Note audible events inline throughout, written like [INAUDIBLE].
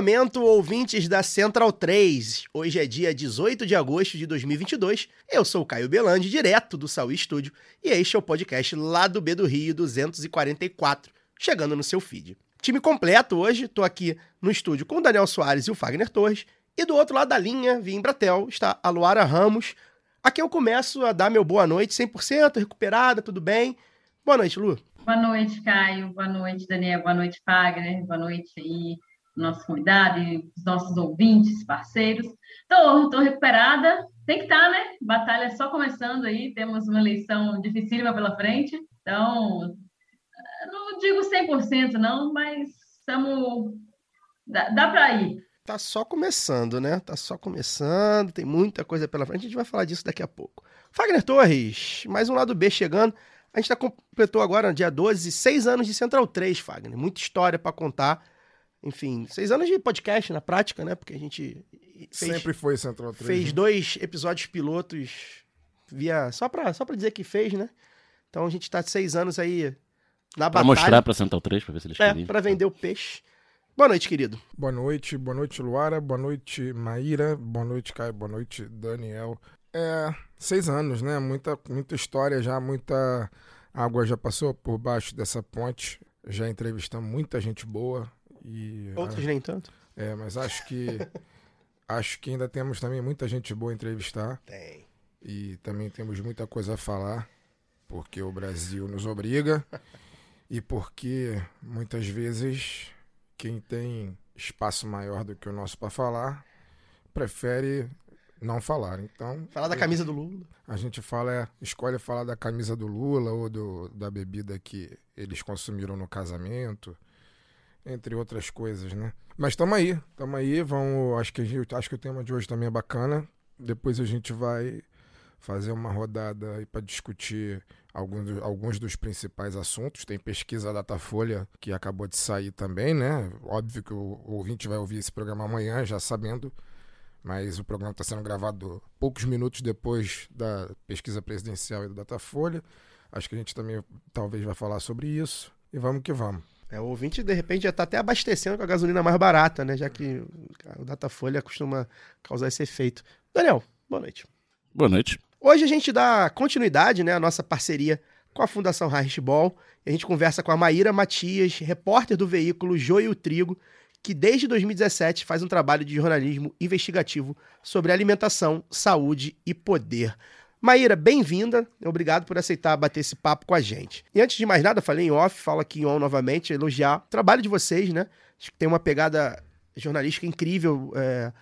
Momento, ouvintes da Central 3. Hoje é dia 18 de agosto de 2022. Eu sou o Caio Belandi, direto do Saúl Estúdio, e este é o podcast lá do B do Rio 244, chegando no seu feed. Time completo hoje, tô aqui no estúdio com o Daniel Soares e o Fagner Torres, e do outro lado da linha, via em Bratel, está a Luara Ramos. Aqui eu começo a dar meu boa noite, 100% recuperada, tudo bem? Boa noite, Lu. Boa noite, Caio. Boa noite, Daniel. Boa noite, Fagner. Boa noite aí, nosso convidado e os nossos ouvintes, parceiros. Tô, tô recuperada. Tem que estar, né? Batalha só começando aí. Temos uma eleição dificílima pela frente. Então, não digo 100% não, mas estamos... Dá, dá para ir. Tá só começando, né? Tá só começando, tem muita coisa pela frente, a gente vai falar disso daqui a pouco. Fagner Torres, mais um lado B chegando. A gente tá, completou agora, no dia 12, seis anos de Central 3, Fagner. Muita história para contar. Enfim, seis anos de podcast na prática, né? Porque a gente fez, Sempre foi Central 3. fez né? dois episódios pilotos via. Só pra, só pra dizer que fez, né? Então a gente tá seis anos aí na Pra batalha. mostrar pra Central 3, pra ver se eles É, queriam. pra vender o peixe. Boa noite, querido. Boa noite, boa noite, Luara, boa noite, Maíra, boa noite, Caio, boa noite, Daniel. É, seis anos, né? Muita, muita história já, muita água já passou por baixo dessa ponte. Já entrevistamos muita gente boa e Outros nem tanto. é, mas acho que [LAUGHS] acho que ainda temos também muita gente boa a entrevistar Tem. e também temos muita coisa a falar, porque o Brasil nos obriga [LAUGHS] e porque muitas vezes quem tem espaço maior do que o nosso para falar prefere não falar. Então, Falar da camisa do Lula. a gente fala, é, escolhe falar da camisa do Lula ou do, da bebida que eles consumiram no casamento, entre outras coisas, né? Mas estamos aí, estamos aí, vamos, acho que, gente- acho que o tema de hoje também é bacana. Depois a gente vai fazer uma rodada aí para discutir alguns, alguns dos principais assuntos. Tem pesquisa Datafolha que acabou de sair também, né? Óbvio que o, o ouvinte vai ouvir esse programa amanhã, já sabendo mas o programa está sendo gravado poucos minutos depois da pesquisa presidencial e do Datafolha. Acho que a gente também talvez vai falar sobre isso. E vamos que vamos. É, o ouvinte, de repente, já tá até abastecendo com a gasolina mais barata, né? Já que o Datafolha costuma causar esse efeito. Daniel, boa noite. Boa noite. Hoje a gente dá continuidade né, à nossa parceria com a Fundação Harris Ball. A gente conversa com a Maíra Matias, repórter do veículo Joio Trigo, que desde 2017 faz um trabalho de jornalismo investigativo sobre alimentação, saúde e poder. Maíra, bem-vinda. Obrigado por aceitar bater esse papo com a gente. E antes de mais nada, falei em off, falo aqui em on novamente, elogiar o trabalho de vocês, né? Acho que tem uma pegada jornalística incrível, é,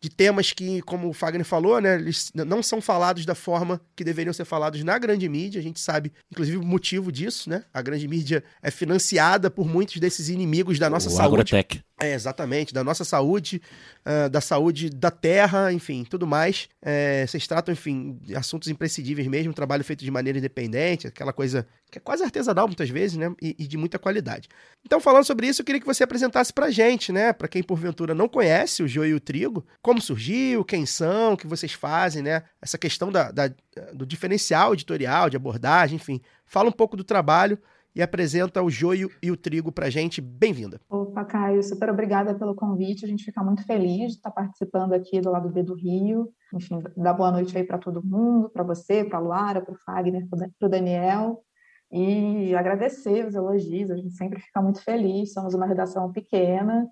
de temas que, como o Fagner falou, né, eles não são falados da forma que deveriam ser falados na grande mídia. A gente sabe, inclusive, o motivo disso, né? A grande mídia é financiada por muitos desses inimigos da nossa o saúde. Agrotech. É, exatamente, da nossa saúde, ah, da saúde da terra, enfim, tudo mais. É, vocês tratam, enfim, assuntos imprescindíveis mesmo, trabalho feito de maneira independente, aquela coisa que é quase artesanal muitas vezes, né? E, e de muita qualidade. Então, falando sobre isso, eu queria que você apresentasse pra gente, né? Pra quem porventura não conhece o joio e o trigo, como surgiu, quem são, o que vocês fazem, né? Essa questão da, da- do diferencial editorial, de abordagem, enfim. Fala um pouco do trabalho e apresenta o joio e o trigo pra gente. Bem-vinda. Opa, Caio, super obrigada pelo convite. A gente fica muito feliz de estar participando aqui do lado B do Rio. Enfim, dá boa noite aí para todo mundo, para você, para a Luara, para o Fagner, para o Daniel. E agradecer os elogios, a gente sempre fica muito feliz. Somos uma redação pequena.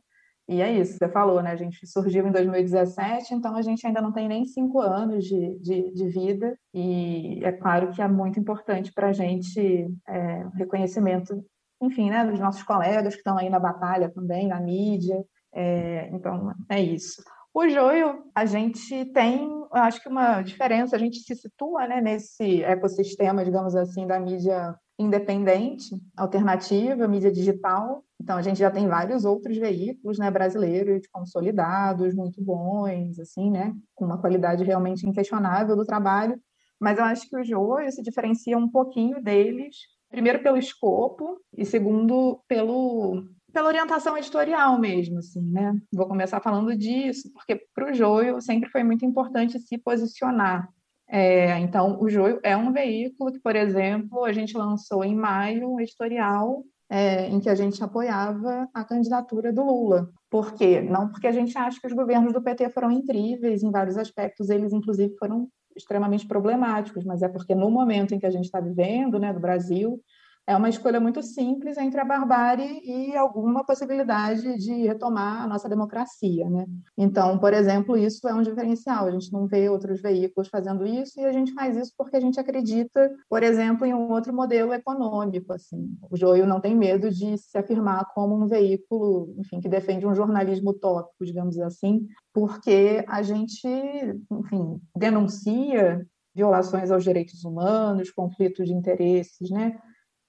E é isso, você falou, né? A gente surgiu em 2017, então a gente ainda não tem nem cinco anos de, de, de vida. E é claro que é muito importante para a gente é, reconhecimento enfim, né, dos nossos colegas que estão aí na batalha também, na mídia. É, então, é isso. O joio, a gente tem, acho que uma diferença, a gente se situa né, nesse ecossistema, digamos assim, da mídia independente, alternativa, mídia digital, Então, a gente já tem vários outros veículos né, brasileiros consolidados, muito bons, assim, né, com uma qualidade realmente inquestionável do trabalho, mas eu acho que o Joio se diferencia um pouquinho deles, primeiro pelo escopo e segundo pelo pela orientação editorial mesmo, assim, né? Vou começar falando disso, porque para o Joio sempre foi muito importante se posicionar. É, então, o Joio é um veículo que, por exemplo, a gente lançou em maio um editorial é, em que a gente apoiava a candidatura do Lula. Por quê? Não porque a gente acha que os governos do PT foram incríveis, em vários aspectos eles, inclusive, foram extremamente problemáticos, mas é porque no momento em que a gente está vivendo, né, do Brasil, é uma escolha muito simples entre a barbárie e alguma possibilidade de retomar a nossa democracia. Né? Então, por exemplo, isso é um diferencial. A gente não vê outros veículos fazendo isso e a gente faz isso porque a gente acredita, por exemplo, em um outro modelo econômico. Assim. O Joio não tem medo de se afirmar como um veículo, enfim, que defende um jornalismo utópico, digamos assim, porque a gente, enfim, denuncia violações aos direitos humanos, conflitos de interesses, né?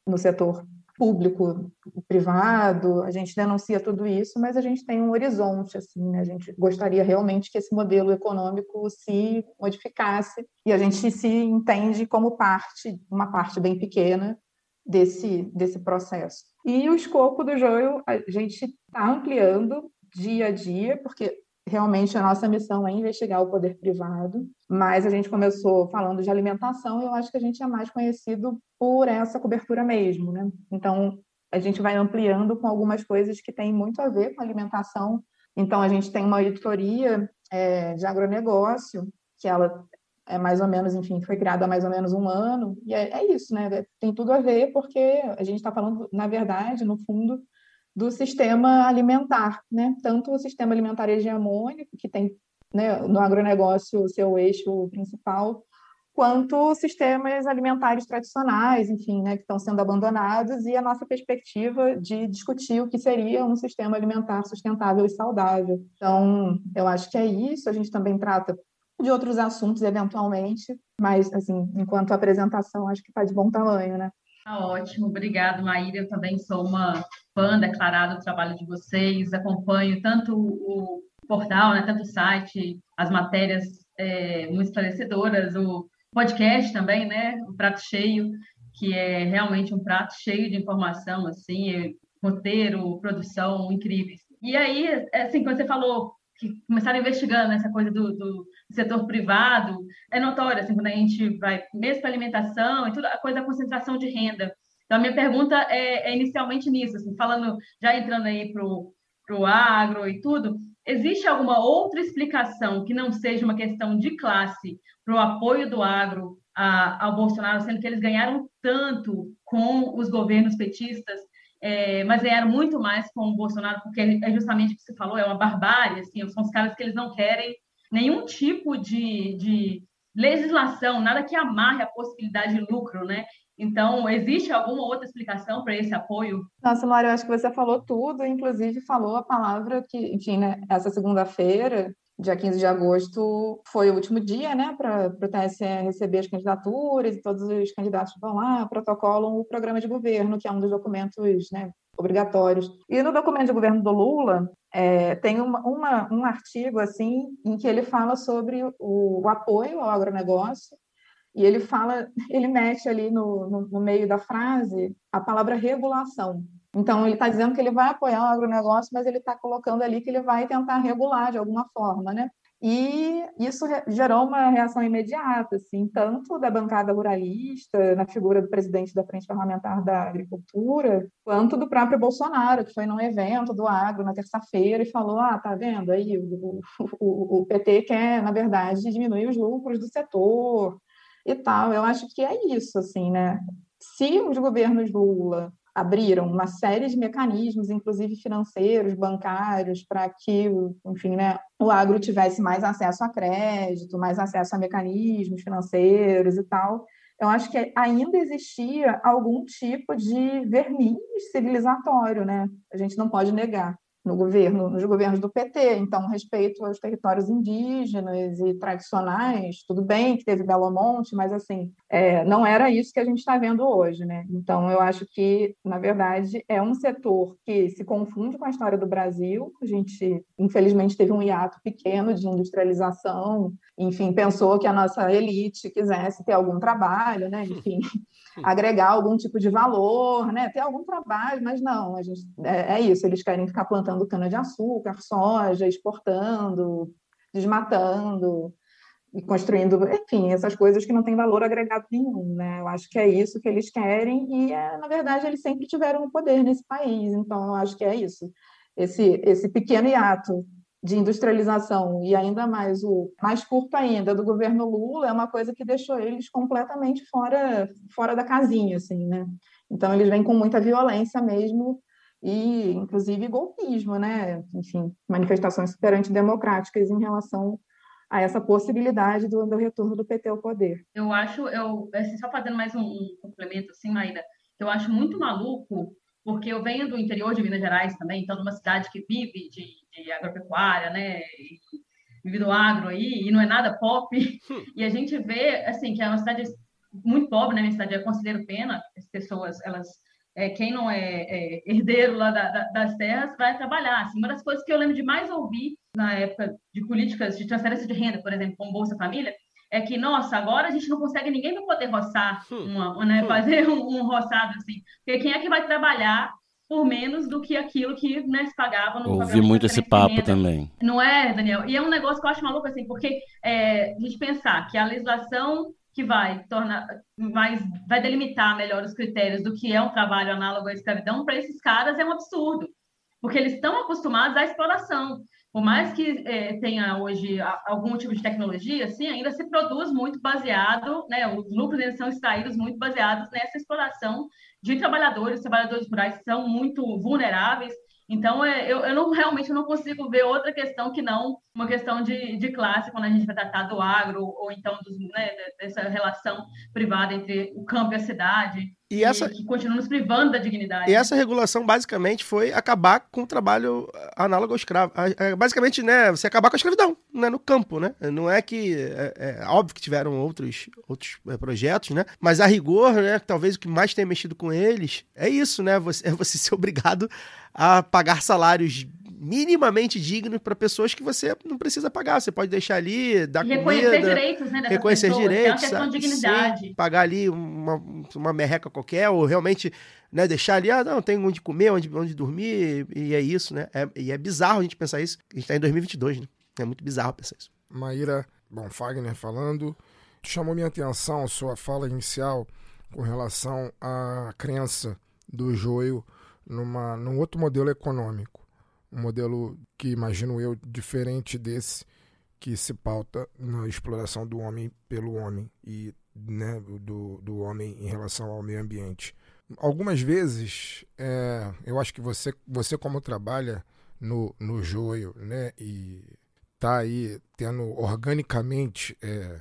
No setor público, privado, a gente denuncia tudo isso, mas a gente tem um horizonte, assim, né? a gente gostaria realmente que esse modelo econômico se modificasse e a gente se entende como parte, uma parte bem pequena desse, desse processo. E o escopo do joio a gente está ampliando dia a dia, porque realmente a nossa missão é investigar o poder privado, mas a gente começou falando de alimentação e eu acho que a gente é mais conhecido por essa cobertura mesmo, né? Então, a gente vai ampliando com algumas coisas que têm muito a ver com alimentação. Então, a gente tem uma editoria é, de agronegócio, que ela é mais ou menos, enfim, foi criada há mais ou menos um ano, e é, é isso, né? Tem tudo a ver, porque a gente está falando, na verdade, no fundo, do sistema alimentar, né? Tanto o sistema alimentar hegemônico, que tem né, no agronegócio o seu eixo principal, quanto sistemas alimentares tradicionais, enfim, né, que estão sendo abandonados, e a nossa perspectiva de discutir o que seria um sistema alimentar sustentável e saudável. Então, eu acho que é isso. A gente também trata de outros assuntos, eventualmente, mas, assim, enquanto apresentação, acho que está de bom tamanho, né? Tá ótimo, obrigado, Maíra. Eu também sou uma fã declarada do trabalho de vocês, acompanho tanto o portal, né, tanto o site, as matérias é, muito esclarecedoras, o podcast também, né, o Prato Cheio, que é realmente um prato cheio de informação, assim, é, roteiro, produção incríveis. E aí, assim, quando você falou que começaram investigando essa coisa do, do, setor privado, é notório, assim, quando a gente vai mesmo para alimentação e tudo, a coisa da concentração de renda. Então, a minha pergunta é, é inicialmente nisso, assim, falando, já entrando aí para o agro e tudo, existe alguma outra explicação que não seja uma questão de classe para o apoio do agro a, ao Bolsonaro, sendo que eles ganharam tanto com os governos petistas é, mas ganharam muito mais com o Bolsonaro, porque é justamente o que você falou, é uma barbárie, assim, são os caras que eles não querem nenhum tipo de, de legislação, nada que amarre a possibilidade de lucro, né? Então, existe alguma outra explicação para esse apoio? Nossa, Mário, eu acho que você falou tudo, inclusive falou a palavra que, enfim, né, essa segunda-feira, dia 15 de agosto foi o último dia, né, para o TSE receber as candidaturas e todos os candidatos vão lá, protocolam o programa de governo, que é um dos documentos, né, obrigatórios. E no documento de governo do Lula é, tem uma, uma, um artigo assim em que ele fala sobre o, o, apoio ao agronegócio e ele fala, [LAUGHS] ele mete ali no, no, no meio da frase a palavra regulação. Então, ele está dizendo que ele vai apoiar o agronegócio, mas ele está colocando ali que ele vai tentar regular de alguma forma, né? E isso gerou uma reação imediata, assim, tanto da bancada ruralista, na figura do presidente da Frente Parlamentar da Agricultura, quanto do próprio Bolsonaro, que foi num evento do agro na terça-feira e falou: ah, tá vendo aí, o, o, o PT quer, na verdade, diminuir os lucros do setor e tal. Eu acho que é isso, assim, né? Se os governos Lula abriram uma série de mecanismos, inclusive financeiros, bancários, para que, enfim, né, o agro tivesse mais acesso a crédito, mais acesso a mecanismos financeiros e tal. Eu acho que ainda existia algum tipo de verniz civilizatório, né? A gente não pode negar. No governo, nos governos do PT. Então, respeito aos territórios indígenas e tradicionais, tudo bem que teve Belo Monte, mas assim, é, não era isso que a gente está vendo hoje, né? Então, eu acho que, na verdade, é um setor que se confunde com a história do Brasil. A gente, infelizmente, teve um hiato pequeno de industrialização, enfim, pensou que a nossa elite quisesse ter algum trabalho, né? Enfim, agregar algum tipo de valor, né? Ter algum trabalho, mas não, a gente, é, é isso, eles querem ficar plantando cana-de-açúcar, soja, exportando, desmatando e construindo, enfim, essas coisas que não têm valor agregado nenhum, né? Eu acho que é isso que eles querem e, é, na verdade, eles sempre tiveram o poder nesse país, então eu acho que é isso. Esse, esse pequeno hiato de industrialização e ainda mais o mais curto ainda do governo Lula é uma coisa que deixou eles completamente fora fora da casinha assim né? Então eles vêm com muita violência mesmo e inclusive golpismo né? Enfim manifestações super antidemocráticas em relação a essa possibilidade do, do retorno do PT ao poder. Eu acho eu assim, só fazendo mais um, um complemento assim Maíra eu acho muito maluco porque eu venho do interior de Minas Gerais também, então de uma cidade que vive de, de agropecuária, né, e vive do agro aí, e não é nada pop, hum. e a gente vê, assim, que é uma cidade muito pobre, né, minha cidade é Conselheiro Pena, as pessoas, elas, é, quem não é, é herdeiro lá da, da, das terras vai trabalhar, assim, uma das coisas que eu lembro de mais ouvir na época de políticas de transferência de renda, por exemplo, com Bolsa Família, é que, nossa, agora a gente não consegue ninguém para poder roçar, hum. uma, né, hum. fazer um, um, roçado assim. Porque quem é que vai trabalhar por menos do que aquilo que né, se pagava no Ouvi muito esse papo também. Não é, Daniel? E é um negócio que eu acho maluco, assim, porque é, a gente pensar que a legislação que vai tornar, vai, vai delimitar melhor os critérios do que é um trabalho análogo à escravidão, para esses caras é um absurdo, porque eles estão acostumados à exploração por mais que é, tenha hoje algum tipo de tecnologia, sim, ainda se produz muito baseado, né, os lucros eles são extraídos muito baseados nessa exploração de trabalhadores, trabalhadores rurais são muito vulneráveis, então, é, eu, eu não, realmente não consigo ver outra questão que não uma questão de, de classe, quando a gente vai tratar do agro, ou então dos, né, dessa relação privada entre o campo e a cidade. E, essa, que continua nos privando da dignidade. E essa regulação, basicamente, foi acabar com o trabalho análogo ao escravo. Basicamente, né, você acabar com a escravidão né, no campo, né? Não é que... É, é óbvio que tiveram outros, outros é, projetos, né? Mas a rigor, né, talvez o que mais tenha mexido com eles é isso, né? Você, é você [LAUGHS] ser obrigado a pagar salários minimamente dignos para pessoas que você não precisa pagar. Você pode deixar ali, dar reconhecer comida, direitos, né, reconhecer pessoas, direitos, é uma de dignidade. Sim, pagar ali uma, uma merreca qualquer ou realmente né, deixar ali, ah, não, tem onde comer, onde, onde dormir e é isso, né? É, e é bizarro a gente pensar isso. A gente está em 2022, né? É muito bizarro pensar isso. Maíra, bom, Fagner falando, chamou minha atenção sua fala inicial com relação à crença do joio numa, num outro modelo econômico. Um modelo que, imagino eu, diferente desse que se pauta na exploração do homem pelo homem e né, do, do homem em relação ao meio ambiente. Algumas vezes, é, eu acho que você, você como trabalha no, no joio né, e está aí tendo organicamente é,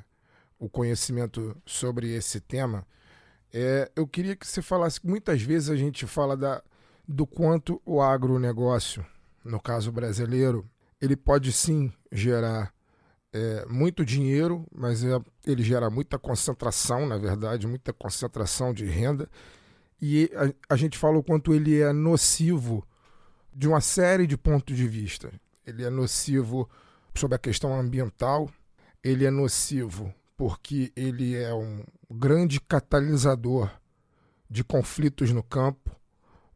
o conhecimento sobre esse tema, é, eu queria que você falasse. Muitas vezes a gente fala da, do quanto o agronegócio, no caso brasileiro, ele pode sim gerar é, muito dinheiro, mas é, ele gera muita concentração, na verdade, muita concentração de renda. E a, a gente fala o quanto ele é nocivo de uma série de pontos de vista. Ele é nocivo sobre a questão ambiental, ele é nocivo porque ele é um grande catalisador de conflitos no campo,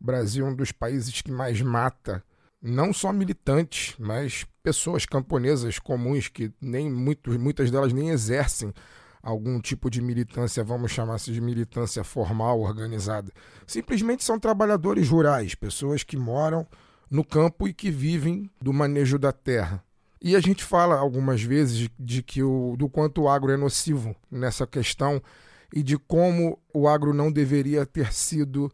o Brasil é um dos países que mais mata não só militantes, mas pessoas camponesas comuns que nem muitas delas nem exercem algum tipo de militância, vamos chamar se de militância formal, organizada. Simplesmente são trabalhadores rurais, pessoas que moram no campo e que vivem do manejo da terra. E a gente fala algumas vezes de que o, do quanto o agro é nocivo nessa questão e de como o agro não deveria ter sido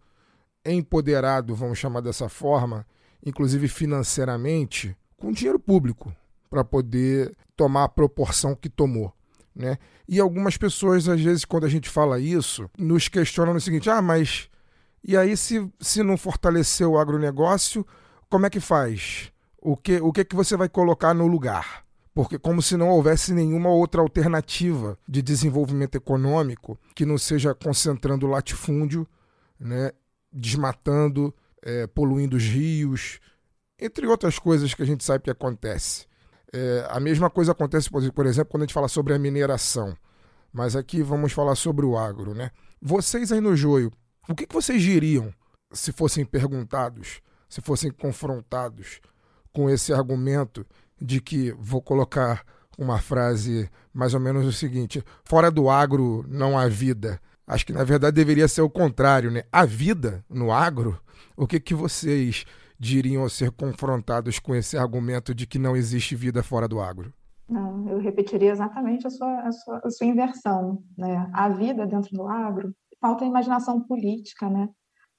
empoderado, vamos chamar dessa forma, inclusive financeiramente, com dinheiro público, para poder tomar a proporção que tomou. Né? E algumas pessoas, às vezes, quando a gente fala isso, nos questionam no seguinte: ah, mas e aí, se, se não fortalecer o agronegócio, como é que faz? O que, o que, que você vai colocar no lugar? Porque como se não houvesse nenhuma outra alternativa de desenvolvimento econômico que não seja concentrando latifúndio, né, desmatando, é, poluindo os rios, entre outras coisas que a gente sabe que acontece. É, a mesma coisa acontece, por exemplo, quando a gente fala sobre a mineração. Mas aqui vamos falar sobre o agro, né? Vocês aí no joio, o que, que vocês diriam se fossem perguntados, se fossem confrontados com esse argumento de que vou colocar uma frase mais ou menos o seguinte: fora do agro não há vida. Acho que na verdade deveria ser o contrário, né? A vida no agro. O que que vocês diriam ao ser confrontados com esse argumento de que não existe vida fora do agro? Não, eu repetiria exatamente a sua, a sua, a sua inversão, né? A vida dentro do agro falta imaginação política, né?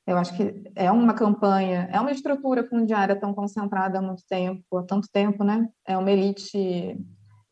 Eu acho que é uma campanha, é uma estrutura fundiária tão concentrada há muito tempo, há tanto tempo, né? É uma elite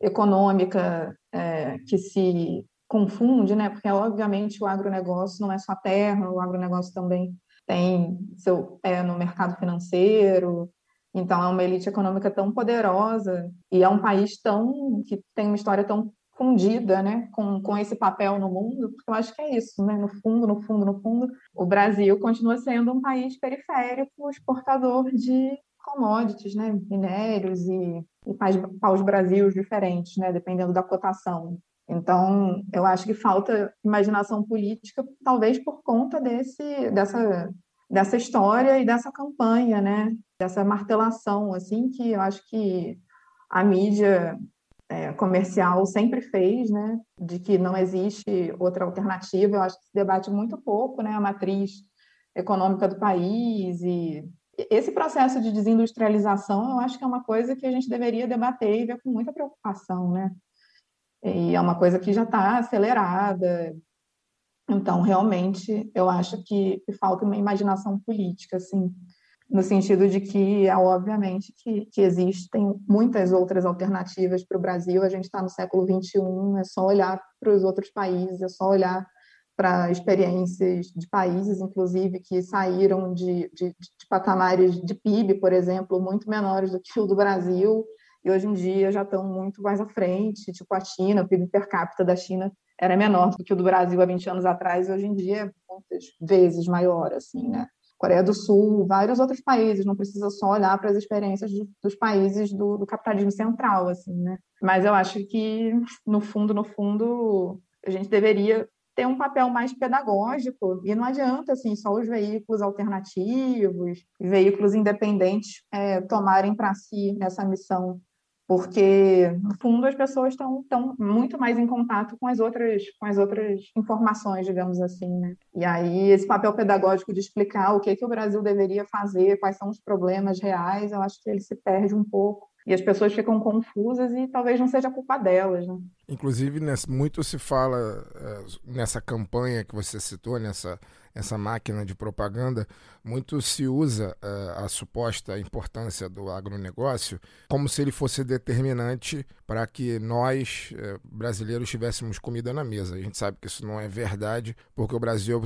econômica é, que se confunde, né? Porque, obviamente, o agronegócio não é só terra, o agronegócio também tem seu pé no mercado financeiro. Então, é uma elite econômica tão poderosa e é um país tão que tem uma história tão fundida, né, com, com esse papel no mundo, porque eu acho que é isso, né, no fundo, no fundo, no fundo, o Brasil continua sendo um país periférico, exportador de commodities, né, minérios e, e paus Brasil diferentes, né, dependendo da cotação. Então, eu acho que falta imaginação política, talvez por conta desse, dessa, dessa história e dessa campanha, né, dessa martelação, assim, que eu acho que a mídia é, comercial sempre fez, né, de que não existe outra alternativa. Eu acho que se debate muito pouco, né, a matriz econômica do país e esse processo de desindustrialização, eu acho que é uma coisa que a gente deveria debater e ver com muita preocupação, né? E é uma coisa que já está acelerada. Então, realmente, eu acho que falta uma imaginação política, assim, no sentido de que é obviamente que, que existem muitas outras alternativas para o Brasil. A gente está no século XXI, é só olhar para os outros países, é só olhar para experiências de países, inclusive, que saíram de, de, de, patamares de PIB, por exemplo, muito menores do que o do Brasil, e hoje em dia já estão muito mais à frente, tipo a China, o PIB per capita da China era menor do que o do Brasil há 20 anos atrás, e hoje em dia é muitas vezes maior, assim, né? Coreia do Sul, vários outros países, não precisa só olhar para as experiências do, dos países do, do, capitalismo central, assim, né? Mas eu acho que, no fundo, no fundo, a gente deveria ter um papel mais pedagógico, e não adianta, assim, só os veículos alternativos, veículos independentes é, tomarem para si essa missão porque no fundo as pessoas estão, estão muito mais em contato com as outras com as outras informações digamos assim né? E aí esse papel pedagógico de explicar o que que o Brasil deveria fazer quais são os problemas reais eu acho que ele se perde um pouco. E as pessoas ficam confusas e talvez não seja culpa delas né? Inclusive muito se fala eh, nessa campanha que você citou nessa essa máquina de propaganda, muito se usa uh, a suposta importância do agronegócio como se ele fosse determinante para que nós, uh, brasileiros, tivéssemos comida na mesa. A gente sabe que isso não é verdade, porque o Brasil,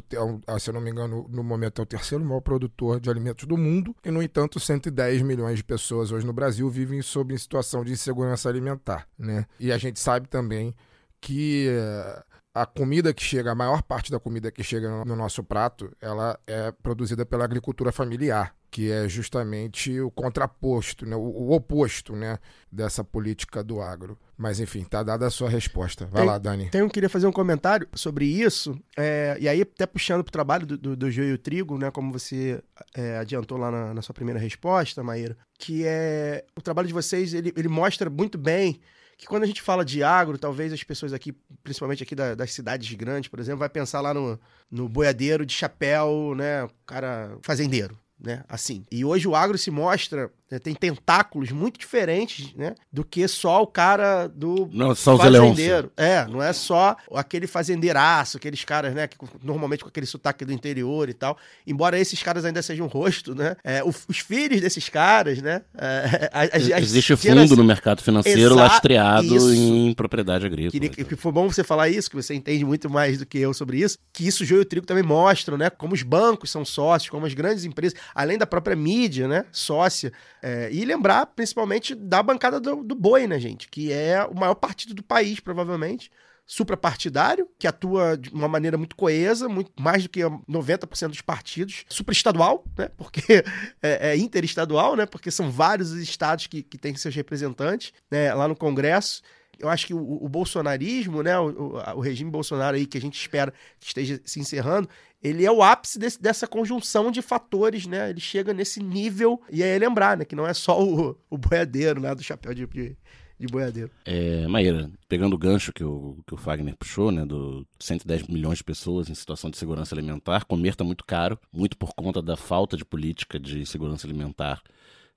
é se eu não me engano, no momento é o terceiro maior produtor de alimentos do mundo, e, no entanto, 110 milhões de pessoas hoje no Brasil vivem sob situação de insegurança alimentar. Né? E a gente sabe também que. Uh, a comida que chega, a maior parte da comida que chega no nosso prato, ela é produzida pela agricultura familiar, que é justamente o contraposto, né, o, o oposto né, dessa política do agro. Mas enfim, tá dada a sua resposta. Vai tem, lá, Dani. Eu queria fazer um comentário sobre isso, é, e aí até puxando para o trabalho do, do, do joio e o trigo, né, como você é, adiantou lá na, na, sua primeira resposta, Maíra, que é o trabalho de vocês, ele, ele mostra muito bem que quando a gente fala de agro, talvez as pessoas aqui, principalmente aqui da, das cidades grandes, por exemplo, vai pensar lá no, no boiadeiro de chapéu, né? O cara fazendeiro, né? Assim. E hoje o agro se mostra tem tentáculos muito diferentes, né? Do que só o cara do Não, só Zé Leôncio. fazendeiro. É, não é só aquele fazendeiraço, aqueles caras, né? Que, normalmente com aquele sotaque do interior e tal. Embora esses caras ainda sejam rosto, né? é, o- os filhos desses caras, né? é, [LAUGHS] as- as- Existe fundo no mercado financeiro lastreado isso. em propriedade agrícola. Queria que, foi bom você falar isso, que você entende muito mais do que eu sobre isso. Que isso, o joio e o trigo também mostram, né? Como os bancos são sócios, como as grandes empresas, além da própria mídia, né? Sócia. É, e lembrar, principalmente, da bancada do, do boi, né, gente? Que é o maior partido do país, provavelmente. Suprapartidário, que atua de uma maneira muito coesa, muito mais do que 90% dos partidos. Supraestadual, né? Porque [LAUGHS] é, é interestadual, né? Porque são vários os estados que, que têm seus representantes né? lá no Congresso eu acho que o, o bolsonarismo, né, o, o- regime Bolsonaro aí que a gente espera que esteja se encerrando, ele é o ápice desse- dessa conjunção de fatores, né? Ele chega nesse nível e aí lembrar, né, que não é só o, o boiadeiro, né, do chapéu de, de, de boiadeiro. É, Maíra, pegando o gancho que o, que o Fagner puxou, né, do 110 milhões de pessoas em situação de segurança alimentar, comer está muito caro, muito por conta da falta de política de segurança alimentar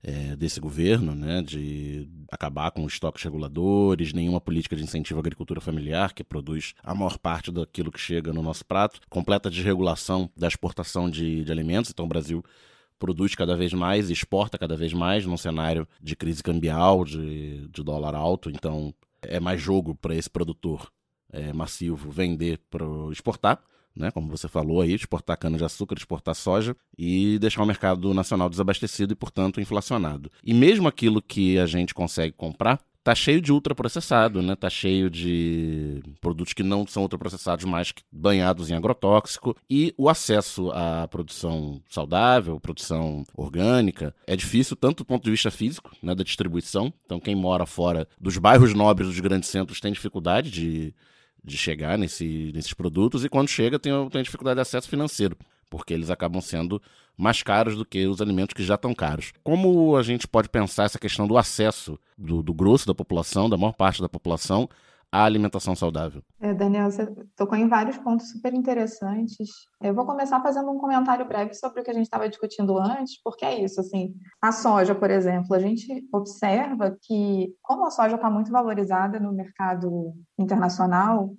é, desse governo, né, de acabar com os estoques reguladores, nenhuma política de incentivo à agricultura familiar, que produz a maior parte daquilo que chega no nosso prato, completa desregulação da exportação de, de alimentos, então o Brasil produz cada vez mais exporta cada vez mais num cenário de crise cambial, de, de dólar alto, então é mais jogo para esse produtor é, massivo vender para exportar, né? Como você falou aí, exportar cana-de-açúcar, exportar soja e deixar o mercado nacional desabastecido e, portanto, inflacionado. E mesmo aquilo que a gente consegue comprar tá cheio de ultraprocessado, né? Tá cheio de produtos que não são ultraprocessados, mas banhados em agrotóxico. E o acesso à produção saudável, produção orgânica, é difícil tanto do ponto de vista físico, né? Da distribuição. Então, quem mora fora dos bairros nobres dos grandes centros tem dificuldade de, de chegar nesse, nesses produtos. E quando chega, tem, tem dificuldade de acesso financeiro. Porque eles acabam sendo mais caros do que os alimentos que já estão caros. Como a gente pode pensar essa questão do acesso do, do grosso da população, da maior parte da população, à alimentação saudável? É, Daniel, você tocou em vários pontos super interessantes. Eu vou começar fazendo um comentário breve sobre o que a gente estava discutindo antes, porque é isso, assim, a soja, por exemplo, a gente observa que, como a soja está muito valorizada no mercado internacional,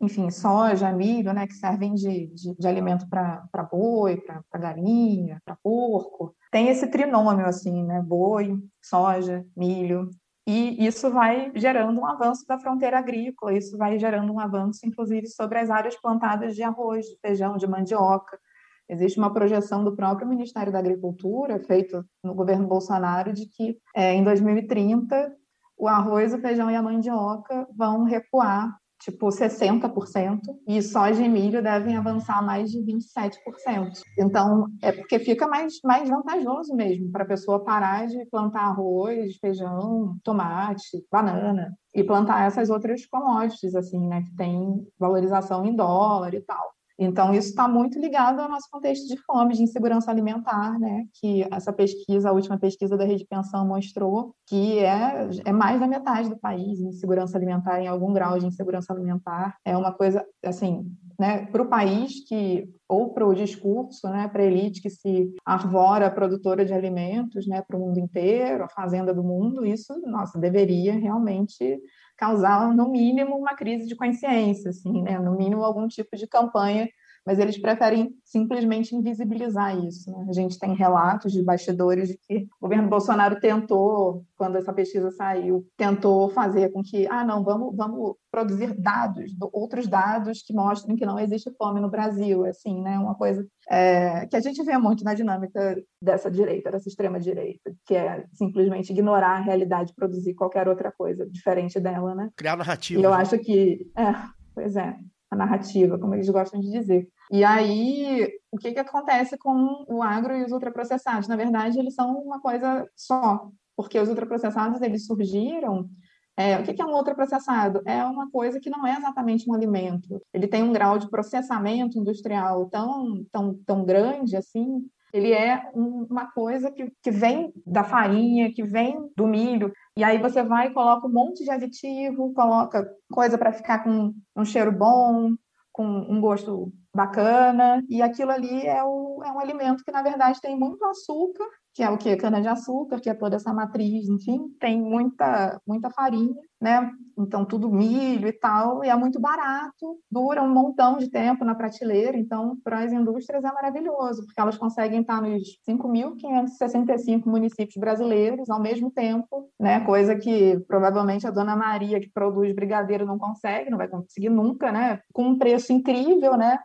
enfim, soja, milho, né, que servem de, de, de alimento para boi, para galinha, para porco, tem esse trinômio, assim, né, boi, soja, milho, e isso vai gerando um avanço da fronteira agrícola, isso vai gerando um avanço, inclusive, sobre as áreas plantadas de arroz, de feijão, de mandioca. Existe uma projeção do próprio Ministério da Agricultura, feito no governo Bolsonaro, de que é, em 2030 o arroz, o feijão e a mandioca vão recuar tipo 60%, e soja e milho devem avançar mais de 27%. Então, é porque fica mais, mais vantajoso mesmo para a pessoa parar de plantar arroz, feijão, tomate, banana, e plantar essas outras commodities, assim, né, que tem valorização em dólar e tal. Então, isso está muito ligado ao nosso contexto de fome, de insegurança alimentar, né? Que essa pesquisa, a última pesquisa da Rede Pensão mostrou que é, é mais da metade do país em insegurança alimentar, em algum grau de insegurança alimentar. É uma coisa, assim, né? Para o país que, ou para o discurso, né? Para a elite que se arvora produtora de alimentos, né? Para o mundo inteiro, a fazenda do mundo, isso, nossa, deveria realmente causar, no mínimo, uma crise de consciência, assim, né? no mínimo, algum tipo de campanha, mas eles preferem simplesmente invisibilizar isso. Né? A gente tem relatos de bastidores de que o governo Bolsonaro tentou, quando essa pesquisa saiu, tentou fazer com que, ah, não, vamos, vamos produzir dados, outros dados que mostrem que não existe fome no Brasil, assim, né? Uma coisa é, que a gente vê muito na dinâmica dessa direita, dessa extrema direita, que é simplesmente ignorar a realidade produzir qualquer outra coisa diferente dela, né? Criar narrativa. E eu acho que, é, pois é, a narrativa, como eles gostam de dizer. E aí, o que, que acontece com o agro e os ultraprocessados? Na verdade, eles são uma coisa só, porque os ultraprocessados eles surgiram é, o que é um ultraprocessado? É uma coisa que não é exatamente um alimento. Ele tem um grau de processamento industrial tão, tão, tão grande assim. Ele é um, uma coisa que, que vem da farinha, que vem do milho. E aí você vai e coloca um monte de aditivo, coloca coisa para ficar com um cheiro bom, com um gosto bacana. E aquilo ali é, o, é um alimento que, na verdade, tem muito açúcar que é o que? Cana-de-açúcar, que é toda essa matriz, enfim, tem muita, muita farinha, né? Então, tudo milho e tal, e é muito barato, dura um montão de tempo na prateleira, então, para as indústrias é maravilhoso, porque elas conseguem estar nos 5.565 municípios brasileiros ao mesmo tempo, né? Coisa que provavelmente a dona Maria, que produz brigadeiro, não consegue, não vai conseguir nunca, né? Com um preço incrível, né?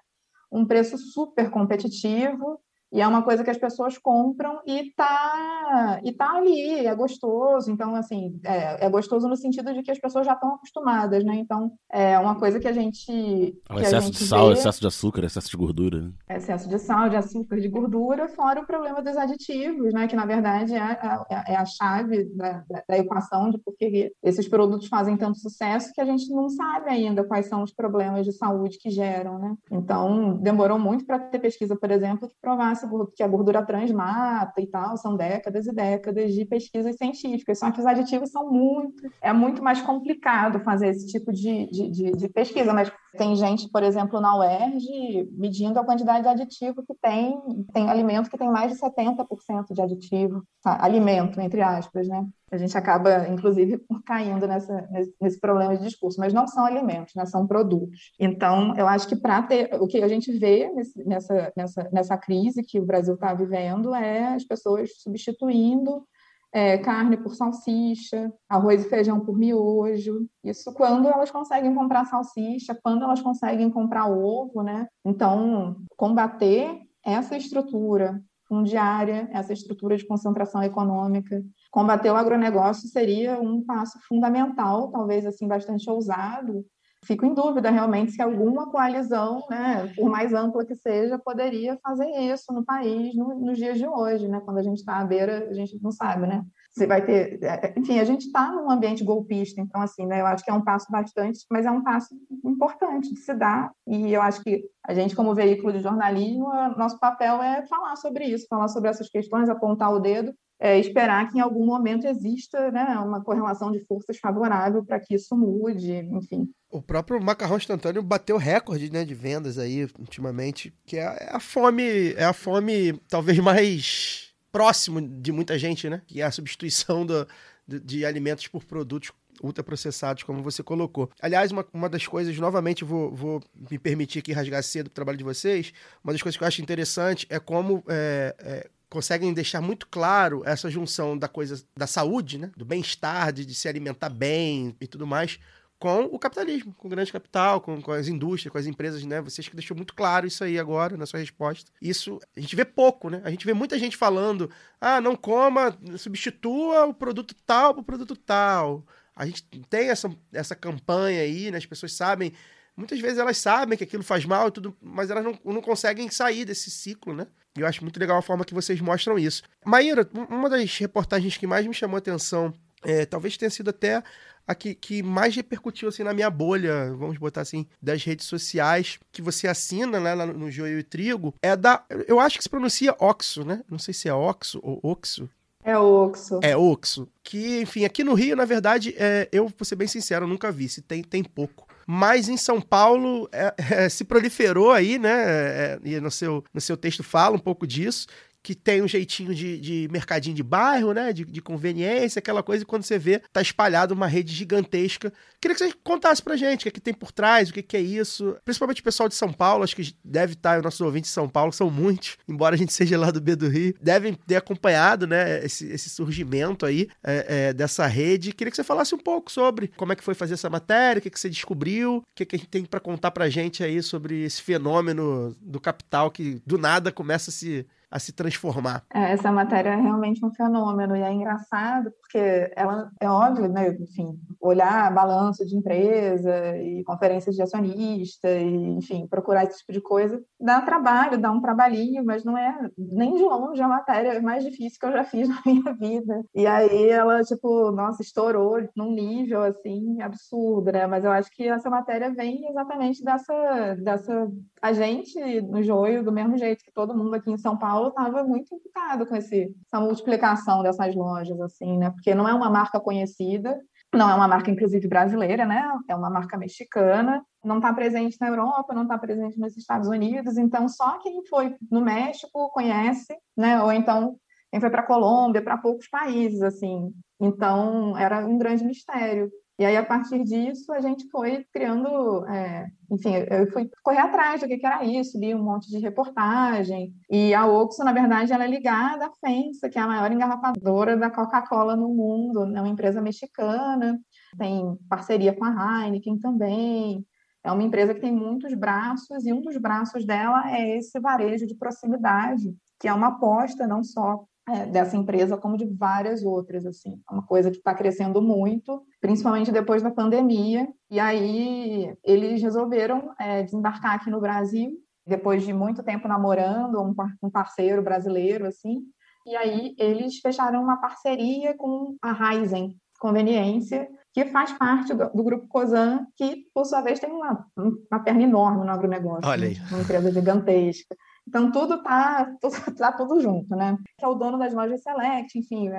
Um preço super competitivo, e é uma coisa que as pessoas compram e tá, e tá ali, é gostoso. Então, assim, é, é gostoso no sentido de que as pessoas já estão acostumadas, né? Então, é uma coisa que a gente. O que a excesso gente de sal, vê- excesso de açúcar, excesso de gordura. né? excesso de sal, de açúcar, de gordura, fora o problema dos aditivos, né? Que na verdade é a, é a chave da, da, da equação de por que esses produtos fazem tanto sucesso que a gente não sabe ainda quais são os problemas de saúde que geram, né? Então, demorou muito para ter pesquisa, por exemplo, que provasse que a gordura trans mata e tal, são décadas e décadas de pesquisas científicas, só que os aditivos são muito, é muito mais complicado fazer esse tipo de, de, de, de pesquisa, mas tem gente, por exemplo, na UERJ, medindo a quantidade de aditivo que tem, tem alimento que tem mais de 70% de aditivo, tá? alimento, entre aspas, né? A gente acaba, inclusive, caindo nessa, nesse, nesse problema de discurso, mas não são alimentos, né? são produtos. Então, eu acho que para ter o que a gente vê nesse, nessa, nessa, nessa crise que o Brasil está vivendo é as pessoas substituindo é, carne por salsicha, arroz e feijão por miojo. Isso quando elas conseguem comprar salsicha, quando elas conseguem comprar ovo, né? Então, combater essa estrutura fundiária, essa estrutura de concentração econômica, combater o agronegócio seria um passo fundamental, talvez assim bastante ousado. Fico em dúvida realmente se alguma coalizão, né, por mais ampla que seja, poderia fazer isso no país no, nos dias de hoje, né? Quando a gente está à beira, a gente não sabe, né? Você vai ter, enfim, a gente está num ambiente golpista, então assim, né? Eu acho que é um passo bastante, mas é um passo importante de se dar. E eu acho que a gente, como veículo de jornalismo, nosso papel é falar sobre isso, falar sobre essas questões, apontar o dedo é, esperar que em algum momento exista né, uma correlação de forças favorável para que isso mude, enfim. O próprio macarrão instantâneo bateu recorde né, de vendas aí ultimamente, que é, é a fome, é a fome talvez mais próximo de muita gente, né? Que é a substituição do, de, de alimentos por produtos ultraprocessados, como você colocou. Aliás, uma, uma das coisas, novamente, vou, vou me permitir aqui rasgar cedo o trabalho de vocês, uma das coisas que eu acho interessante é como é, é, conseguem deixar muito claro essa junção da coisa da saúde, né? do bem-estar, de, de se alimentar bem e tudo mais, com o capitalismo, com o grande capital, com, com, as indústrias, com as empresas, né? Vocês que deixou muito claro isso aí agora na sua resposta. Isso a gente vê pouco, né? A gente vê muita gente falando: ah, não coma, substitua o produto tal o produto tal. A gente tem essa, essa campanha aí, né? As pessoas sabem. Muitas vezes elas sabem que aquilo faz mal e tudo, mas elas não, não conseguem sair desse ciclo, né? E eu acho muito legal a forma que vocês mostram isso. Maíra, uma das reportagens que mais me chamou a atenção, é, talvez tenha sido até a que, que, mais repercutiu assim na minha bolha, vamos botar assim, das redes sociais, que você assina né, lá no Joio e Trigo, é da. Eu acho que se pronuncia Oxo, né? Não sei se é Oxo ou Oxo. É Oxo. É Oxo. Que, enfim, aqui no Rio, na verdade, é, eu vou ser bem sincero, eu nunca vi. Se tem, tem pouco mas em São Paulo é, [LAUGHS] é, se proliferou aí, né? É, e no seu, no seu texto fala um pouco disso, que tem um jeitinho de, de mercadinho de bairro, né? De, de, conveniência, aquela coisa, e quando você vê, tá espalhado uma rede gigantesca. Queria que você contasse pra gente o que, é que tem por trás, o que, que é isso. Principalmente o pessoal de São Paulo, acho que deve estar, os nossos ouvintes de São Paulo são muitos, embora a gente seja lá do B do Rio, devem ter acompanhado, né, esse, esse surgimento aí é, é, dessa rede. Queria que você falasse um pouco sobre como é que foi fazer essa matéria, o que, que você descobriu, o que, que a gente tem para contar pra gente aí sobre esse fenômeno do capital que do nada começa a se a se transformar. É, essa matéria é realmente um fenômeno e é engraçado porque ela é óbvio, né? Enfim, olhar balanço de empresa e conferências de acionista e, enfim, procurar esse tipo de coisa dá trabalho, dá um trabalhinho, mas não é nem de longe a matéria mais difícil que eu já fiz [LAUGHS] na minha vida. E aí ela, tipo, nossa, estourou num nível assim absurdo, né? Mas eu acho que essa matéria vem exatamente dessa, dessa a gente no joio do mesmo jeito que todo mundo aqui em São Paulo estava muito implicado com esse, essa multiplicação dessas lojas, assim, né? Porque não é uma marca conhecida, não é uma marca, inclusive, brasileira, né? É uma marca mexicana, não está presente na Europa, não está presente nos Estados Unidos, então só quem foi no México conhece, né? Ou então quem foi para a Colômbia, para poucos países, assim. Então, era um grande mistério. E aí, a partir disso, a gente foi criando, é, enfim, eu fui correr atrás do que, era isso, li um monte de reportagem. E a Oxo, na verdade, ela é ligada à FENSA, que é a maior engarrafadora da Coca-Cola no mundo, é uma empresa mexicana, tem parceria com a Heineken também. É uma empresa que tem muitos braços, e um dos braços dela é esse varejo de proximidade, que é uma aposta não só é, dessa empresa como de várias outras assim é uma coisa que está crescendo muito principalmente depois da pandemia e aí eles resolveram é, desembarcar aqui no Brasil depois de muito tempo namorando um, um parceiro brasileiro assim e aí eles fecharam uma parceria com a Ryzen Conveniência que faz parte do, do, grupo COSAN, que, por sua vez, tem uma, uma perna enorme no agronegócio. Olha aí. Né? Uma empresa gigantesca. Então, tudo está [LAUGHS] tudo, tá tudo junto, né? Que é o dono das lojas Select, enfim,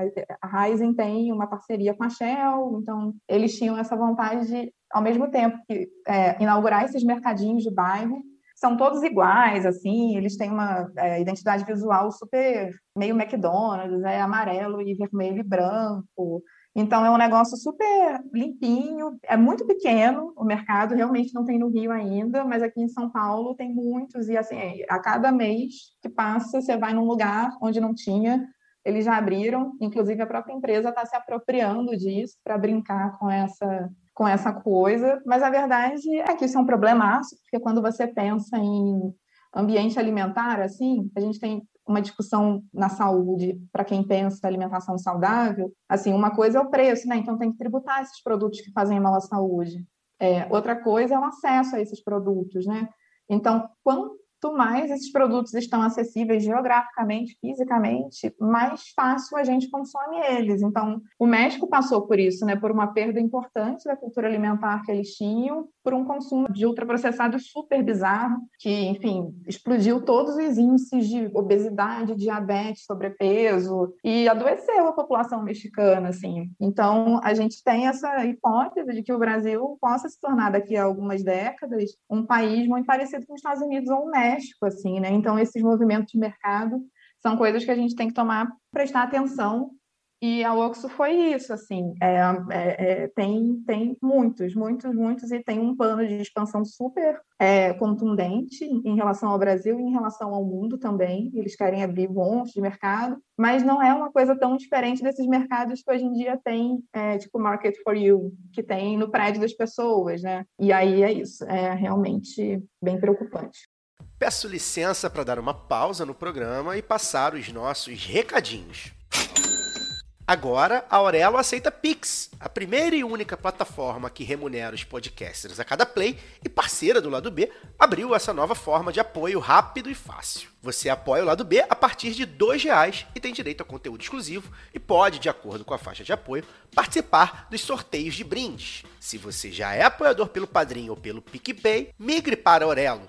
a Ryzen tem uma parceria com a Shell, então eles tinham essa vontade de, ao mesmo tempo que é, inaugurar esses mercadinhos de bairro, são todos iguais, assim, eles têm uma é, identidade visual super meio McDonald's, é amarelo e vermelho e branco, então, é um negócio super limpinho, é muito pequeno o mercado, realmente não tem no Rio ainda, mas aqui em São Paulo tem muitos, e assim, a cada mês que passa, você vai num lugar onde não tinha, eles já abriram, inclusive a própria empresa está se apropriando disso para brincar com essa, com essa coisa, mas a verdade é que isso é um problemaço, porque quando você pensa em ambiente alimentar, assim, a gente tem uma discussão na saúde para quem pensa alimentação saudável, assim, uma coisa é o preço, né? Então tem que tributar esses produtos que fazem mal à saúde. É, outra coisa é o acesso a esses produtos, né? Então, quanto mais esses produtos estão acessíveis geograficamente, fisicamente, mais fácil a gente consome eles. Então, o México passou por isso, né, por uma perda importante da cultura alimentar que eles tinham, por um consumo de ultraprocessados super bizarro, que, enfim, explodiu todos os índices de obesidade, diabetes, sobrepeso e adoeceu a população mexicana, assim. Então, a gente tem essa hipótese de que o Brasil possa se tornar daqui a algumas décadas um país muito parecido com os Estados Unidos ou o México doméstico, assim, né? Então, esses movimentos de mercado são coisas que a gente tem que tomar, prestar atenção. E a Oxo foi isso, assim, é, é, é, tem, tem muitos, muitos, muitos, e tem um plano de expansão super é, contundente em relação ao Brasil e em relação ao mundo também. Eles querem abrir bons de mercado, mas não é uma coisa tão diferente desses mercados que hoje em dia tem, é, tipo Market for You, que tem no prédio das pessoas, né? E aí é isso, é realmente bem preocupante. Peço licença para dar uma pausa no programa e passar os nossos recadinhos. Agora, a Aurelo aceita Pix, a primeira e única plataforma que remunera os podcasters a cada play e parceira do lado B, abriu essa nova forma de apoio rápido e fácil. Você apoia o lado B a partir de R$ reais e tem direito a conteúdo exclusivo e pode, de acordo com a faixa de apoio, participar dos sorteios de brindes. Se você já é apoiador pelo Padrinho ou pelo PicPay, migre para Aurelo.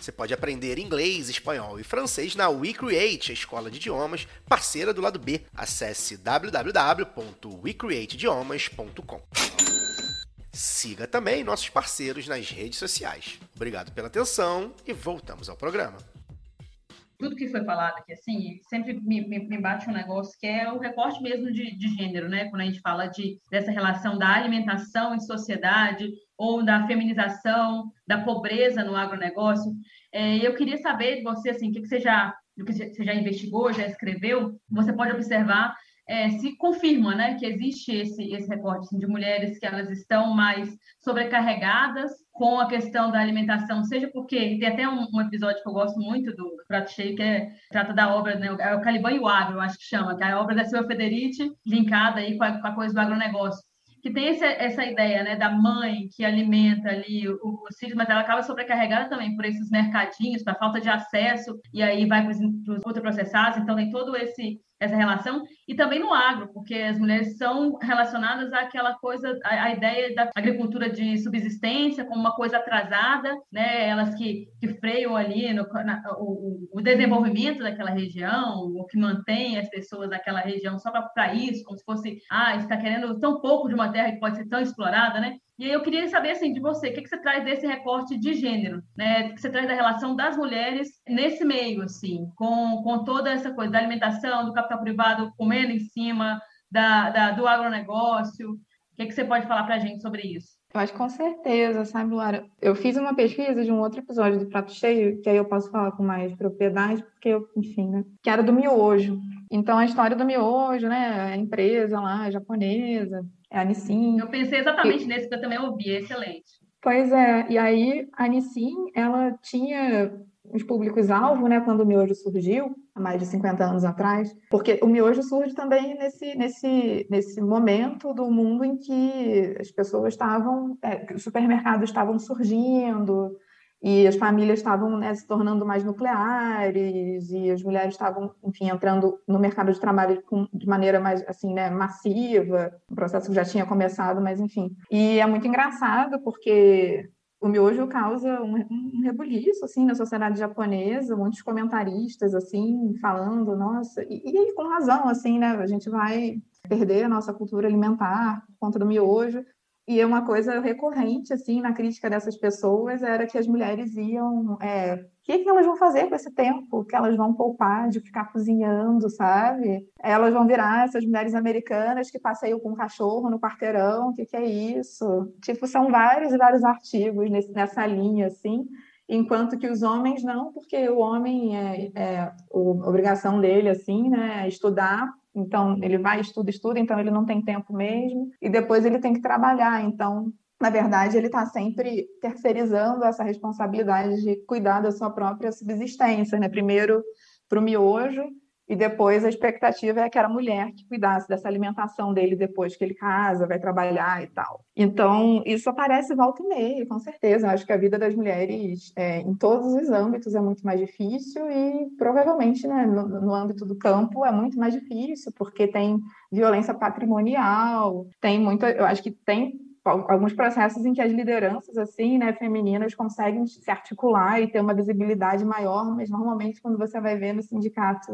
Você pode aprender inglês, espanhol e francês na WeCreate, a escola de idiomas parceira do lado B. Acesse www.wecreateidiomas.com. Siga também nossos parceiros nas redes sociais. Obrigado pela atenção e voltamos ao programa tudo que foi falado aqui, assim, sempre me, me, me, bate um negócio que é o recorte mesmo de, de gênero, né? Quando a gente fala de, dessa relação da alimentação em sociedade ou da feminização, da pobreza no agronegócio. É, eu queria saber de você, assim, o que, que você já, o que você já investigou, já escreveu, você pode observar é, se confirma, né, que existe esse, esse recorte assim, de mulheres que elas estão mais sobrecarregadas com a questão da alimentação, seja porque tem até um, um episódio que eu gosto muito do, do Prato Cheio, que é, trata da obra, né, é o Caliban e o Agro, eu acho que chama, que é a obra da Silvia Federici, linkada aí com a, com a coisa do agronegócio que tem esse, essa ideia né, da mãe que alimenta ali o, o filho, mas ela acaba sobrecarregada também por esses mercadinhos, para falta de acesso, e aí vai para os ultraprocessados, então tem todo esse essa relação, e também no agro, porque as mulheres são relacionadas àquela coisa, à, ideia da agricultura de subsistência como uma coisa atrasada, né? elas que, que freiam ali no, na, o, o, desenvolvimento daquela região, o que mantém as pessoas daquela região só para isso, como se fosse, ah, está querendo tão pouco de uma terra que pode ser tão explorada, né? E aí eu queria saber assim de você, o que, que você traz desse recorte de gênero, né? O que você traz da relação das mulheres nesse meio, assim, com, com toda essa coisa da alimentação, do capital privado comendo em cima da, da do agronegócio. O que, que você pode falar para a gente sobre isso? Que com certeza, sabe, Laura? Eu fiz uma pesquisa de um outro episódio do Prato Cheio, que aí eu posso falar com mais propriedade, porque eu, enfim, né? Que era do miojo. Então, a história do miojo, né? A empresa lá, japonesa, é a Nissin. Eu pensei exatamente e... nesse que eu também ouvi, excelente. Pois é, e aí a Nissin, ela tinha os públicos-alvo, né, quando o miojo surgiu, há mais de 50 anos atrás, porque o miojo surge também nesse, nesse, nesse momento do mundo em que as pessoas estavam, é, os supermercados estavam surgindo, e as famílias estavam né, se tornando mais nucleares e as mulheres estavam, enfim, entrando no mercado de trabalho com, de maneira mais assim, né, massiva, um processo que já tinha começado, mas enfim. E é muito engraçado porque o miojo causa um, um rebuliço assim na sociedade japonesa, muitos comentaristas assim falando, nossa, e, e com razão assim, né? A gente vai perder a nossa cultura alimentar por conta do miojo, e uma coisa recorrente, assim, na crítica dessas pessoas era que as mulheres iam... É, o que, que elas vão fazer com esse tempo que elas vão poupar de ficar cozinhando, sabe? Elas vão virar essas mulheres americanas que passeiam com um cachorro no quarteirão, o que, que é isso? Tipo, são vários e vários artigos nesse, nessa linha, assim, enquanto que os homens não, porque o homem é, é a obrigação dele assim, né, é estudar então, ele vai, estuda, estuda, então ele não tem tempo mesmo, e depois ele tem que trabalhar. Então, na verdade, ele está sempre terceirizando essa responsabilidade de cuidar da sua própria subsistência, né? Primeiro para o miojo, e depois a expectativa é que era a mulher que cuidasse dessa alimentação dele depois que ele casa, vai trabalhar e tal. Então, isso aparece volta e meia, com certeza. Eu acho que a vida das mulheres é, em todos os âmbitos é muito mais difícil e provavelmente né, no, no âmbito do campo é muito mais difícil, porque tem violência patrimonial, tem muita. Eu acho que tem alguns processos em que as lideranças assim, né, femininas conseguem se articular e ter uma visibilidade maior, mas normalmente quando você vai ver nos sindicatos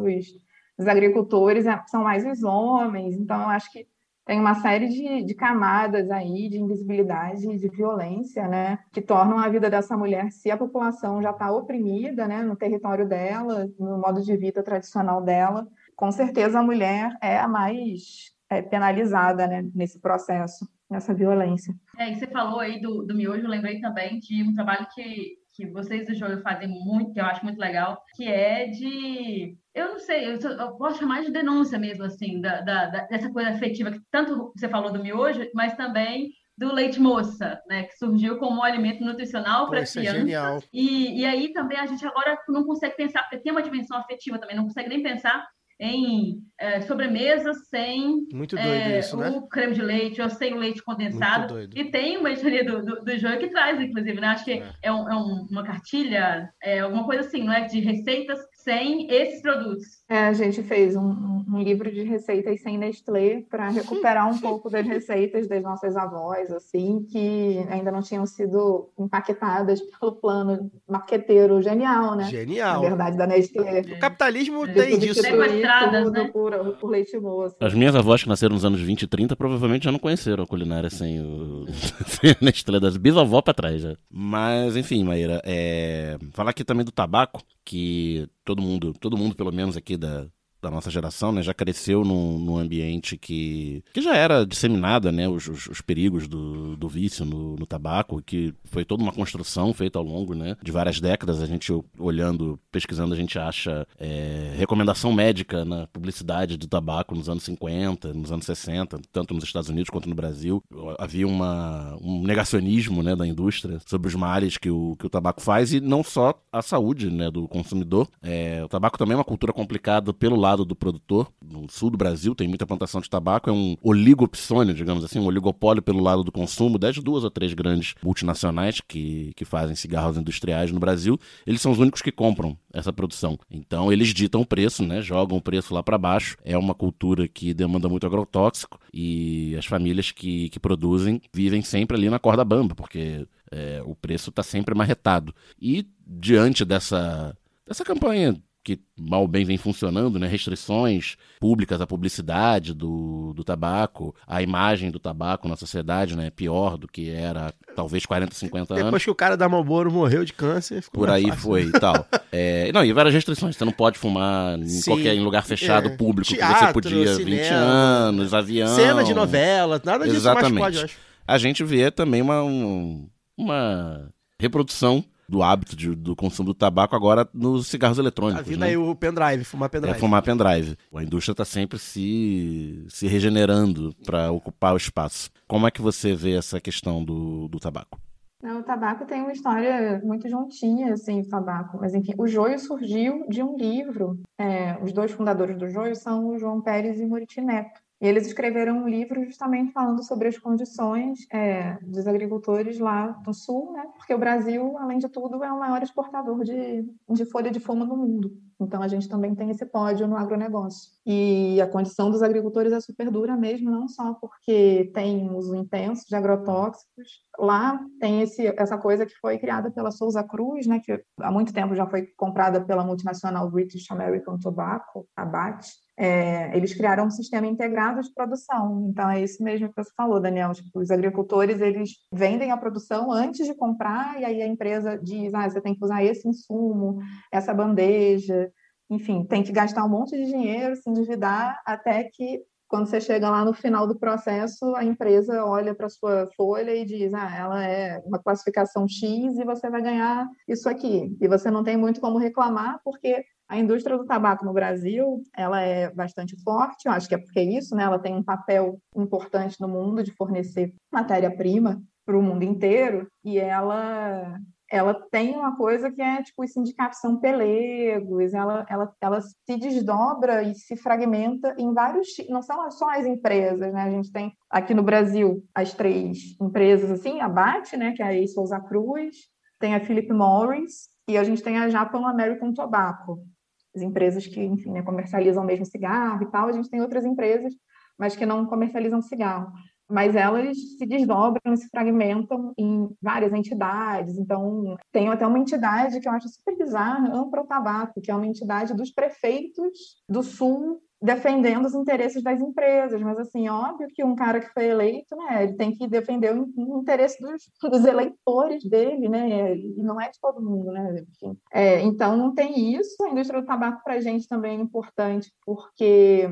dos agricultores é, são mais os homens, então eu acho que tem uma série de, de camadas aí de invisibilidade e de violência, né, que tornam a vida dessa mulher, se a população já está oprimida, né, no território dela, no modo de vida tradicional dela, com certeza a mulher é a mais é, penalizada, né, nesse processo nessa violência. É, e você falou aí do, do miojo, eu lembrei também de um trabalho que, que vocês do Joio fazem muito, que eu acho muito legal, que é de. Eu não sei, eu, eu posso chamar de denúncia mesmo, assim, da, da, dessa coisa afetiva, que tanto você falou do miojo, mas também do leite moça, né, que surgiu como um alimento nutricional para crianças. É e, e aí também a gente agora não consegue pensar, porque tem uma dimensão afetiva também, não consegue nem pensar em é, sobremesa sem é, isso, né? o creme de leite ou sem o leite condensado. E tem uma editoria do, do, do que traz, inclusive, né? Acho que é, é, um, é um, uma cartilha, é alguma coisa assim, não é? De receitas sem esses produtos. É, a gente fez um, um livro de receitas sem Nestlé para recuperar um pouco das receitas das nossas avós, assim, que ainda não tinham sido empaquetadas pelo plano marqueteiro genial, né? Genial. Na verdade, da Nestlé. O capitalismo é. tem disso. Sequestradas, né? por, por leite moço. As minhas avós que nasceram nos anos 20 e 30 provavelmente já não conheceram a culinária sem o [LAUGHS] sem a Nestlé das bisavó para trás já. Mas, enfim, Maíra, é... falar aqui também do tabaco, que todo mundo, todo mundo pelo menos aqui da, da nossa geração, né, já cresceu num, num ambiente que, que já era disseminada, né, os, os, os perigos do, do vício no, no, tabaco, que foi toda uma construção feita ao longo, né, de várias décadas. A gente olhando, pesquisando, a gente acha é, recomendação médica na publicidade do tabaco nos anos 50, nos anos 60, tanto nos Estados Unidos quanto no Brasil. Havia uma, um negacionismo, né, da indústria sobre os males que o, que o tabaco faz e não só a saúde, né, do consumidor. É, o tabaco também é uma cultura complicada pelo lado do produtor. No sul do Brasil tem muita plantação de tabaco, é um oligopsônio, digamos assim, um oligopólio pelo lado do consumo, das duas ou três grandes multinacionais que, que fazem cigarros industriais no Brasil, eles são os únicos que compram essa produção. Então eles ditam o preço, né, jogam o preço lá para baixo. É uma cultura que demanda muito agrotóxico e as famílias que, que produzem vivem sempre ali na corda bamba, porque é, o preço está sempre marretado. E diante dessa, dessa campanha que mal bem vem funcionando, né? Restrições públicas à publicidade do, do tabaco, a imagem do tabaco na sociedade, né? Pior do que era talvez 40, 50 anos. Depois que o cara da Marlboro morreu de câncer, Por aí fácil. foi e tal. É, não, e várias restrições. Você não pode fumar em Sim, qualquer em lugar fechado é. público Teatro, que você podia cinema, 20 anos, avião. Cena de novela, nada disso Exatamente. mais pode, acho. A gente vê também uma, um, uma reprodução do hábito de, do consumo do tabaco agora nos cigarros eletrônicos. A vida né? aí o pendrive, fumar pendrive. É fumar pendrive. A indústria está sempre se, se regenerando para ocupar o espaço. Como é que você vê essa questão do, do tabaco? Não, o tabaco tem uma história muito juntinha, assim, o tabaco. Mas, enfim, o joio surgiu de um livro. É, os dois fundadores do joio são o João Pérez e Muriti Neto. E eles escreveram um livro justamente falando sobre as condições é, dos agricultores lá no sul, né? Porque o Brasil, além de tudo, é o maior exportador de, de folha de fumo no mundo. Então a gente também tem esse pódio no agronegócio. E a condição dos agricultores é super dura mesmo, não só porque tem uso intenso de agrotóxicos. Lá tem esse, essa coisa que foi criada pela Souza Cruz, né? Que há muito tempo já foi comprada pela multinacional British American Tobacco, a BAT é, eles criaram um sistema integrado de produção. Então, é isso mesmo que você falou, Daniel. Tipo, os agricultores, eles vendem a produção antes de comprar, e aí a empresa diz, ah, você tem que usar esse insumo, essa bandeja, enfim, tem que gastar um monte de dinheiro, se endividar, até que quando você chega lá no final do processo, a empresa olha para sua folha e diz: ah, ela é uma classificação X e você vai ganhar isso aqui. E você não tem muito como reclamar, porque a indústria do tabaco no Brasil, ela é bastante forte, eu acho que é porque é isso, né? Ela tem um papel importante no mundo de fornecer matéria-prima para o mundo inteiro e ela ela tem uma coisa que é tipo os sindicatos são pelegos, ela, ela, ela se desdobra e se fragmenta em vários, não são só as empresas, né? A gente tem aqui no Brasil as três empresas assim, a BAT, né, que é a Souza Cruz, tem a Philip Morris e a gente tem a Japan American Tobacco, as empresas que, enfim, né, comercializam mesmo cigarro e tal, a gente tem outras empresas, mas que não comercializam cigarro. Mas elas se desdobram se fragmentam em várias entidades. Então, tem até uma entidade que eu acho super bizarra, Ampro Tabaco, que é uma entidade dos prefeitos do Sul defendendo os interesses das empresas, mas assim, óbvio que um cara que foi eleito, né, ele tem que defender o interesse dos, dos eleitores dele, né, e não é de todo mundo, né, enfim. É, então não tem isso, a indústria do tabaco para a gente também é importante, porque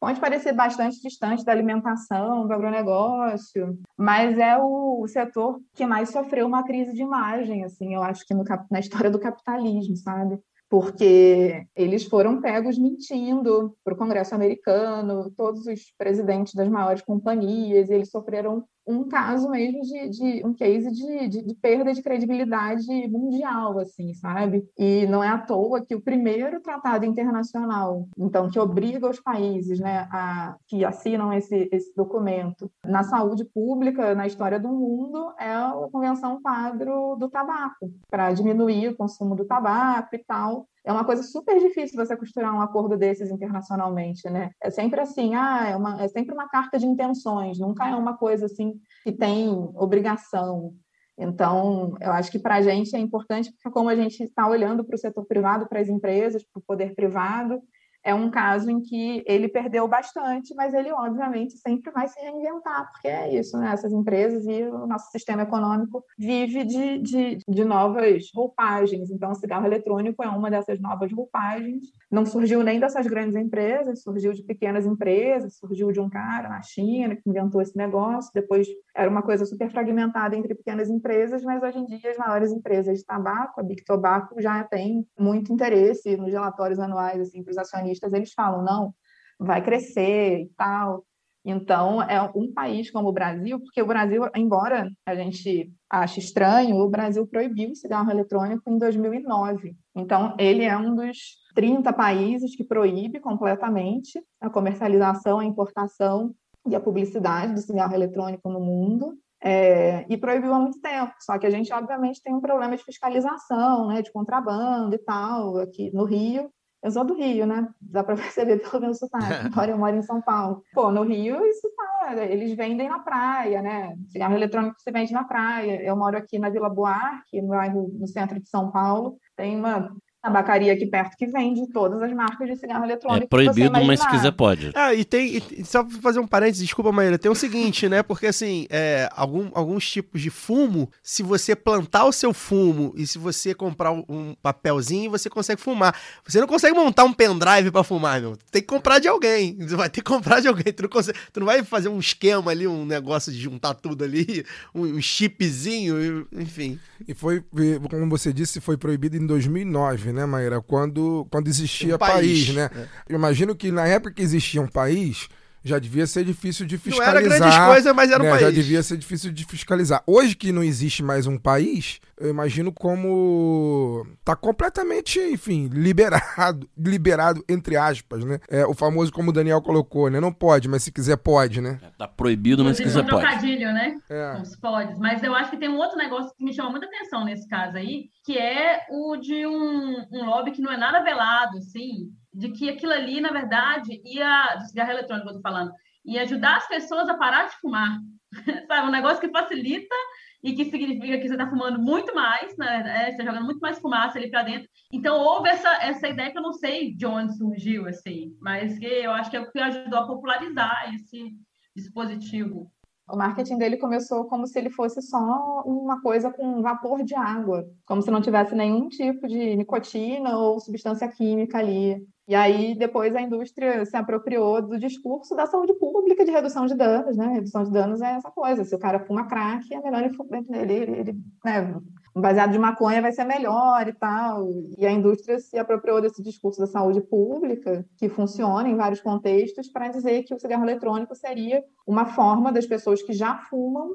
pode parecer bastante distante da alimentação, do agronegócio, mas é o, o, setor que mais sofreu uma crise de imagem, assim, eu acho que no, na história do capitalismo, sabe? porque eles foram pegos mentindo para o Congresso americano, todos os presidentes das maiores companhias, eles sofreram um caso mesmo de, de um case de, de, de, perda de credibilidade mundial, assim, sabe? E não é à toa que o primeiro tratado internacional, então, que obriga os países, né, a, que assinam esse, esse documento na saúde pública, na história do mundo, é a Convenção Quadro do Tabaco, para diminuir o consumo do tabaco e tal. É uma coisa super difícil você costurar um acordo desses internacionalmente, né? É sempre assim, ah, é, uma, é sempre uma carta de intenções, nunca é uma coisa assim que tem obrigação. Então, eu acho que para a gente é importante, porque como a gente está olhando para o setor privado, para as empresas, para o poder privado, é um caso em que ele perdeu bastante, mas ele, obviamente, sempre vai se reinventar, porque é isso, né? Essas empresas e o nosso sistema econômico vive de, de, de novas roupagens. Então, o cigarro eletrônico é uma dessas novas roupagens. Não surgiu nem dessas grandes empresas, surgiu de pequenas empresas, surgiu de um cara na China que inventou esse negócio. Depois era uma coisa super fragmentada entre pequenas empresas, mas hoje em dia as maiores empresas de tabaco, a Big Tobacco, já tem muito interesse nos relatórios anuais, assim, para os acionistas, eles falam, não, vai crescer e tal. Então, é um país como o Brasil, porque o Brasil, embora a gente ache estranho, o Brasil proibiu o cigarro eletrônico em 2009. Então, ele é um dos 30 países que proíbe completamente a comercialização, a importação e a publicidade do cigarro eletrônico no mundo. É, e proibiu há muito tempo. Só que a gente, obviamente, tem um problema de fiscalização, né, de contrabando e tal, aqui no Rio. Eu sou do Rio, né? Dá para [LAUGHS] perceber pelo meu sotaque, [LAUGHS] embora eu moro em São Paulo. Pô, no Rio, isso tá. Eles vendem na praia, né? Cigarro eletrônico se vende na praia. Eu moro aqui na Vila Buarque, no bairro no centro de São Paulo. Tem uma tabacaria aqui perto que vende todas as marcas de cigarro eletrônico. É proibido, mas se quiser pode. Ah, e tem. E, só pra fazer um parênteses, desculpa, Maíra, tem o seguinte, né? Porque assim, é, algum, alguns tipos de fumo, se você plantar o seu fumo e se você comprar um papelzinho, você consegue fumar. Você não consegue montar um pendrive para fumar, meu. Tem que comprar de alguém. Você vai ter que comprar de alguém. Tu não, consegue, tu não vai fazer um esquema ali, um negócio de juntar tudo ali, um chipzinho, enfim. E foi, como você disse, foi proibido em 2009 né, Maíra? Quando, quando existia Um país, país, né? é. Imagino que na época que existia um país, já devia ser difícil de Não fiscalizar. era grandes coisas, mas era um né? país. Já devia ser difícil de fiscalizar. Hoje que não existe mais um país, eu imagino como tá completamente, enfim, liberado, [LAUGHS] liberado entre aspas, né? É, o famoso como o Daniel colocou, né? Não pode, mas se quiser pode, né? Tá proibido, mas se quiser um pode. trocadilho, né? É. Os pods. Mas eu acho que tem um outro negócio que me chama muita atenção nesse caso aí, que é o de um, um lobby que não é nada velado, assim, de que aquilo ali, na verdade, ia. Do cigarro eletrônico, eu tô falando, ia ajudar as pessoas a parar de fumar. [LAUGHS] Sabe? Um negócio que facilita e que significa que você está fumando muito mais, né? É, você está jogando muito mais fumaça ali para dentro. Então, houve essa, essa ideia que eu não sei de onde surgiu, assim, mas que eu acho que é o que ajudou a popularizar esse dispositivo. O marketing dele começou como se ele fosse só uma coisa com vapor de água, como se não tivesse nenhum tipo de nicotina ou substância química ali. E aí, depois, a indústria se apropriou do discurso da saúde pública de redução de danos, né? Redução de danos é essa coisa. Se o cara fuma crack, é melhor ele, ele, ele, né? baseado de maconha vai ser melhor e tal. E a indústria se apropriou desse discurso da saúde pública, que funciona em vários contextos, para dizer que o cigarro eletrônico seria uma forma das pessoas que já fumam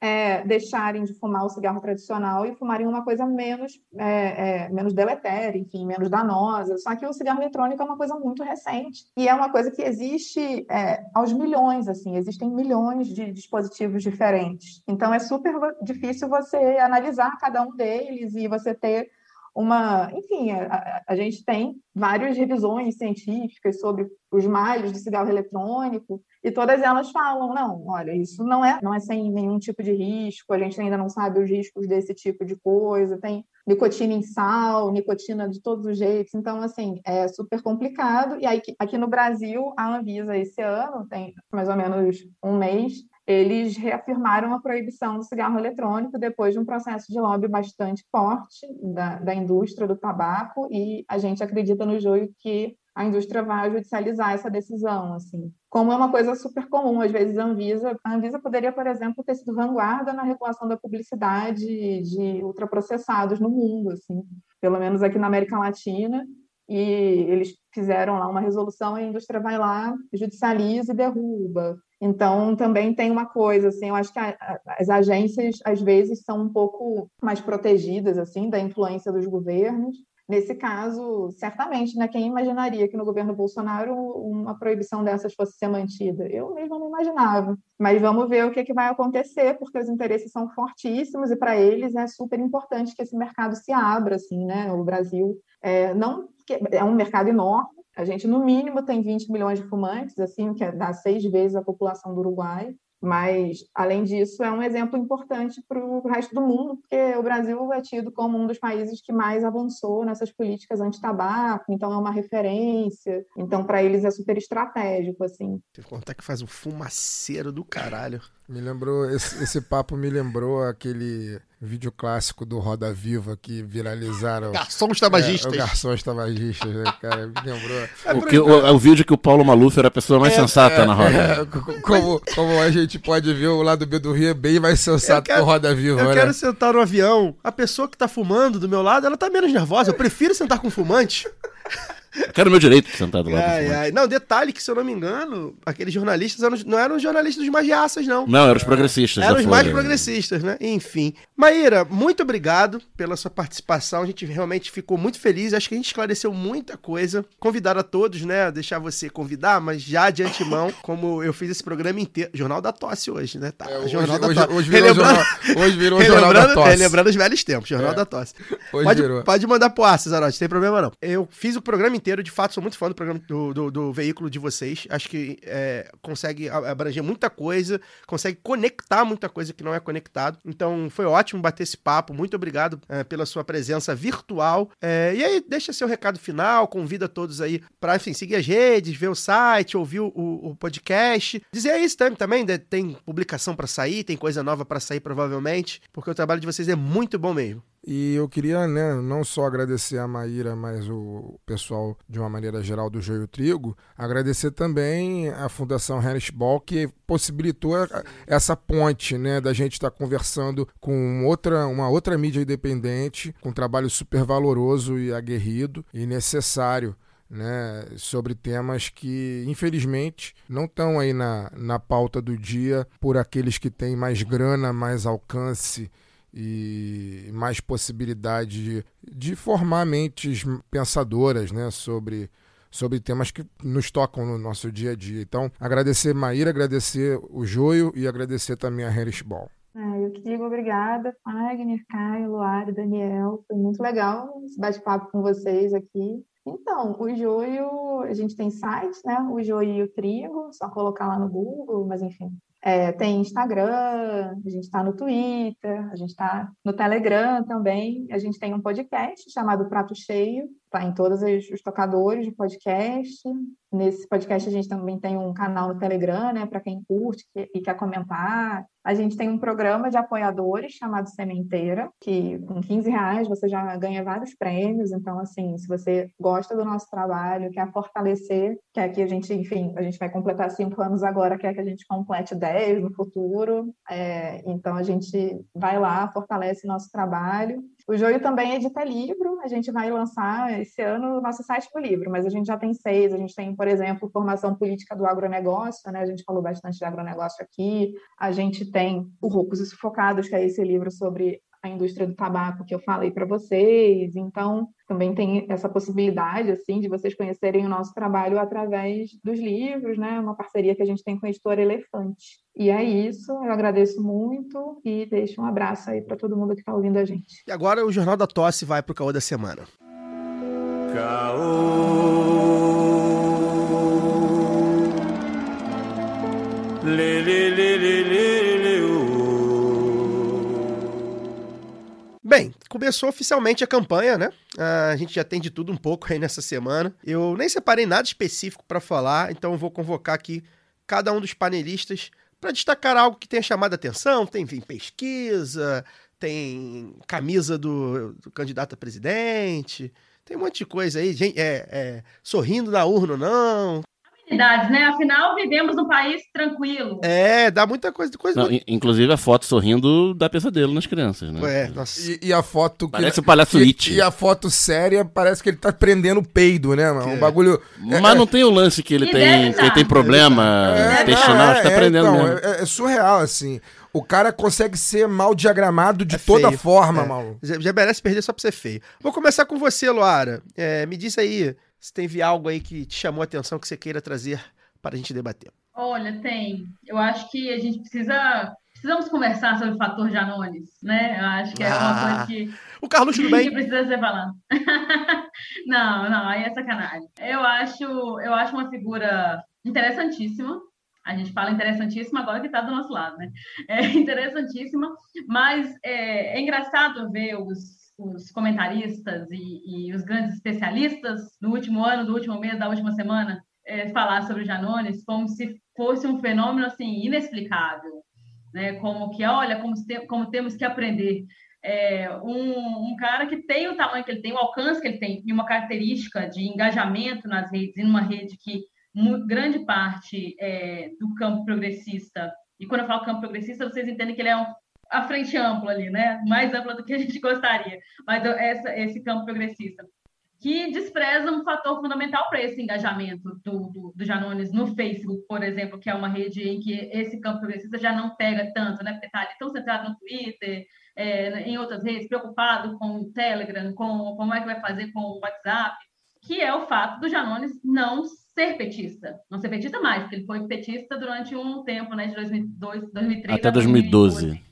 é, deixarem de fumar o cigarro tradicional e fumarem uma coisa menos, é, é, menos deletéria, enfim, menos danosa. Só que o cigarro eletrônico é uma coisa muito recente e é uma coisa que existe é, aos milhões, assim, existem milhões de dispositivos diferentes. Então é super difícil você analisar cada um deles e você ter uma, enfim, a, a- gente tem várias revisões científicas sobre os males do cigarro eletrônico e todas elas falam, não, olha, isso não é, não é sem nenhum tipo de risco, a gente ainda não sabe os riscos desse tipo de coisa, tem nicotina em sal, nicotina de todos os jeitos, então, assim, é super complicado, e aí, aqui no Brasil, a Anvisa, esse ano, tem mais ou menos um mês, eles reafirmaram a proibição do cigarro eletrônico depois de um processo de lobby bastante forte da, da indústria do tabaco, e a gente acredita no joio que a indústria vai judicializar essa decisão, assim. Como é uma coisa super comum, às vezes a Anvisa, a Anvisa poderia, por exemplo, ter sido vanguarda na regulação da publicidade de ultraprocessados no mundo, assim, pelo menos aqui na América Latina, e eles fizeram lá uma resolução a indústria vai lá, judicializa e derruba. Então, também tem uma coisa, assim, eu acho que a, a, as agências, às vezes, são um pouco mais protegidas, assim, da influência dos governos, Nesse caso, certamente, né, quem imaginaria que no governo Bolsonaro uma proibição dessas fosse ser mantida? Eu mesmo não imaginava. Mas vamos ver o que, que vai acontecer, porque os interesses são fortíssimos e para eles é super importante que esse mercado se abra, assim, né? O Brasil é, não é um mercado enorme. A gente, no mínimo, tem 20 milhões de fumantes, assim, que dá seis vezes a população do Uruguai. Mas, além disso, é um exemplo importante para o resto do mundo, porque o Brasil é tido como um dos países que mais avançou nessas políticas anti-tabaco, então é uma referência. Então, para eles é super estratégico, assim. Você contar que faz um fumaceiro do caralho. Me lembrou, esse, esse papo me lembrou aquele vídeo clássico do Roda Viva que viralizaram. Garçons É, tabagistas. o Garçons Tabagistas, né, cara? Me lembrou. O, que, o, é o vídeo que o Paulo Maluf era a pessoa mais sensata na roda. É, co- como, como a gente pode ver, o lado B do Rio é bem mais sensato quero- que o Roda Viva, Eu né? quero sentar no avião. A pessoa que tá fumando do meu lado, ela tá menos nervosa. Eu prefiro sentar com fumante. Eu quero o meu direito de sentar do lado do Ai, ai. Não, detalhe que, se eu não me engano, aqueles jornalistas eram- não eram os jornalistas dos magiaças, não. Não, eram os progressistas. Eram da os mais progressistas, né? Enfim. Maíra, muito obrigado pela sua participação. A gente realmente ficou muito feliz. Acho que a gente esclareceu muita coisa. Convidar a todos, né? Deixar você convidar, mas já de antemão, [LAUGHS] como eu fiz esse programa inteiro. Jornal da Tosse hoje, né? Tá, É, hoje, Jornal da hoje, Tosse. hoje virou, jornal, hoje virou Jornal da Tosse. relembrando os velhos tempos, Jornal É. da Tosse. Hoje Pode, virou. pode mandar pro ar, Cesarote, não tem problema não. Eu fiz o programa inteiro, de fato, sou muito fã do programa do, do, do veículo de vocês. Acho que é, consegue abranger muita coisa, consegue conectar muita coisa que não é conectado. Então foi ótimo bater esse papo. Muito obrigado é, pela sua presença virtual. É, e aí, deixa seu recado final, convida todos aí enfim, seguir as redes, ver o site, ouvir o, o- podcast. Dizer isso também, né, tem publicação pra sair, tem coisa nova pra sair provavelmente, porque o trabalho de vocês é muito bom mesmo. E eu queria, né, não só agradecer a Maíra, mas o pessoal, de uma maneira geral, do Joio Trigo, agradecer também a Fundação Harris Ball, que possibilitou a- essa ponte, né, da gente estar conversando com outra, uma outra mídia independente, com um trabalho super valoroso e aguerrido e necessário. Né, sobre temas que, infelizmente, não estão aí na, na pauta do dia por aqueles que têm mais grana, mais alcance e mais possibilidade de, de formar mentes pensadoras né, sobre, sobre temas que nos tocam no nosso dia a dia. Então, agradecer Maíra, agradecer o Joio e agradecer também a Harris Ball. É, eu que digo obrigada, Wagner, Caio, Luara, Daniel. Foi muito legal esse bate-papo com vocês aqui. Então, o joio, a gente tem site, né? O joio e o trigo, só colocar lá no Google, mas enfim. É, tem Instagram, a gente está no Twitter, a gente está no Telegram também. A gente tem um podcast chamado Prato Cheio, tá em todos os tocadores de podcast. Nesse podcast a gente também tem um canal no Telegram, né, para quem curte e quer comentar. A gente tem um programa de apoiadores chamado Sementeira, que com 15 reais você já ganha vários prêmios. Então, assim, se você gosta do nosso trabalho, quer fortalecer, quer que a gente, enfim, a gente vai completar cinco anos agora, quer que a gente complete 10 no futuro. É, então, a gente vai lá, fortalece nosso trabalho. O Joio também edita livro, a gente vai lançar esse ano o nosso site do livro, mas a gente já tem seis, a gente tem, por exemplo, formação política do agronegócio, né? A gente falou bastante de agronegócio aqui. A gente tem o Roucos e Sufocados, que é esse livro sobre a indústria do tabaco que eu falei para vocês. Então, também tem essa possibilidade, assim, de vocês conhecerem o nosso trabalho através dos livros, né? Uma parceria que a gente tem com a editora Elefante. E é isso, eu agradeço muito e deixo um abraço aí para todo mundo que está ouvindo a gente. E agora o Jornal da Tosse vai pro caô da semana. Lê, lê, lê, lê, lê, lê, Bem, começou oficialmente a campanha, né? Ah, a gente já tem de tudo um pouco aí nessa semana. Eu nem separei nada específico para falar, então eu vou convocar aqui cada um dos panelistas para destacar algo que tenha chamado a atenção. Tem, enfim, pesquisa, tem camisa do, do candidato a presidente, tem um monte de coisa aí. Gente, é, é, sorrindo na urna, não. Né? Afinal, vivemos num país tranquilo. É, dá muita coisa. coisa Não, in- inclusive a foto sorrindo dá pesadelo nas crianças, né? É, nossa. E, e a foto. que- Parece o palhaço e, It. e a foto séria parece que ele tá prendendo o peido, né? mano? Um bagulho. Mas não tem o lance que ele E tem, que ele tem problema É, intestinal, que tá é, aprendendo então, mesmo. é, é surreal, assim. O cara consegue ser mal diagramado de É toda feio. forma, É. maluco. Já, já merece perder só pra ser feio. Vou começar com você, Luara. É, me diz aí se teve algo aí que te chamou a atenção que você queira trazer para a gente debater. Olha, tem. Eu acho que a gente precisa. Precisamos conversar sobre o fator Janones, né? Eu acho que é uma Ah, coisa que O Carlos, tudo que bem? precisa ser falado. [LAUGHS] não, não, aí é sacanagem. Eu acho, eu acho uma figura interessantíssima. A gente fala interessantíssima agora que está do nosso lado, né? [LAUGHS] É interessantíssima, mas é, é engraçado ver os, os comentaristas e, e, os grandes especialistas do último ano, do último mês, da última semana, é, falar sobre o Janones como se fosse um fenômeno assim inexplicável, né? Como que, olha, como, como temos que aprender. É, um, um, cara que tem o tamanho que ele tem, o alcance que ele tem, e uma característica de engajamento nas redes, em uma rede que grande parte é, do campo progressista, e quando eu falo campo progressista, vocês entendem que ele é um, a frente ampla ali, né? Mais ampla do que a gente [LAUGHS] gostaria, mas essa, esse campo progressista, que despreza um fator fundamental para esse engajamento do, do, do, Janones no Facebook, por exemplo, que é uma rede em que esse campo progressista já não pega tanto, né? Porque está ali tão centrado no Twitter, é, em outras redes, preocupado com o Telegram, com como é que vai fazer com o WhatsApp, que é o fato do Janones não ser petista. Não ser petista mais, porque ele foi petista durante um tempo, né, de 2002, 2003 até 2012. 2012.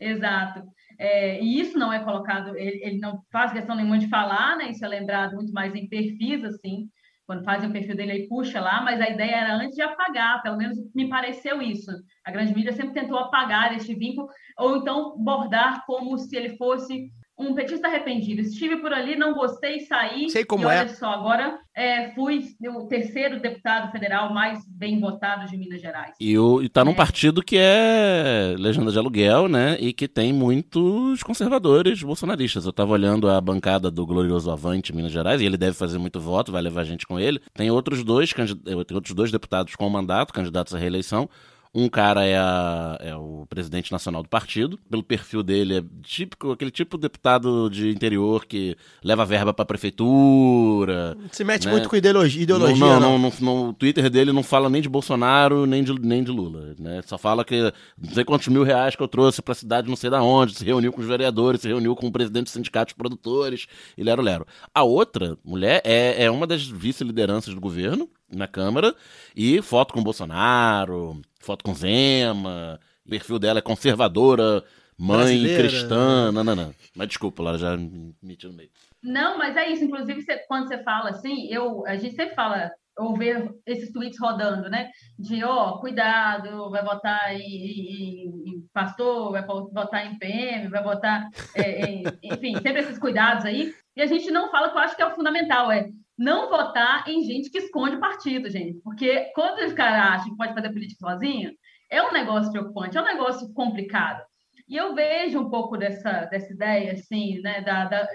Exato. É, e isso não é colocado, ele, ele, não faz questão nenhuma de falar, né? Isso é lembrado muito mais em perfis, assim, quando fazem o perfil dele, aí puxa lá, mas a ideia era antes de apagar, pelo menos me pareceu isso. A grande mídia sempre tentou apagar este vínculo, ou então bordar como se ele fosse um petista arrependido. Estive por ali, não gostei, saí. Sei como e olha é. só, agora é, fui o terceiro deputado federal mais bem votado de Minas Gerais. E, o, e tá num é. partido que é legenda de aluguel, né? E que tem muitos conservadores bolsonaristas. Eu tava olhando a bancada do Glorioso Avante Minas Gerais, e ele deve fazer muito voto, vai levar gente com ele. Tem outros dois, tem outros dois deputados com mandato, candidatos à reeleição. Um cara é, a, é, o presidente nacional do partido. Pelo perfil dele, é típico, aquele tipo de deputado de interior que leva verba pra prefeitura. Se mete né? muito com ideologia. ideologia não, não, não. No, no, Twitter dele não fala nem de Bolsonaro, nem de, nem de Lula. Né? Só fala que não sei quantos mil reais que eu trouxe pra cidade, não sei da onde. Se reuniu com os vereadores, se reuniu com o presidente do sindicato de produtores e lero lero. A outra mulher é, é uma das vice-lideranças do governo na Câmara e foto com Bolsonaro, foto com Zema, o perfil dela é conservadora, mãe Brasileira. cristã, não, não, não. Mas desculpa, Lara, já me meti no meio. Não, mas é isso. Inclusive, você, quando você fala assim, eu, a gente sempre fala, ou ver esses tweets rodando, né? De, ó, oh, cuidado, vai votar em, em, em, pastor, vai votar em PM, vai votar, é, em, enfim, sempre esses cuidados aí. E a gente não fala que eu acho que é o fundamental, é não votar em gente que esconde partido, gente. Porque quando os caras acham que pode fazer política sozinho, é um negócio preocupante, é um negócio complicado. E eu vejo um pouco dessa, dessa ideia, assim, né, da, da,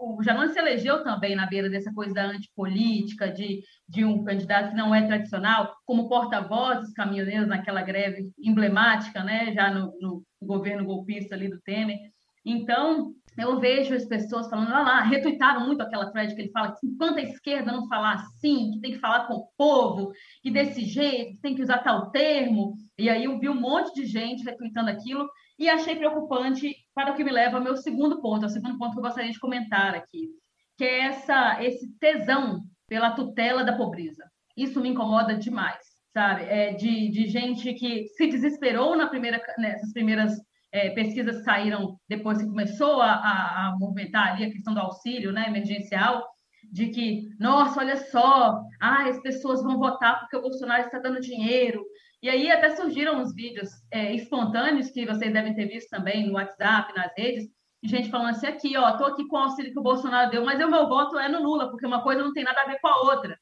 o Janone se elegeu também na beira dessa coisa da antipolítica, de, de um candidato que não é tradicional, como porta-voz dos caminhoneiros naquela greve emblemática, né, já no, no governo golpista ali do Temer. Então, eu vejo as pessoas falando, olha lá, retuitaram muito aquela thread que ele fala que enquanto a esquerda não falar assim, que tem que falar com o povo, que desse jeito, que tem que usar tal termo. E aí eu vi um monte de gente retuitando aquilo e achei preocupante para o que me leva ao meu segundo ponto, ao segundo ponto que eu gostaria de comentar aqui, que é essa, esse tesão pela tutela da pobreza. Isso me incomoda demais, sabe? É de, de gente que se desesperou na primeira, nessas primeiras é, pesquisas saíram depois que começou a, a, a, movimentar ali a questão do auxílio né, emergencial, de que, nossa, olha só, ah, as pessoas vão votar porque o Bolsonaro está dando dinheiro. E aí até surgiram uns vídeos é, espontâneos que vocês devem ter visto também no WhatsApp, nas redes, gente falando assim, aqui, ó, tô aqui com o auxílio que o Bolsonaro deu, mas o meu voto é no Lula, porque uma coisa não tem nada a ver com a outra.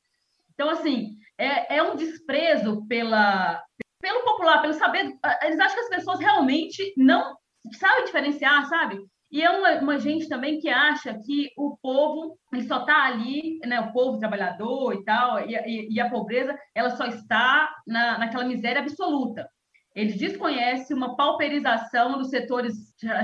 Então, assim, é, é um desprezo pela, pelo popular, pelo saber, eles acham que as pessoas realmente não sabem diferenciar, sabe? E é uma, uma gente também que acha que o povo ele só está ali, né, o povo trabalhador e tal, e, e, e a pobreza ela só está na, naquela miséria absoluta. Eles desconhecem uma pauperização dos setores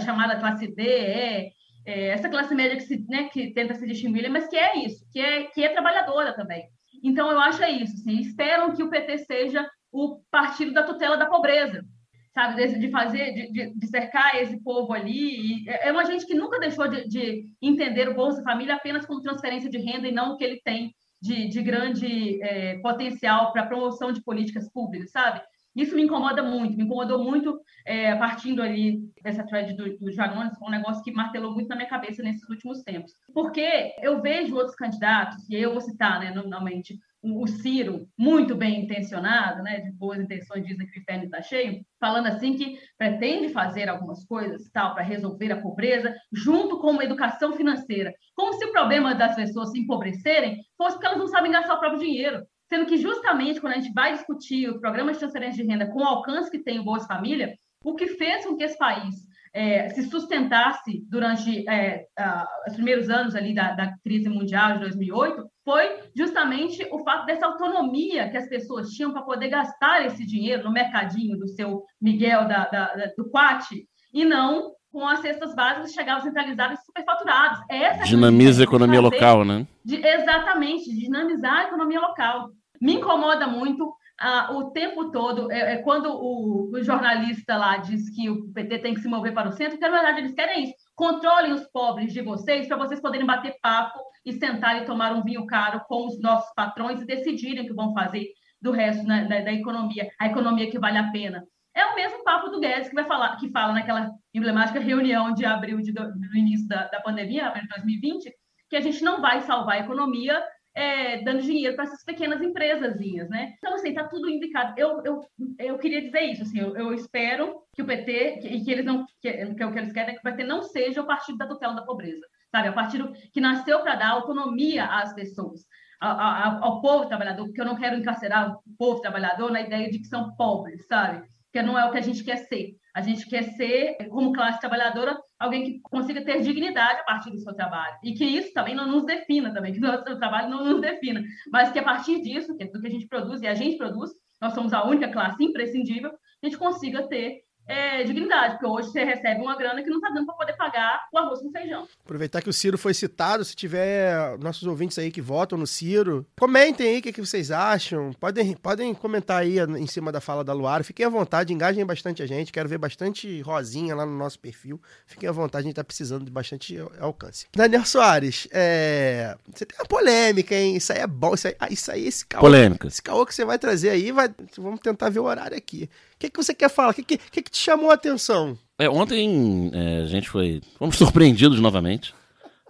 chamada classe D, é, é, essa classe média que, se, né, que tenta se distinguir, mas que é isso, que é, que é trabalhadora também. Então, eu acho é isso. Assim, esperam que o PT seja o partido da tutela da pobreza, sabe? De fazer, de, de cercar esse povo ali. E é, é uma gente que nunca deixou de, de, entender o Bolsa Família apenas como transferência de renda e não o que ele tem de, de grande é, potencial para promoção de políticas públicas, sabe? Isso me incomoda muito, me incomodou muito é, partindo ali dessa thread do, do Janones, um negócio que martelou muito na minha cabeça nesses últimos tempos. Porque eu vejo outros candidatos, e eu vou citar, né, normalmente, o Ciro, muito bem intencionado, né, de boas intenções, dizem que o inferno está cheio, falando assim que pretende fazer algumas coisas tal para resolver a pobreza, junto com uma educação financeira, como se o problema das pessoas se empobrecerem fosse porque elas não sabem gastar o próprio dinheiro. Sendo que justamente quando a gente vai discutir o programa de transferência de renda com o alcance que tem o Bolsa Família, o que fez com que esse país é, se sustentasse durante é, a, os primeiros anos ali da, da, crise mundial de 2008 foi justamente o fato dessa autonomia que as pessoas tinham para poder gastar esse dinheiro no mercadinho do seu Miguel da, da, do Quat e não com as cestas básicas chegavam centralizadas e superfaturadas. Essa Dinamiza a economia local, né? De, exatamente, dinamizar a economia local. Me incomoda muito ah, o tempo todo, é, é quando o, o, jornalista lá diz que o PT tem que se mover para o centro, que na verdade eles querem isso. Controlem os pobres de vocês para vocês poderem bater papo e sentar e tomar um vinho caro com os nossos patrões e decidirem o que vão fazer do resto né, da, da, economia, a economia que vale a pena. É o mesmo papo do Guedes que vai falar, que fala naquela emblemática reunião de abril de, do, do início da, da pandemia, abril de 2020, que a gente não vai salvar a economia é, dando dinheiro para essas pequenas empresazinhas, né? Então, assim, tá tudo indicado. Eu, eu, eu queria dizer isso, assim, eu, eu espero que o PT, que, que eles não, que, que, o que eles querem é que o PT não seja o partido da tutela da pobreza, sabe? É o partido que nasceu para dar autonomia às pessoas, ao, ao povo trabalhador, porque eu não quero encarcerar o povo trabalhador na ideia de que são pobres, sabe? Que não é o que a gente quer ser. A gente quer ser, como classe trabalhadora, alguém que consiga ter dignidade a partir do seu trabalho. E que isso também não nos defina, também, que o nosso trabalho não nos defina. Mas que a partir disso, que é do que a gente produz, e a gente produz, nós somos a única classe imprescindível, a gente consiga ter é, dignidade, porque hoje você recebe uma grana que não está dando para poder pagar o arroz com feijão. Aproveitar que o Ciro foi citado, se tiver nossos ouvintes aí que votam no Ciro, comentem aí o que, que vocês acham. Podem, podem comentar aí em cima da fala da Luara. Fiquem à vontade, engajem bastante a gente. Quero ver bastante rosinha lá no nosso perfil. Fiquem à vontade, a gente está precisando de bastante alcance. Daniel Soares, é... você tem uma polêmica, hein? Isso aí é bom. Isso aí, ah, isso aí esse caô. Polêmica. Esse caô que você vai trazer aí, vai... vamos tentar ver o horário aqui. O que, que você quer falar? O que, que, que, que te chamou a atenção? É, ontem é, a gente foi. Fomos [LAUGHS] surpreendidos novamente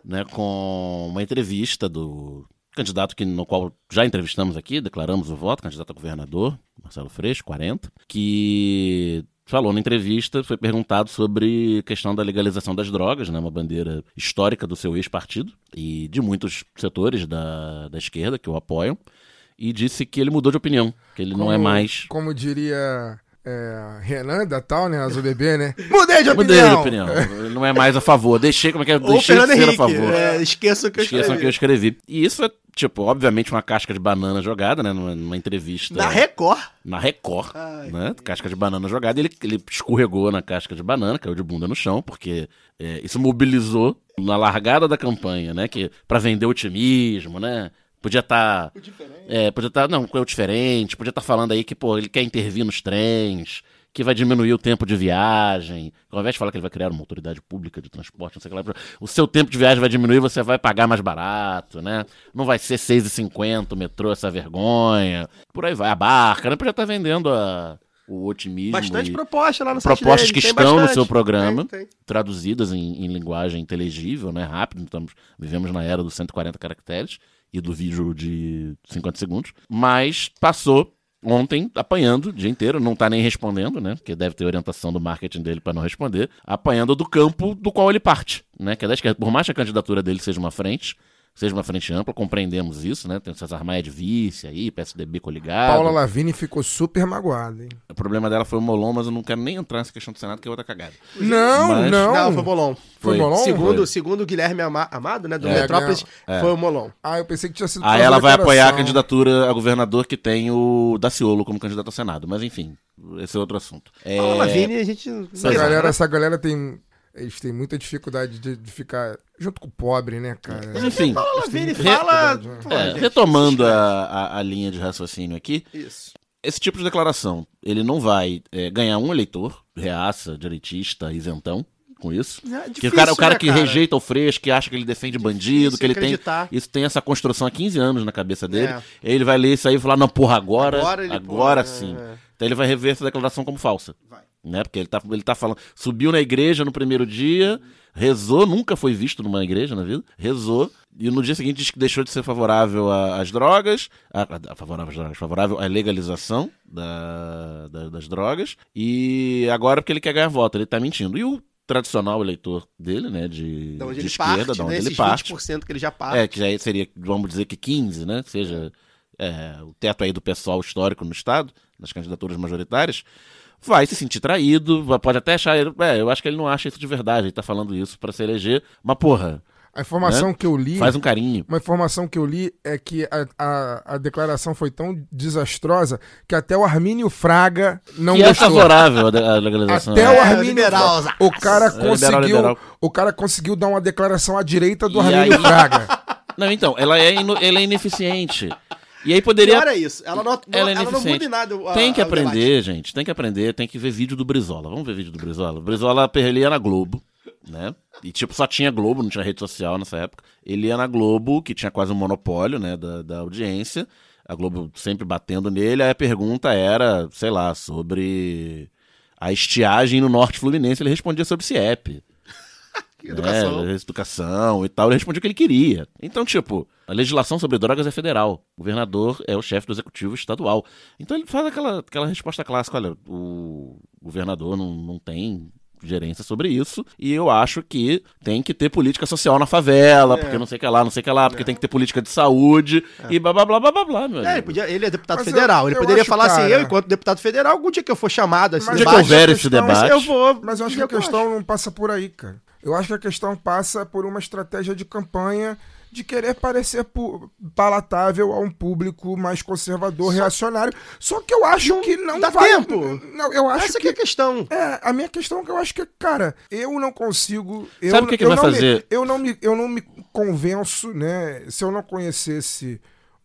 né, com uma entrevista do candidato que, no qual já entrevistamos aqui, declaramos o voto, candidato a governador, Marcelo Freixo, 40, que falou na entrevista, foi perguntado sobre a questão da legalização das drogas, né, uma bandeira histórica do seu ex-partido e de muitos setores da, da esquerda que o apoiam, e disse que ele mudou de opinião, que ele como, não é mais... Como diria é, Renan da tal, né? Azul Bebê, né? [LAUGHS] Mudei de opinião. Mudei de opinião. Não é mais a favor. Deixei, como é que é? Deixei de ser Henrique, a favor. É, esqueçam que eu Esqueçam escrevi. que eu escrevi. E isso é, tipo, obviamente uma casca de banana jogada, né? Numa, numa entrevista. Na Record. Na Record, Ai, né? Casca de banana jogada. Ele, ele escorregou na casca de banana, caiu de bunda no chão, porque é, isso mobilizou na largada da campanha, né? Que, pra vender otimismo, né? Podia estar. Tá, é, podia estar. Tá, não, o diferente. Podia estar tá falando aí que, pô, ele quer intervir nos trens, que vai diminuir o tempo de viagem. Ao invés de falar que ele vai criar uma autoridade pública de transporte, não sei o que lá, o seu tempo de viagem vai diminuir, você vai pagar mais barato, né? Não vai ser 6,50 o metrô, essa vergonha. Por aí vai. A barca, né? Podia estar vendendo a o otimismo. Bastante proposta lá no Propostas dele, que estão bastante. no seu programa, tem, tem. traduzidas em, em, linguagem inteligível, né, rápido. Estamos, vivemos na era dos 140 caracteres e do vídeo de 50 segundos, mas passou ontem apanhando o dia inteiro, não tá nem respondendo, né? Porque deve ter orientação do marketing dele para não responder, apanhando do campo do qual ele parte, né? Que é da esquerda. Por mais que a candidatura dele seja uma frente, seja uma frente ampla, compreendemos isso, né? Tem o César Maia de vice aí, PSDB coligado. Paula Lavini ficou super magoada, hein? O problema dela foi o Molon, mas eu não quero nem entrar nessa questão do Senado, que é outra cagada. Não, mas... não. Não, foi Molon. Foi, foi Molon? Segundo, foi. segundo o Guilherme Amado, né, do é, Metrópolis, é. foi o Molon. Ah, eu pensei que tinha sido Aí ela vai apoiar a candidatura a governador que tem o Daciolo como candidato ao Senado, mas enfim, esse é outro assunto. É... Paula Lavini, a gente... Essa galera, essa galera tem eles têm muita dificuldade de, de, ficar junto com o pobre, né, cara? Mas enfim. Fala, Vini, fala. Né? É, retomando a, a, a, linha de raciocínio aqui. Isso. Esse tipo de declaração, ele não vai é, ganhar um eleitor, reaça, direitista, isentão, com isso. É difícil, que o cara, o cara né, que cara? rejeita o fresco, que acha que ele defende difícil bandido, que ele acreditar. tem. Isso tem essa construção há 15 anos na cabeça dele. É. Ele vai ler isso aí e falar, não, porra, agora. Agora, ele, agora porra, sim. É. Então ele vai rever essa declaração como falsa. Vai. né? Porque ele tá, ele tá falando. Subiu na igreja no primeiro dia, rezou, nunca foi visto numa igreja na vida, rezou, e no dia seguinte diz que deixou de ser favorável às drogas, a, a- favorável às drogas, favorável à legalização da- da- das drogas, e agora porque ele quer ganhar voto, ele tá mentindo. E o tradicional eleitor dele, né, de, onde de ele esquerda, parte, da onde né? ele parte, 20% que ele já parte. é, que já seria, vamos dizer que 15, né? Seja é, o teto aí do pessoal histórico no Estado, nas candidaturas majoritárias, vai se sentir traído, pode até achar. ele- É, eu acho que ele não acha isso de verdade, ele tá falando isso pra se eleger, mas porra, A informação Né? que eu li. faz um carinho. Uma informação que eu li é que a, a, a declaração foi tão desastrosa que até o Armínio Fraga não que é gostou. favorável à legalização. Até né? o É, Armínio liberal, Fraga- o cara É, liberal, conseguiu liberal. o cara conseguiu dar uma declaração à direita do E Armínio aí- Fraga. Não, então, ela é, ino- ela é ineficiente. E aí poderia. Pior é isso. Ela não, Ela é ela não muda em nada. a- Tem que a- o debate. aprender, gente. Tem que aprender, tem que ver vídeo do Brizola. Vamos ver vídeo do Brizola. O Brizola ele ia na Globo, né? E tipo, só tinha Globo, não tinha rede social nessa época. Ele ia na Globo, que tinha quase um monopólio, né, da, da audiência. A Globo sempre batendo nele. Aí a pergunta era, sei lá, sobre a estiagem no norte fluminense. Ele respondia sobre CIEP. Educação. É, educação e tal, ele respondia o que ele queria. Então, tipo, a legislação sobre drogas é federal. O governador é o chefe do executivo estadual. Então ele faz aquela, aquela resposta clássica: olha, o governador não, não tem gerência sobre isso, e eu acho que tem que ter política social na favela, É. porque não sei o que lá, não sei o que lá, porque tem que ter política de saúde, e blá blá blá blá blá blá, meu É, ele, amigo. podia, ele é deputado Mas federal. eu- ele eu poderia acho, falar assim: cara- eu, enquanto deputado federal, algum dia que eu for chamado assim, Mas dia que debate, houver esse debate. eu vou. Mas eu acho que a questão não passa por aí, cara. Eu acho que a questão passa por uma estratégia de campanha de querer parecer palatável a um público mais conservador, reacionário. Só que eu acho que não dá vai... tempo. Não, eu acho Essa que... é a questão. É, a minha questão é que eu acho que, cara, eu não consigo. Eu, Sabe o que que eu vai não me- fazer? eu, não me, eu não me convenço, né? Se eu não conhecesse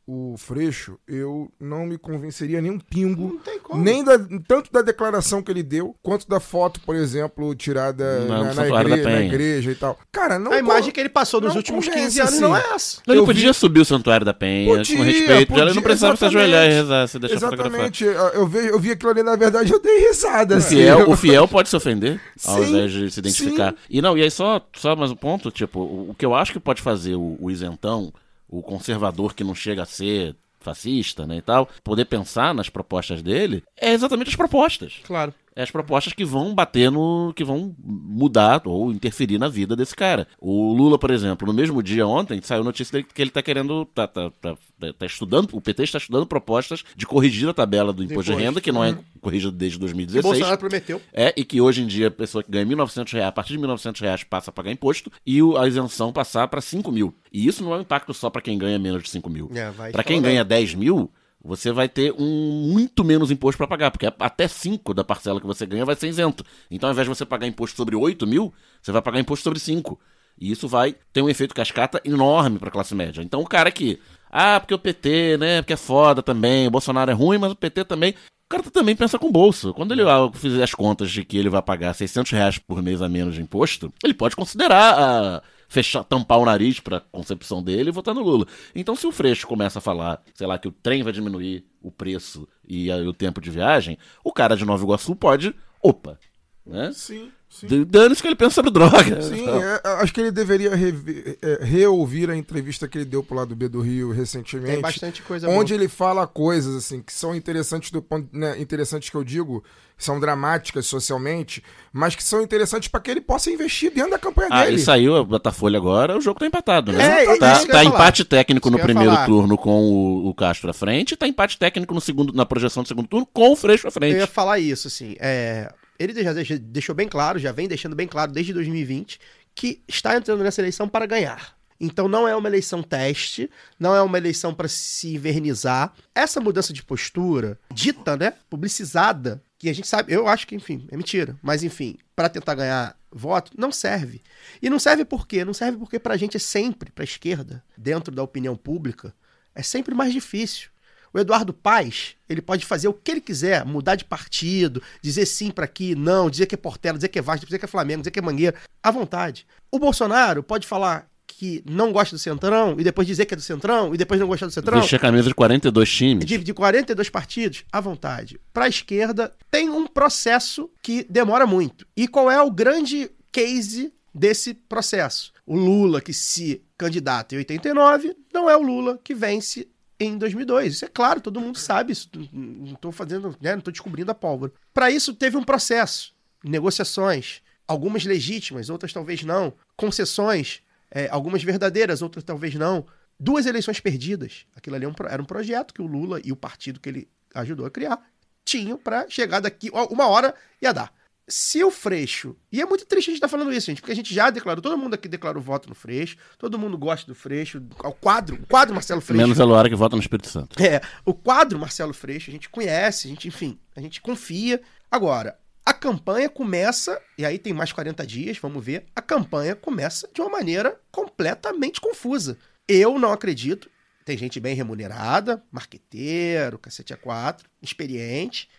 o Freixo, eu não me convenceria nem um pingo. Não tem como. Nem da, tanto da declaração que ele deu, quanto da foto, por exemplo, tirada Não, na, na Santuário da igreja, na Penha. igreja e tal. Cara, não. a imagem co- que ele passou nos não últimos convence, 15 anos assim. não é essa. Não, ele eu podia vi- subir o Santuário da Penha Podia, com respeito, ele podia, não precisava se ajoelhar e rezar, se deixar. Exatamente. Eu, eu, vi, eu vi aquilo ali, na verdade, eu dei risada. O assim. fiel, o fiel pode se ofender [LAUGHS] ao Sim, invés de se identificar. sim. E não, e aí só, só mais um ponto, tipo, o, o que eu acho que pode fazer o, o isentão, o conservador que não chega a ser fascista, né, e tal, poder pensar nas propostas dele, é exatamente as propostas. Claro. As propostas que vão bater no. que vão mudar ou interferir na vida desse cara. O Lula, por exemplo, no mesmo dia ontem, saiu notícia dele que ele tá querendo. tá, tá, tá, tá estudando. O PT está estudando propostas de corrigir a tabela do imposto de imposto. renda, que não é corrigida desde Que 2016. Bolsonaro prometeu. É, e que hoje em dia a pessoa que ganha 1.900 reais, a partir de 1.900 reais passa a pagar imposto e a isenção passar para 5 mil. E isso não é um impacto só para quem ganha menos de 5 mil. É, Para quem ganha 10 mil, você vai ter um muito menos imposto para pagar, porque até 5 da parcela que você ganha vai ser isento. Então, ao invés de você pagar imposto sobre 8 mil, você vai pagar imposto sobre 5. E isso vai ter um efeito cascata enorme para a classe média. Então, o cara que, ah, porque o PT, né, porque é foda também, o Bolsonaro é ruim, mas o PT também. O cara também pensa com o bolso. Quando ele ah, fizer as contas de que ele vai pagar 600 reais por mês a menos de imposto, ele pode considerar ah, fechar, tampar o nariz pra concepção dele e votar no Lula. Então, se o Freixo começa a falar, sei lá, que o trem vai diminuir o preço e aí o tempo de viagem, o cara de Nova Iguaçu pode, opa, né? Sim, sim. D- Dane-se que ele pensa sobre droga. Sim, Então, é, acho que ele deveria rever- é, reouvir a entrevista que ele deu pro lado B do Rio recentemente. Tem bastante coisa onde boa. ele fala coisas assim que são interessantes do ponto, né, interessantes que eu digo, são dramáticas socialmente, mas que são interessantes para que ele possa investir dentro da campanha Ah, dele. e saiu a Datafolha agora, o jogo tá empatado, né? É, tá tá empate técnico Isso no primeiro falar. turno com o, o Castro à frente, tá empate técnico no segundo, na projeção do segundo turno com o Freixo à frente. Eu ia falar isso, assim. É, ele já deixou bem claro, já vem deixando bem claro desde 2020, que está entrando nessa eleição para ganhar. Então não é uma eleição teste, não é uma eleição para se invernizar. Essa mudança de postura, dita, né, publicizada, que a gente sabe, eu acho que, enfim, é mentira, mas enfim, para tentar ganhar voto, não serve. E não serve por quê? Não serve porque pra gente é sempre, pra esquerda, dentro da opinião pública, é sempre mais difícil. O Eduardo Paes, ele pode fazer o que ele quiser, mudar de partido, dizer sim pra aqui, não, dizer que é Portela, dizer que é Vasco, dizer que é Flamengo, dizer que é Mangueira, à vontade. O Bolsonaro pode falar que não gosta do Centrão e depois dizer que é do Centrão e depois não gostar do Centrão? Vestir a camisa de 42 times. de, de 42 partidos, à vontade. Para a esquerda, tem um processo que demora muito. E qual é o grande case desse processo? O Lula, que se candidata em 89, não é o Lula que vence em 2002. Isso é claro, todo mundo sabe isso. Não estou fazendo, né, não estou descobrindo a pólvora. Para isso, teve um processo, negociações, algumas legítimas, outras talvez não, concessões, é, algumas verdadeiras, outras talvez não. Duas eleições perdidas. Aquilo ali é era um projeto que o Lula e o partido que ele ajudou a criar tinham para chegar daqui uma hora ia dar. Se o Freixo. E é muito triste a gente estar falando isso, gente, porque a gente já declarou, todo mundo aqui declarou voto no Freixo, todo mundo gosta do Freixo, o quadro, o quadro Marcelo Freixo. Menos a Luara que vota no Espírito Santo. É, o quadro Marcelo Freixo, a gente conhece, a gente, enfim, a gente confia. Agora, a campanha começa, e aí tem mais 40 dias, vamos ver, a campanha começa de uma maneira completamente confusa. Eu não acredito, tem gente bem remunerada, marqueteiro, cacete A4, experiente.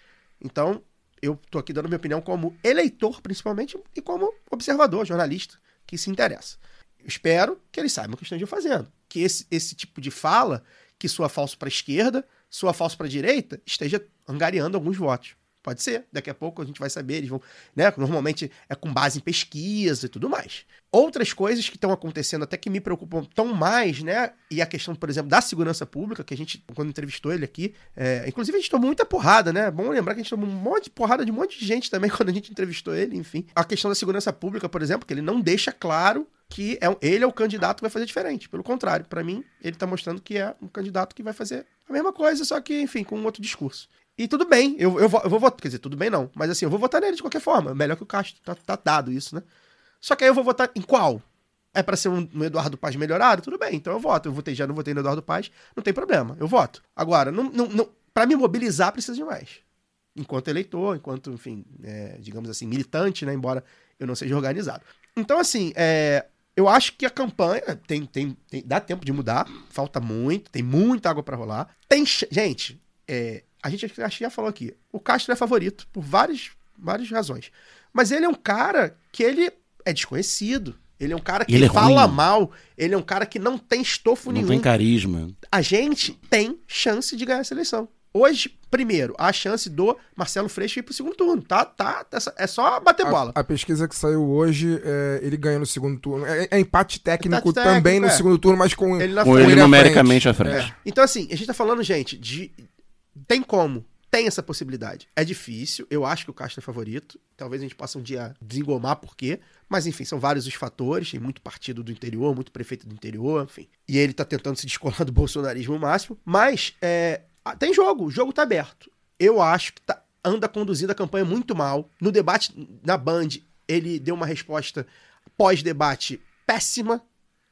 Então, eu tô aqui dando minha opinião como eleitor, principalmente, e como observador, jornalista, que se interessa. Eu espero que eles saibam o que estão fazendo. Que esse, esse tipo de fala, que soa falso para a esquerda, soa falso para a direita, esteja angariando alguns votos. Pode ser, daqui a pouco a gente vai saber, eles vão, né? Normalmente é com base em pesquisa e tudo mais. Outras coisas que estão acontecendo até que me preocupam tão mais, né? E a questão, por exemplo, da segurança pública, que a gente, quando entrevistou ele aqui, é, inclusive a gente tomou muita porrada, né? Bom lembrar que a gente tomou um monte de porrada de um monte de gente também [LAUGHS] quando a gente entrevistou ele, enfim. A questão da segurança pública, por exemplo, que ele não deixa claro que é, ele é o candidato que vai fazer diferente. Pelo contrário, para mim, ele tá mostrando que é um candidato que vai fazer a mesma coisa, só que, enfim, com um outro discurso. E tudo bem, eu, eu, vou, eu vou votar. Quer dizer, tudo bem não. Mas assim, eu vou votar nele de qualquer forma. Melhor que o Castro. Tá, tá dado isso, né? Só que aí eu vou votar em qual? É pra ser um, um Eduardo Paz melhorado? Tudo bem, então eu voto. Eu votei, já não votei no Eduardo Paz, não tem problema, eu voto. Agora, não, não, não, pra me mobilizar precisa de mais. Enquanto eleitor, enquanto, enfim, é, digamos assim, militante, né? Embora eu não seja organizado. Então, assim, é, eu acho que a campanha tem, tem, tem- dá tempo de mudar, falta muito, tem muita água pra rolar. Tem, gente, é, a gente acho que já falou aqui, o Castro é favorito por várias, várias razões. Mas ele é um cara que ele é desconhecido. Ele é um cara que Ele é fala ruim. mal. Ele é um cara que não tem estofo Não nenhum. tem carisma. A gente tem chance de ganhar essa eleição. Hoje, primeiro, a chance do Marcelo Freixo ir pro segundo turno. Tá, tá, tá- é só bater bola. A, a pesquisa que saiu hoje, é, ele ganha no segundo turno. É, é empate técnico Empate técnico, também no é. segundo turno, mas com, Ele na Com frente. ele numericamente à frente. frente. Então, assim, a gente tá falando, gente, de. Tem como. Tem essa possibilidade. É difícil. Eu acho que o Castro é favorito. Talvez a gente possa um dia desengomar por quê. Mas, enfim, são vários os fatores. Tem muito partido do interior, muito prefeito do interior, enfim. E ele tá tentando se descolar do [LAUGHS] bolsonarismo máximo. Mas, é, tem jogo. O jogo tá aberto. Eu acho que tá, anda conduzindo a campanha muito mal. No debate na Band, ele deu uma resposta pós-debate péssima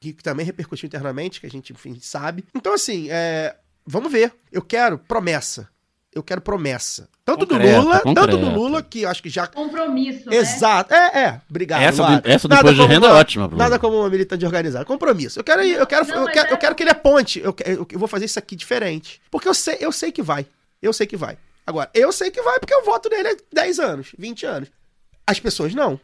que também repercutiu internamente, que a gente, enfim, sabe. Então, assim, é, vamos ver. Eu quero promessa. Eu quero promessa. Tanto Concreta, do Lula, tanto do. Lula, que eu acho que já. Compromisso, né? Exato. É, é. Obrigado. Essa do- essa do Nada imposto de renda é uma- ótima, Bruno. Nada como uma militante organizada. Compromisso. Eu quero, ir- eu quero, Não, eu quero, é- eu quero que ele aponte. Eu, que- eu, eu vou fazer isso aqui diferente. Porque eu sei, eu sei que vai. Eu sei que vai. Agora, eu sei que vai porque eu voto nele há 10 anos, 20 anos. As pessoas não.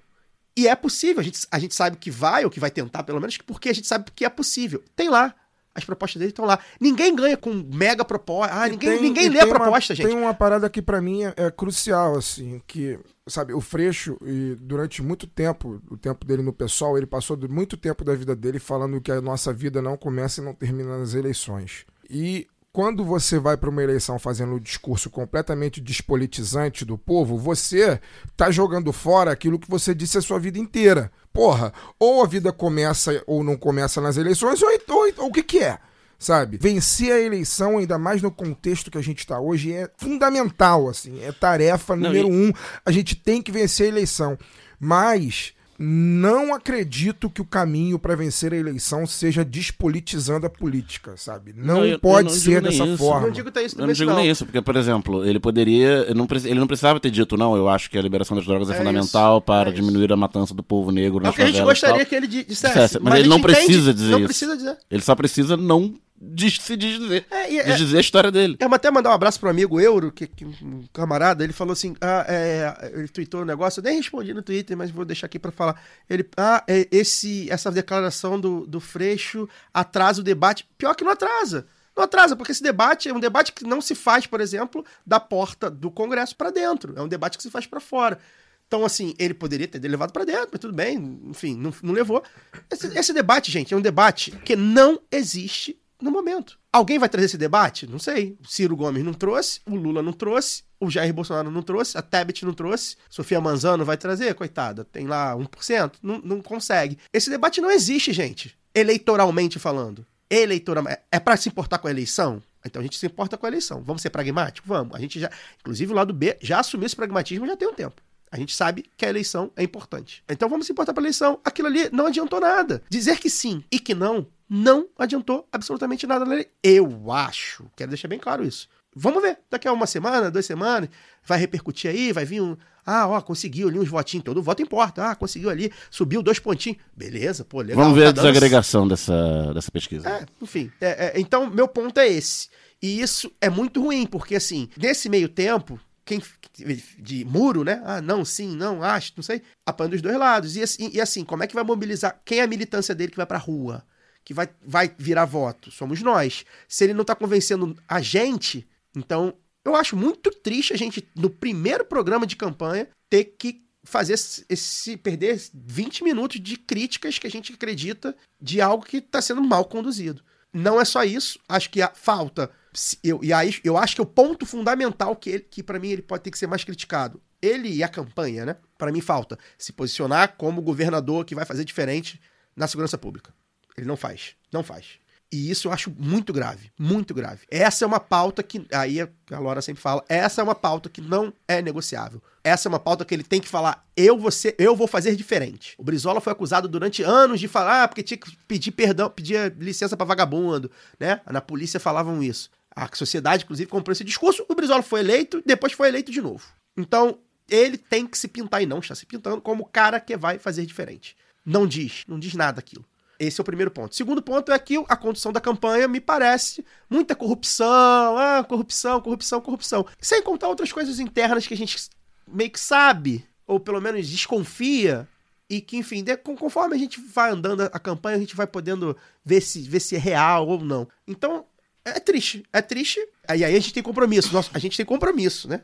E é possível, a gente, a gente sabe que vai, ou que vai tentar, pelo menos, porque a gente sabe que é possível. Tem lá. As propostas dele estão lá. Ninguém ganha com mega proposta. Ah, E ninguém, tem- ninguém lê a tem uma- proposta, gente. Tem uma parada que pra mim é, é crucial, assim, que, sabe, o Freixo, e durante muito tempo, o tempo dele no pessoal, ele passou muito tempo da vida dele falando que a nossa vida não começa e não termina nas eleições. E quando você vai pra uma eleição fazendo um discurso completamente despolitizante do povo, você tá jogando fora aquilo que você disse a sua vida inteira. Porra, ou a vida começa ou não começa nas eleições, ou, ou, ou o que que é? sabe? Vencer a eleição, ainda mais no contexto que a gente está hoje, é fundamental, assim, é tarefa Não, número e- um. A gente tem que vencer a eleição. Mas não acredito que o caminho para vencer a eleição seja despolitizando a política, sabe? Não, Não, eu- eu pode não ser dessa isso. forma. Não digo que tá isso Eu não digo nem isso, porque, por exemplo, ele poderia. eu não ele não precisava ter dito, não, eu acho que a liberação das drogas é, É fundamental isso, para é isso. diminuir a matança do povo negro É o que a gente gostaria que ele di- dissesse. Dissesse, mas a ele não entende- precisa dizer Não isso. precisa dizer. Ele só precisa não de se desdizer. É, e é- Desdizer a história dele. Eu vou até mandar um abraço pro amigo Euro, que, que um camarada, ele falou assim, ah, é, ele tweetou um negócio, eu nem respondi no Twitter, mas vou deixar aqui pra falar. Ele, ah, é, esse, essa declaração do, do Freixo atrasa o debate. Pior que não atrasa. Não atrasa, porque esse debate é um debate que não se faz, por exemplo, da porta do Congresso pra dentro. É um debate que se faz pra fora. Então, assim, ele poderia ter levado pra dentro, mas tudo bem, enfim, não, não levou. Esse, esse debate, gente, é um debate que não existe no momento. Alguém vai trazer esse debate? Não sei. O Ciro Gomes não trouxe, o Lula não trouxe, o Jair Bolsonaro não trouxe, a Tebet não trouxe, Sofia Manzano vai trazer, coitada, tem lá 1%, não, não consegue. Esse debate não existe, gente, eleitoralmente falando. Eleitoralmente. É pra se importar com a eleição? Então a gente se importa com a eleição. Vamos ser pragmáticos? Vamos. A gente já, inclusive o lado B, já assumiu esse pragmatismo já tem um tempo. A gente sabe que a eleição é importante. Então vamos se importar para a eleição. Aquilo ali não adiantou nada. Dizer que sim e que não, não adiantou absolutamente nada na lei. Eu acho. Quero deixar bem claro isso. Vamos ver. Daqui a uma semana, duas semanas, vai repercutir aí, vai vir um. Ah, ó, conseguiu ali uns votinhos. Todo voto importa. Ah, conseguiu ali, subiu dois pontinhos. Beleza, pô, legal. Vamos ver tá a desagregação dessa, dessa pesquisa. é, enfim. É, é, então, meu ponto é esse. E isso é muito ruim, porque assim, nesse meio tempo, quem de muro, né? Ah, não, sim, não, acho, não sei. Apanha dos dois lados. E assim, e assim, como é que vai mobilizar? Quem é a militância dele que vai pra rua? Que vai, vai virar voto? Somos nós. Se ele não tá convencendo a gente, então eu acho muito triste a gente, no primeiro programa de campanha, ter que fazer esse, perder 20 minutos de críticas que a gente acredita de algo que está sendo mal conduzido. Não é só isso, acho que falta eu, e aí eu acho que o ponto fundamental que que para mim ele pode ter que ser mais criticado, ele e a campanha, né? Para mim falta se posicionar como governador que vai fazer diferente na segurança pública. Ele não faz, não faz. E isso eu acho muito grave, muito grave. Essa é uma pauta que, aí a Laura sempre fala, essa é uma pauta que não é negociável. Essa é uma pauta que ele tem que falar, eu vou, ser, eu vou fazer diferente. O Brizola foi acusado durante anos de falar, ah, porque tinha que pedir perdão, pedir licença pra vagabundo, né? Na polícia falavam isso. A sociedade, inclusive, comprou esse discurso, o Brizola foi eleito, depois foi eleito de novo. Então, ele tem que se pintar e não está se pintando como o cara que vai fazer diferente. Não diz, não diz nada aquilo. Esse é o primeiro ponto. Segundo ponto é que a condução da campanha me parece muita corrupção, ah, corrupção, corrupção, corrupção. Sem contar outras coisas internas que a gente meio que sabe, ou pelo menos desconfia, e que, enfim, conforme a gente vai andando a campanha, a gente vai podendo ver se, ver se é real ou não. Então, é triste. É triste. Aí, aí a gente tem compromisso. Nossa, a gente tem compromisso, né?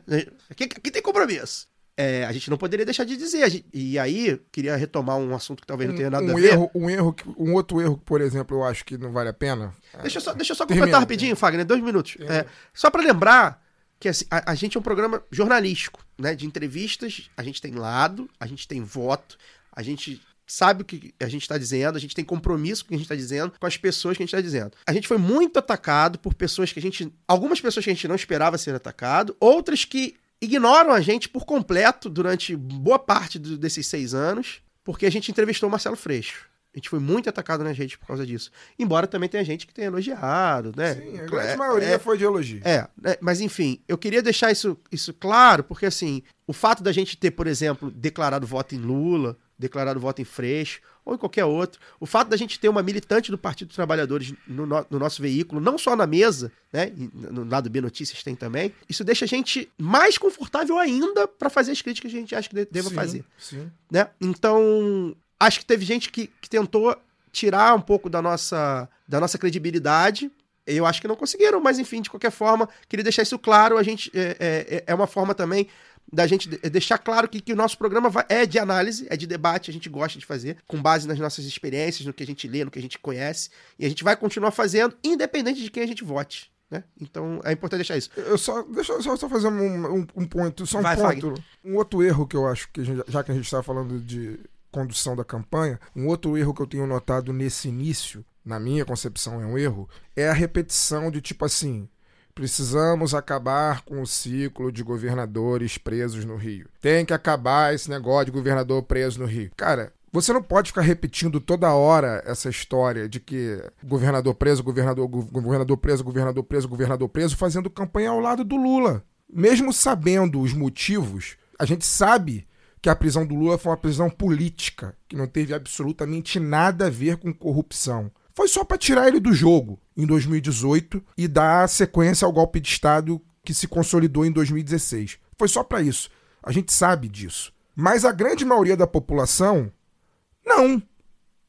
Aqui, aqui tem compromisso. É, a gente não poderia deixar de dizer. Gente- e aí, queria retomar um assunto que talvez não tenha nada um a ver. erro, um erro, que- um outro erro, por exemplo, eu acho que não vale a pena. Deixa eu só, deixa eu só Termina, completar rapidinho, Fagner, dois minutos. É, só pra lembrar que assim, a, a gente é um programa jornalístico, né? De entrevistas, a gente tem lado, a gente tem voto, a gente sabe o que a gente está dizendo, a gente tem compromisso com o que a gente está dizendo, com as pessoas que a gente está dizendo. A gente foi muito atacado por pessoas que a gente. Algumas pessoas que a gente não esperava ser atacado, outras que ignoram a gente por completo durante boa parte do- desses seis anos, porque a gente entrevistou o Marcelo Freixo. A gente foi muito atacado nas redes por causa disso. Embora também tenha gente que tenha elogiado, né? Sim, a grande É, maioria é, foi de elogio. é, né, mas enfim, eu queria deixar isso, isso claro, porque assim, o fato da gente ter, por exemplo, declarado voto em Lula, declarado voto em Freixo, ou em qualquer outro, o fato da gente ter uma militante do Partido dos Trabalhadores no, no- no nosso veículo, não só na mesa, né, no lado B Notícias tem também, isso deixa a gente mais confortável ainda para fazer as críticas que a gente acha que de- deva Sim, fazer Sim. né? Então, acho que teve gente que, que tentou tirar um pouco da nossa, da nossa credibilidade. Eu acho que não conseguiram, mas enfim, de qualquer forma, queria deixar isso claro. A gente é, é, é uma forma também da gente de- deixar claro que, que o nosso programa vai- é de análise, é de debate, a gente gosta de fazer, com base nas nossas experiências, no que a gente lê, no que a gente conhece, e a gente vai continuar fazendo, independente de quem a gente vote. Né? Então é importante deixar isso. Eu só, deixa eu só, só fazer um, um, um ponto, só um Vai, ponto. Um outro erro que eu acho que, gente- já que a gente está falando de condução da campanha, um outro erro que eu tenho notado nesse início, na minha concepção é um erro, é a repetição de tipo assim. Precisamos acabar com o ciclo de governadores presos no Rio. Tem que acabar esse negócio de governador preso no Rio. Cara, você não pode ficar repetindo toda hora essa história de que governador preso, governador, go- governador preso, governador preso, governador preso, fazendo campanha ao lado do Lula. Mesmo sabendo os motivos, a gente sabe que a prisão do Lula foi uma prisão política, que não teve absolutamente nada a ver com corrupção. Foi só para tirar ele do jogo em 2018 e dar sequência ao golpe de Estado que se consolidou em 2016. Foi só para isso. A gente sabe disso. Mas a grande maioria da população não.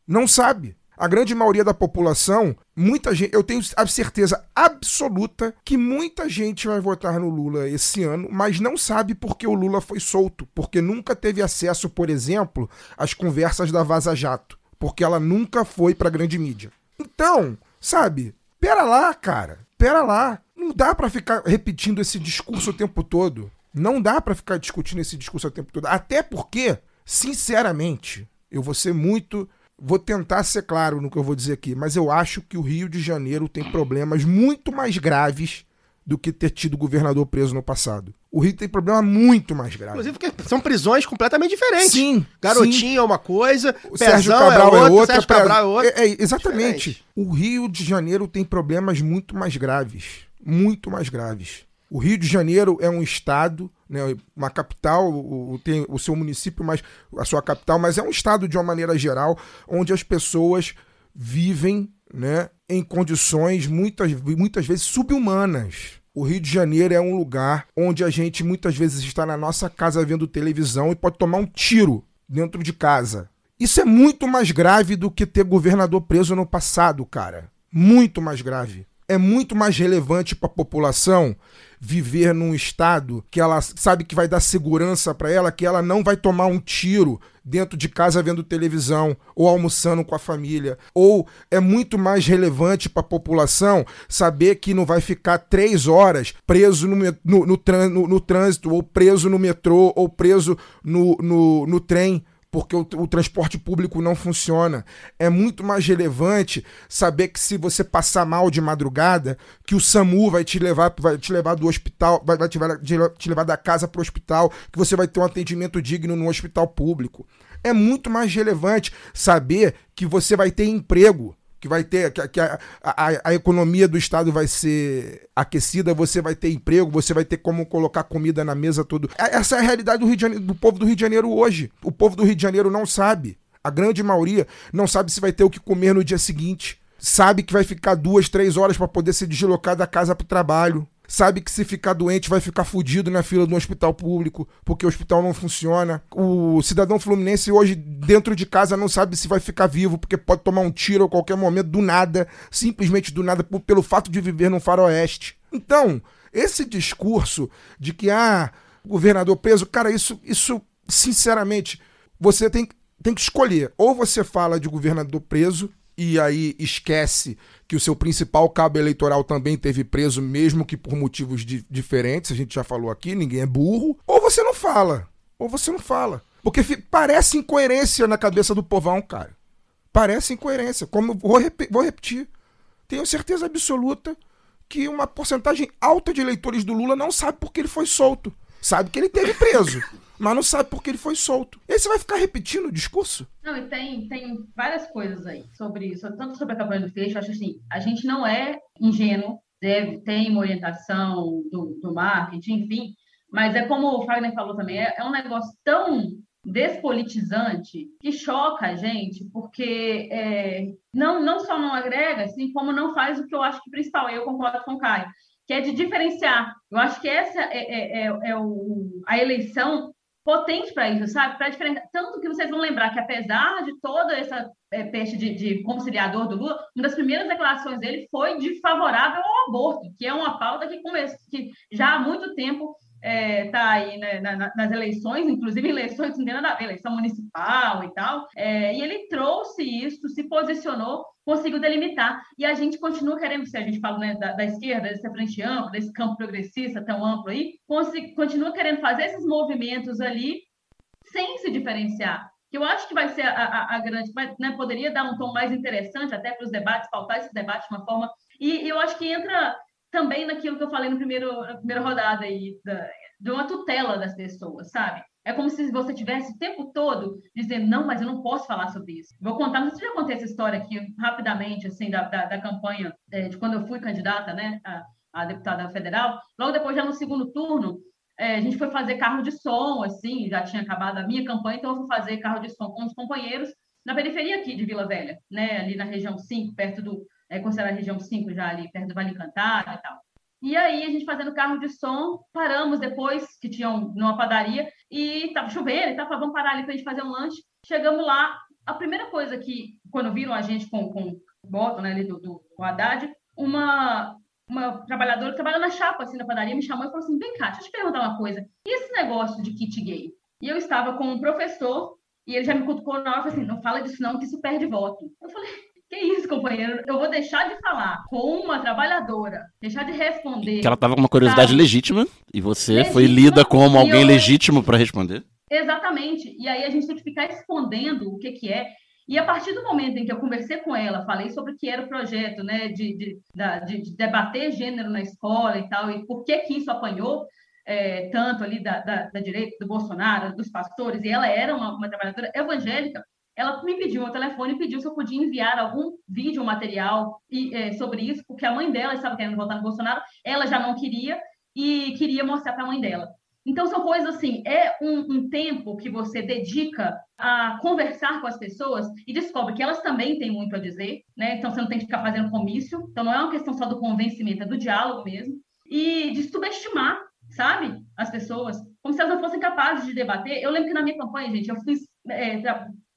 Não sabe. A grande maioria da população, muita gente, eu tenho a certeza absoluta que muita gente vai votar no Lula esse ano, mas não sabe porque o Lula foi solto, porque nunca teve acesso, por exemplo, às conversas da Vaza Jato, porque ela nunca foi para grande mídia. Então, sabe? Pera lá, cara. Pera lá. Não dá para ficar repetindo esse discurso o tempo todo. Não dá para ficar discutindo esse discurso o tempo todo. Até porque, sinceramente, eu vou ser muito Vou tentar ser claro no que eu vou dizer aqui, mas eu acho que o Rio de Janeiro tem problemas muito mais graves do que ter tido governador preso no passado. O Rio tem problema muito mais grave. Inclusive porque são prisões completamente diferentes. Sim. Garotinho sim. é uma coisa, O Sérgio Pezão Cabral é é outra. Sérgio Cabral é outra. É, é, exatamente. Diferente. O Rio de Janeiro tem problemas muito mais graves. Muito mais graves. O Rio de Janeiro é um estado, né, uma capital, o, o- tem o seu município, mas a sua capital, mas é um estado de uma maneira geral, onde as pessoas vivem né, em condições muitas, muitas vezes subhumanas. O Rio de Janeiro é um lugar onde a gente muitas vezes está na nossa casa vendo televisão e pode tomar um tiro dentro de casa. Isso é muito mais grave do que ter governador preso no passado, cara. Muito mais grave. É muito mais relevante para a população viver num estado que ela sabe que vai dar segurança para ela, que ela não vai tomar um tiro dentro de casa vendo televisão ou almoçando com a família. Ou é muito mais relevante para a população saber que não vai ficar três horas preso no, no, no, no- no trânsito, ou preso no metrô, ou preso no, no, no trem porque o, o transporte público não funciona. É muito mais relevante saber que se você passar mal de madrugada, que o SAMU vai te levar, vai te levar do hospital, vai, vai te, levar, te levar da casa para o hospital, que você vai ter um atendimento digno no hospital público. É muito mais relevante saber que você vai ter emprego, que vai ter que, que a, a, a economia do estado vai ser aquecida, você vai ter emprego, você vai ter como colocar comida na mesa todo. Essa é a realidade do Janeiro, do povo do Rio de Janeiro hoje. O povo do Rio de Janeiro não sabe. A grande maioria não sabe se vai ter o que comer no dia seguinte. Sabe que vai ficar duas, três horas para poder se deslocar da casa para o trabalho. Sabe que se ficar doente vai ficar fudido na fila do hospital público, porque o hospital não funciona. O cidadão fluminense hoje, dentro de casa, não sabe se vai ficar vivo, porque pode tomar um tiro a qualquer momento, do nada, simplesmente do nada, por- pelo fato de viver num faroeste. Então, esse discurso de que, ah, governador preso, cara, isso, isso sinceramente, você tem, tem que escolher. Ou você fala de governador preso e aí esquece que o seu principal cabo eleitoral também teve preso, mesmo que por motivos di- diferentes, a gente já falou aqui, ninguém é burro. Ou você não fala. Ou você não fala. Porque parece incoerência na cabeça do povão, cara. Parece incoerência. Como vou, repe- vou repetir. Tenho certeza absoluta que uma porcentagem alta de eleitores do Lula não sabe por que ele foi solto. Sabe que ele teve preso, mas não sabe por que ele foi solto. E aí você vai ficar repetindo o discurso? Não, e tem, tem várias coisas aí sobre isso, tanto sobre a campanha do Freixo, eu acho assim, a gente não é ingênuo, deve, tem uma orientação do, do marketing, enfim, mas é como o Fagner falou também, é, é um negócio tão despolitizante que choca a gente, porque é, não, não só não agrega, assim, como não faz o que eu acho que principal, eu concordo com o Caio, que é de diferenciar. Eu acho que essa é, é, é, é o, a eleição potente para isso, sabe? Para diferenciar. Tanto que vocês vão lembrar que, apesar de toda essa é, peste de, de conciliador do Lula, uma das primeiras declarações dele foi de favorável ao aborto, que é uma pauta que, que já há muito tempo está aí né, na- na- nas eleições, inclusive eleições não tem nada a ver, eleição municipal e tal, é, e ele trouxe isso, se posicionou, conseguiu delimitar, e a gente continua querendo, se a gente fala né, da, da esquerda, dessa frente ampla, desse campo progressista tão amplo aí, continua querendo fazer esses movimentos ali sem se diferenciar. Que eu acho que vai ser a, a- a grande, vai, né, poderia dar um tom mais interessante até para os debates, pautar esses debates de uma forma. E, e eu acho que entra também naquilo que eu falei no primeiro, na primeira rodada aí, da, de uma tutela das pessoas, sabe? É como se você tivesse o tempo todo dizendo, não, mas eu não posso falar sobre isso. Vou contar, não sei se eu já contei essa história aqui rapidamente, assim, da, da, da campanha, eh, de quando eu fui candidata, né, a, a deputada federal. Logo depois, já no segundo turno, eh, a gente foi fazer carro de som, assim, já tinha acabado a minha campanha, então eu fui fazer carro de som com os companheiros. na periferia aqui de Vila Velha, né? Ali na região 5, perto do, é considerada a região 5 já ali, perto do Vale Encantado e tal. E aí, a gente fazendo carro de som, paramos depois, que tinham numa padaria, e tava chovendo, e tava, vamos parar ali pra gente fazer um lanche. Chegamos lá, a primeira coisa que, quando viram a gente com, com bottom, né, ali do, do, do Haddad, uma, uma trabalhadora que trabalha na chapa, assim, na padaria, me chamou e falou assim, vem cá, deixa eu te perguntar uma coisa, e esse negócio de kit gay? E eu estava com um professor, e ele já me cutucou na hora falou assim, não fala disso não, que isso perde voto. Eu falei, que isso, companheiro? Eu vou deixar de falar com uma trabalhadora, deixar de responder. Que ela tava com uma curiosidade sabe? legítima e você Legítima, foi lida como alguém eu- legítimo pra responder. Exatamente. E aí a gente tem que ficar escondendo o que, que é. E a partir do momento em que eu conversei com ela, falei sobre o que era o projeto, né, de, de, de- de debater gênero na escola e tal, e por que que isso apanhou é, tanto ali da, da, da direita, do Bolsonaro, dos pastores, e ela era uma, uma trabalhadora evangélica, ela me pediu o telefone e pediu se eu podia enviar algum vídeo material e, é, sobre isso, porque a mãe dela estava querendo votar no Bolsonaro, ela já não queria e queria mostrar para a mãe dela. Então, são coisas assim, é um, um tempo que você dedica a conversar com as pessoas e descobre que elas também têm muito a dizer, né? Então, você não tem que ficar fazendo comício. Então, não é uma questão só do convencimento, é do diálogo mesmo. E de subestimar, sabe? As pessoas, como se elas não fossem capazes de debater. Eu lembro que na minha campanha, gente, eu fiz, é,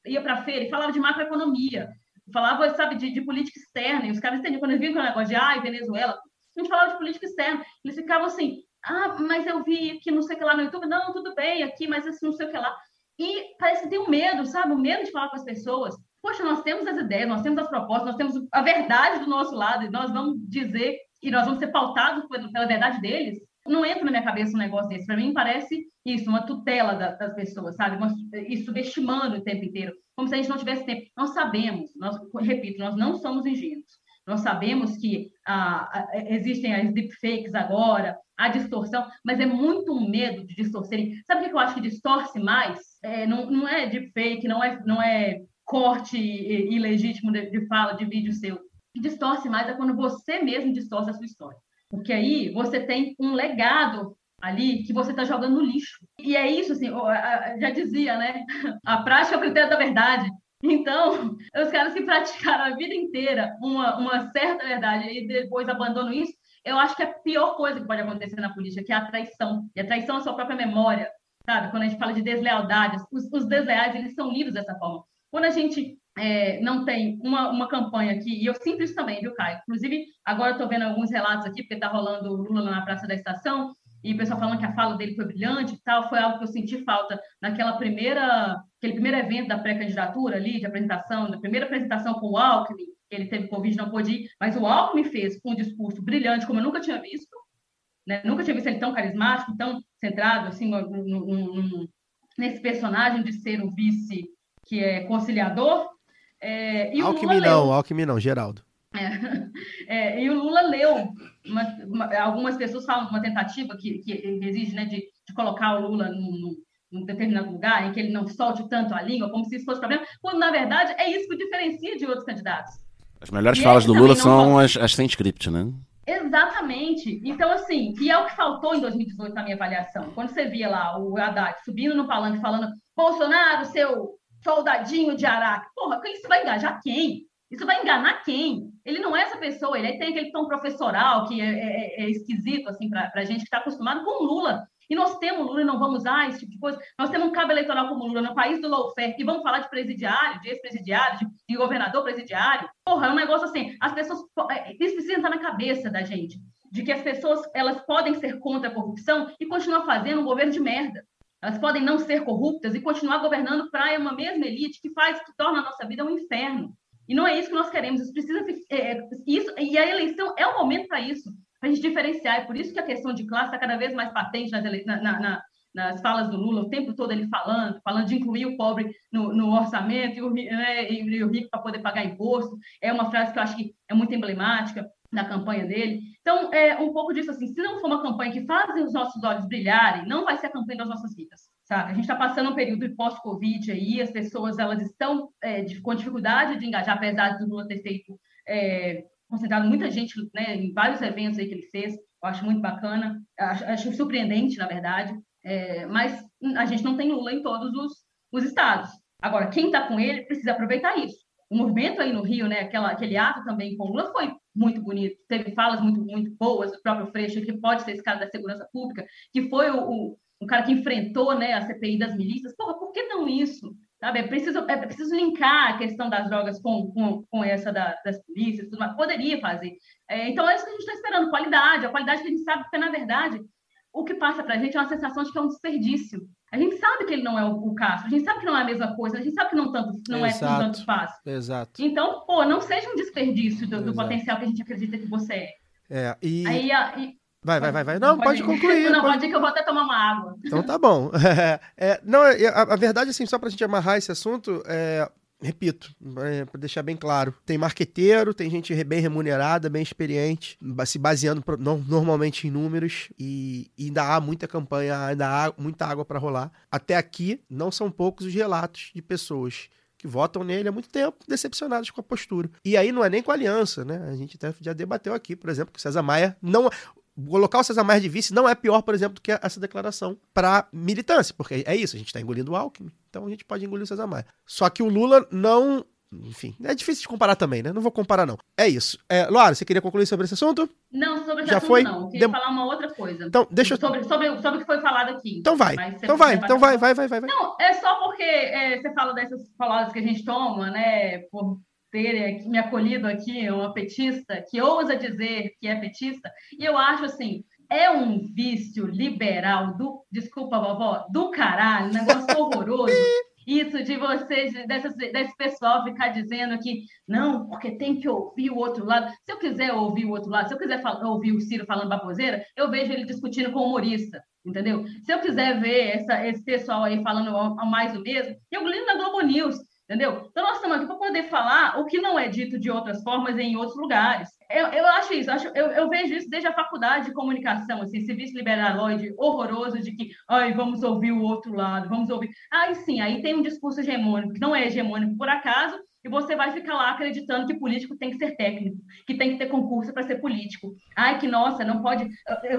ia para a feira e falava de macroeconomia, falava, sabe, de, de política externa, e os caras entendiam, quando eles viam que o negócio de, ai, Venezuela, a gente falava de política externa, eles ficavam assim, ah, mas eu vi que não sei o que lá no YouTube, não, tudo bem aqui, mas assim, não sei o que lá. E parece que tem um medo, sabe? O medo de falar com as pessoas. Poxa, nós temos as ideias, nós temos as propostas, nós temos a verdade do nosso lado, e nós vamos dizer, e nós vamos ser pautados pela verdade deles. Não entra na minha cabeça um negócio desse. Para mim, parece isso, uma tutela da- das pessoas, sabe? Uma, e subestimando o tempo inteiro, como se a gente não tivesse tempo. Nós sabemos, nós, repito, nós não somos ingênuos. Nós sabemos que ah, ah, existem as deepfakes agora, a distorção, mas é muito um medo de distorcerem. Sabe o que eu acho que distorce mais? É, não, não é deepfake, não é, não é corte i- ilegítimo de, de fala, de vídeo seu. O que distorce mais é quando você mesmo distorce a sua história. Porque aí você tem um legado ali que você está jogando no lixo. E é isso, assim, a- a- já dizia, né? A prática é o critério da verdade. Então, [LAUGHS] os caras que praticaram a vida inteira uma, uma certa verdade e depois abandonam isso, eu acho que é a pior coisa que pode acontecer na política, que é a traição. E a traição à sua própria memória, sabe? Quando a gente fala de deslealdade, os, os desleais, eles são lidos dessa forma. Quando a gente é, não tem uma, uma campanha aqui, e eu sinto isso também, viu, Caio? Inclusive, agora eu estou vendo alguns relatos aqui, porque está rolando o Lula na Praça da Estação, e o pessoal falando que a fala dele foi brilhante e tal, foi algo que eu senti falta naquela primeira, aquele primeiro evento da pré-candidatura ali, de apresentação, da primeira apresentação com o Alckmin, que ele teve Covid, não pôde ir, mas o Alckmin fez um discurso brilhante, como eu nunca tinha visto, né? Nunca tinha visto ele tão carismático, tão centrado, assim, nesse personagem de ser o vice que é conciliador. É, e o Alckmin Lula não, leu- Alckmin não, Geraldo. [LAUGHS] é, e o Lula leu, uma- uma- algumas pessoas falam de uma tentativa que, que exige né, de, de colocar o Lula num, determinado lugar em que ele não solte tanto a língua, como se isso fosse problema, quando na verdade é isso que o diferencia de outros candidatos. As melhores E falas do Lula são falou. as, as sem script, né? Exatamente. Então, assim, e é o que faltou em 2018 na minha avaliação. Quando você via lá o Haddad subindo no palanque falando Bolsonaro, seu soldadinho de Araque. Porra, isso vai engajar quem? Isso vai enganar quem? Ele não é essa pessoa, ele tem aquele tom professoral que é, é- é esquisito, assim, para a gente que está acostumado com Lula. E nós temos Lula e não vamos usar esse tipo de coisa. Nós temos um cabo eleitoral como Lula no país do lawfare e vamos falar de presidiário, de ex-presidiário, de, governador presidiário. Porra, é um negócio assim, as pessoas... é, Isso precisa entrar na cabeça da gente, de que as pessoas elas podem ser contra a corrupção e continuar fazendo um governo de merda. Elas podem não ser corruptas e continuar governando para uma mesma elite que faz, que torna a nossa vida um inferno. E não é isso que nós queremos. Isso precisa ser, é, isso e a eleição é o momento para isso, para a gente diferenciar. É por isso que a questão de classe está cada vez mais patente nas, na- na- na- nas falas do Lula, o tempo todo ele falando, falando de incluir o pobre no, no orçamento e o, né, e o rico para poder pagar imposto. É uma frase que eu acho que é muito emblemática da campanha dele. Então, é um pouco disso assim, se não for uma campanha que faz os nossos olhos brilharem, não vai ser a campanha das nossas vidas, sabe? A gente está passando um período de pós-Covid aí, as pessoas, elas estão é, com dificuldade de engajar, apesar do Lula ter feito, é, concentrado muita gente né, em vários eventos aí que ele fez, eu acho muito bacana, acho, acho surpreendente, na verdade, é, mas a gente não tem Lula em todos os, os estados. Agora, quem está com ele precisa aproveitar isso. O movimento aí no Rio, né, aquela, aquele ato também com Lula foi muito bonito, teve falas muito, muito boas do próprio Freixo, que pode ser esse cara da segurança pública, que foi o, o um cara que enfrentou né, a CPI das milícias. Porra, por que não isso? Sabe? É preciso, é preciso linkar a questão das drogas com, com, com essa da, das polícias, tudo mais. Poderia fazer. É, então, é isso que a gente está esperando, qualidade, a qualidade que a gente sabe, porque, na verdade, o que passa para a gente é uma sensação de que é um desperdício. A gente sabe que ele não é o, o Castro, a gente sabe que não é a mesma coisa, a gente sabe que não, tanto, não é tanto fácil. Exato. Então, pô, não seja um desperdício do, do potencial que a gente acredita que você é. É, e... Aí, e- Vai, vai, vai, vai. Não, pode, ir. concluir. [LAUGHS] Não, pode- pode ir que eu vou até tomar uma água. Então tá bom. [LAUGHS] É, não, é, a, a verdade, assim, só pra gente amarrar esse assunto, é, repito, é, pra deixar bem claro, tem marqueteiro, tem gente bem remunerada, bem experiente, se baseando normalmente em números, e, e ainda há muita campanha, ainda há muita água pra rolar. Até aqui, não são poucos os relatos de pessoas que votam nele há muito tempo, decepcionados com a postura. E aí não é nem com a aliança, né? A gente até já debateu aqui, por exemplo, que o César Maia não colocar o César Maia de vice não é pior, por exemplo, do que essa declaração para militância, porque é isso, a gente está engolindo o Alckmin, então a gente pode engolir o César Maia. Só que o Lula não. Enfim, é difícil de comparar também, né? Não vou comparar, não. É isso. É, Luara, você queria concluir sobre esse assunto? Não, sobre esse Já assunto foi? não. Eu queria Dem- falar uma outra coisa. Então, deixa eu. sobre, sobre, sobre o que foi falado aqui. Então vai. Então vai, vai então vai, vai, vai. vai. Não, é só porque é, você fala dessas palavras que a gente toma, né? Por ter aqui- me acolhido aqui, uma petista que ousa dizer que é petista, e eu acho assim. É um vício liberal do, desculpa, vovó, do caralho, negócio [LAUGHS] horroroso. Isso de vocês, dessas, desse pessoal ficar dizendo que não, porque tem que ouvir o outro lado. Se eu quiser ouvir o outro lado, se eu quiser ouvir o Ciro falando baboseira, eu vejo ele discutindo com o humorista, entendeu? Se eu quiser ver essa- esse pessoal aí falando mais do mesmo, eu ligo na Globo News, entendeu? Então nós estamos aqui para poder falar o que não é dito de outras formas em outros lugares. Eu, eu acho isso, acho, eu, eu vejo isso desde a faculdade de comunicação, assim, esse vice liberaloide horroroso de que, ai, vamos ouvir o outro lado, vamos ouvir. Aí sim, aí tem um discurso hegemônico, que não é hegemônico por acaso, e você vai ficar lá acreditando que político tem que ser técnico, que tem que ter concurso para ser político. Ai, que nossa, não pode.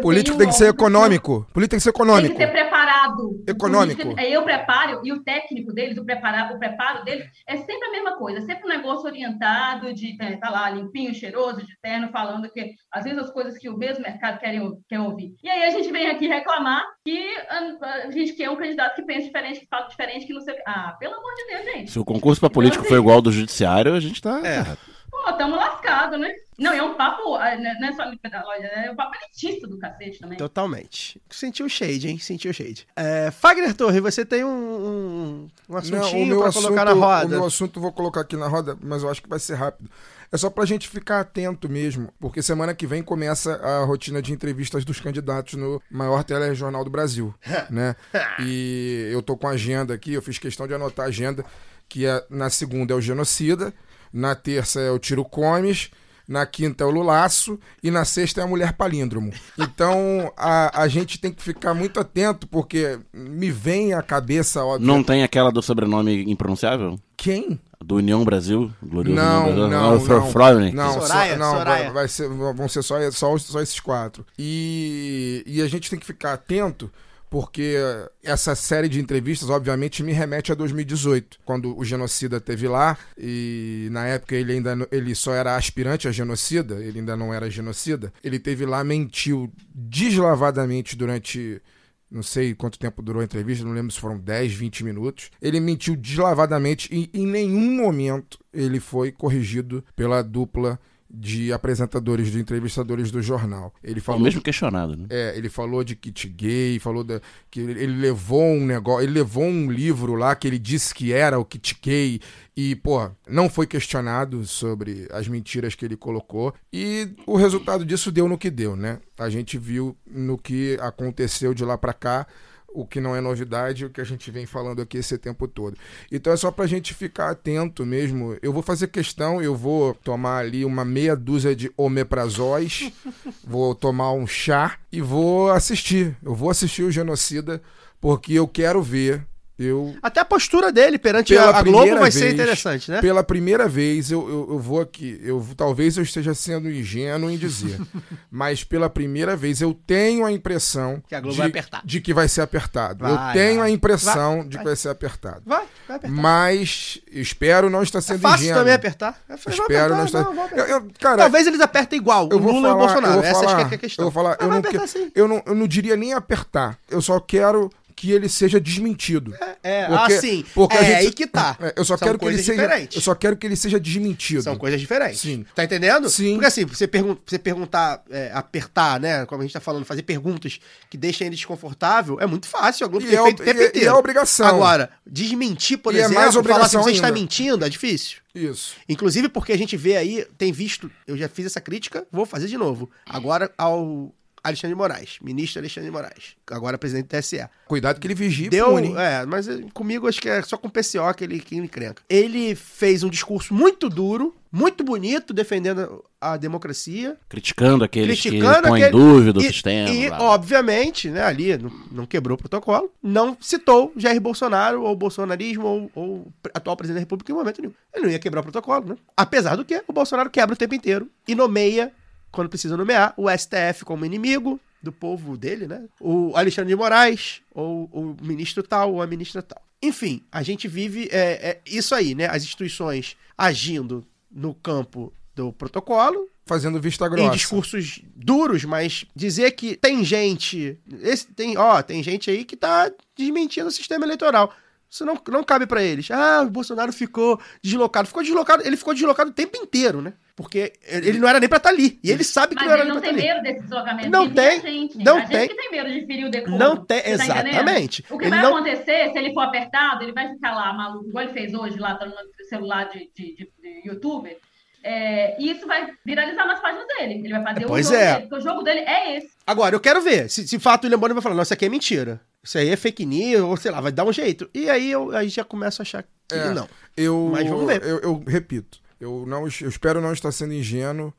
Político tem que ser econômico. Político tem que ser tem econômico. que ser preparado. Econômico. eu preparo e o técnico deles, o, prepara, o preparo deles é sempre a mesma coisa, é sempre um negócio orientado de é, tá lá limpinho, cheiroso, de terno, falando que às vezes as coisas que o mesmo mercado querem, quer ouvir. E aí a gente vem aqui reclamar que a, gente quer um candidato que pensa diferente, que fala diferente, que não sei o. Ah, pelo amor de Deus, gente. Se o concurso pra político for igual ao do judiciário, a gente tá. É. Pô, tamo lascado, né? Não, é um papo, ah, né, não é só liberalóide, é um papo elitista do cacete também. Totalmente. Sentiu o shade, hein? Sentiu o shade. É, Fagner Torre, você tem um, um, um assuntinho pra colocar na O roda. meu assunto eu vou colocar aqui na roda, mas eu acho que vai ser rápido. É só pra gente ficar atento mesmo, porque semana que vem começa a rotina de entrevistas dos candidatos no maior telejornal do Brasil, [LAUGHS] né? E eu tô com a agenda aqui, eu fiz questão de anotar a agenda, que é, na segunda é o Genocida, na terça é o Tiro Comes, na quinta é o Lulaço e na sexta é a Mulher Palíndromo. Então a, a gente tem que ficar muito atento, porque me vem à cabeça, óbvio. Não tem aquela do sobrenome impronunciável? Quem? Do União Brasil? Glorioso Não, União Brasil? não, Ah, o Fro- não. Freudner. Não, Soraya, só, não Soraya. Vai, vai ser, vão ser só, só, só esses quatro. E, e a gente tem que ficar atento, porque essa série de entrevistas, obviamente, me remete a 2018, quando o genocida teve lá, e na época ele ainda não- ele só era aspirante a genocida, ele ainda não era genocida. Ele teve lá, mentiu deslavadamente durante não sei quanto tempo durou a entrevista, não lembro se foram 10, 20 minutos. Ele mentiu deslavadamente e em nenhum momento ele foi corrigido pela dupla de apresentadores, de entrevistadores do jornal. Ele falou o mesmo questionado, né? é, ele falou de kit gay, falou da, que ele ele levou um negócio, ele levou um livro lá que ele disse que era o kit gay e, pô, não foi questionado sobre as mentiras que ele colocou e o resultado disso deu no que deu, né? A gente viu no que aconteceu de lá pra cá, o que não é novidade, o que a gente vem falando aqui esse tempo todo. Então é só pra gente ficar atento mesmo. Eu vou fazer questão, eu vou tomar ali uma meia dúzia de omeprazóis, [LAUGHS] vou tomar um chá e vou assistir. Eu vou assistir o Genocida porque eu quero ver Eu, Até a postura dele perante a, a Globo vai ser vez, interessante, né? pela primeira vez, eu, eu, eu vou aqui. Eu, talvez eu esteja sendo ingênuo em dizer. [LAUGHS] mas pela primeira vez eu tenho a impressão Que a Globo de, vai apertar. de que vai ser apertado. Vai, eu tenho vai. a impressão Vai, de que vai. ser apertado. Vai, vai apertar. Mas espero não estar É sendo fácil ingênuo. também apertar. É, vai Espero não apertar, estar. Eu- eu- cara, Talvez eles apertem igual, eu o Lula falar, e o Bolsonaro. Eu vou Essa falar, que é a questão. Eu vou falar, eu não, que- sim. eu, não, eu não diria nem apertar. Eu só quero que ele seja desmentido. É, Porque- assim, porque a é gente- aí que tá. É, Eu só São quero que ele seja. diferentes. Eu só quero que ele seja desmentido. São coisas diferentes. Sim. Tá entendendo? Sim. Porque assim, você, pergun você perguntar, é, apertar, né? Como a gente tá falando, fazer perguntas que deixem ele desconfortável, é muito fácil. A Globo E tem é feito o- tempo e é- inteiro. e é obrigação. Agora, desmentir, por E é exemplo, mais falar assim, você está ainda. mentindo, é difícil. Isso. Inclusive porque a gente vê aí, tem visto, eu já fiz essa crítica, vou fazer de novo. Agora ao Alexandre de Moraes, ministro Alexandre de Moraes, agora presidente do TSE. Cuidado que ele vigie e Deu, pune. é, mas comigo acho que é só com o PCO que ele, que ele encrenca. Ele fez um discurso muito duro, muito bonito, defendendo a democracia. Criticando aqueles Criticando que põem aquele- dúvida o sistema. E, obviamente, né, ali não, não quebrou o protocolo, não citou Jair Bolsonaro, ou bolsonarismo, ou, ou o atual presidente da República em momento nenhum. Ele não ia quebrar o protocolo, né? Apesar do que, o Bolsonaro quebra o tempo inteiro e nomeia, quando precisa nomear, o STF como inimigo do povo dele, né? O Alexandre de Moraes, ou o ministro tal, ou a ministra tal. Enfim, a gente vive é, é isso aí, né? As instituições agindo no campo do protocolo, Fazendo vista em grossa. discursos duros, mas dizer que tem gente, esse, tem, ó, tem gente aí que tá desmentindo o sistema eleitoral. Isso não, não cabe pra eles. Ah, o Bolsonaro ficou deslocado. Ficou deslocado, ele ficou deslocado o tempo inteiro, né? Porque ele não era nem pra estar ali. E ele sabe que Mas não era ele nem não tem estar ali. medo desse deslocamento. Não Ele tem, gente. não a tem. gente que tem medo de ferir o decoro. Não tem, Você tá entendendo? exatamente. O que Ele vai não- acontecer, se ele for apertado, ele vai ficar lá maluco, igual ele fez hoje, lá tá no celular de, de, de, de youtuber. É, e isso vai viralizar nas páginas dele. Ele vai fazer Pois o jogo é. dele, porque o jogo dele é esse. Agora, eu quero ver. Se, se fato o William Bonner vai falar, não, isso aqui é mentira. Isso aí é fake news, ou sei lá, vai dar um jeito. E aí eu aí já começo a achar que É. não. Eu, Mas vamos ver. Eu, eu repito, eu, não, eu espero não estar sendo ingênuo,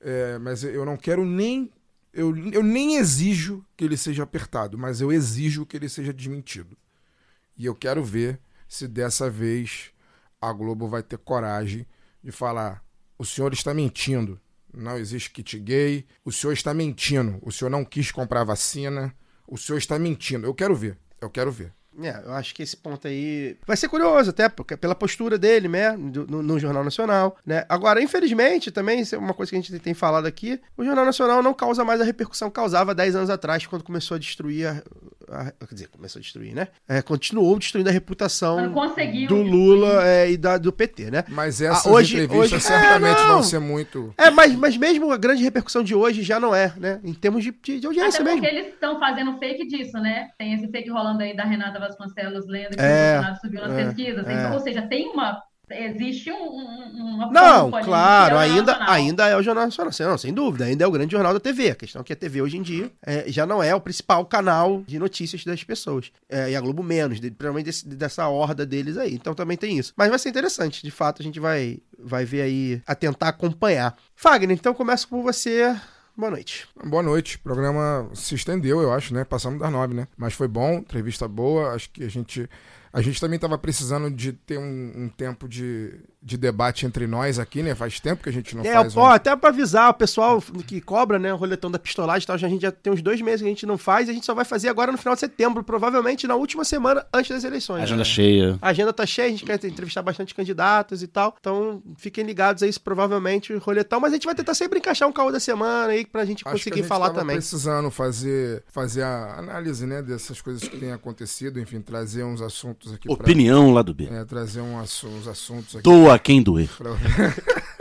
é, mas eu não quero nem. Eu, eu nem exijo que ele seja apertado, mas eu exijo que ele seja desmentido. E eu quero ver se dessa vez a Globo vai ter coragem de falar: o senhor está mentindo, não existe kit gay, o senhor está mentindo, o senhor não quis comprar vacina, o senhor está mentindo. Eu quero ver, eu quero ver. É, eu acho que esse ponto aí vai ser curioso, até pela postura dele, né, no, no Jornal Nacional, né. Agora, infelizmente, também, isso é uma coisa que a gente tem falado aqui, o Jornal Nacional não causa mais a repercussão que causava 10 anos atrás, quando começou a destruir a... a- quer dizer, começou a destruir, né? É, continuou destruindo a reputação do Lula é, e da, do PT, né? Mas essas Ah, hoje- entrevistas hoje- certamente É, vão ser muito. É, mas, mas mesmo a grande repercussão de hoje já não é, né? Em termos de, de, de audiência Até porque mesmo. eles estão fazendo fake disso, né? Tem esse fake rolando aí da Renata Vasconcelos lendo que É, o Bolsonaro subiu nas é, pesquisas. é. Então, ou seja, tem uma. Existe um, um, uma Não, claro, ainda, Nacional. ainda é o Jornal Nacional. Sem- Não, sem dúvida, ainda é o grande jornal da TV. A questão é que a TV hoje em dia é, já não é o principal canal de notícias das pessoas. É, e a Globo menos, de- principalmente desse- dessa horda deles aí. Então também tem isso. Mas vai ser interessante, de fato, a gente vai, vai ver aí, a tentar acompanhar. Fagner, então começo com você. Boa noite. Boa noite. O programa se estendeu, eu acho, né? Passamos das nove, né? Mas foi bom, entrevista boa. Acho que a gente. A gente também estava precisando de ter um, um tempo de, de debate entre nós aqui, né? Faz tempo que a gente não É, faz. ó, um- até pra avisar o pessoal que cobra, né, o roletão da pistolagem e tal, já- a gente já tem uns dois meses que a gente não faz, e a gente só vai fazer agora no final de setembro, provavelmente na última semana antes das eleições. Agenda cheia. A agenda tá cheia, a gente quer entrevistar bastante candidatos e tal. Então, fiquem ligados a isso, provavelmente, o roletão. Mas a gente vai tentar sempre encaixar um caô da semana aí pra gente Acho que a conseguir gente falar tava também. precisando fazer, fazer a análise, né? Dessas coisas que têm acontecido, enfim, trazer uns assuntos aqui pra- Opinião lá do B. É, trazer um uns assuntos aqui. Doa quem doer. pra- [LAUGHS]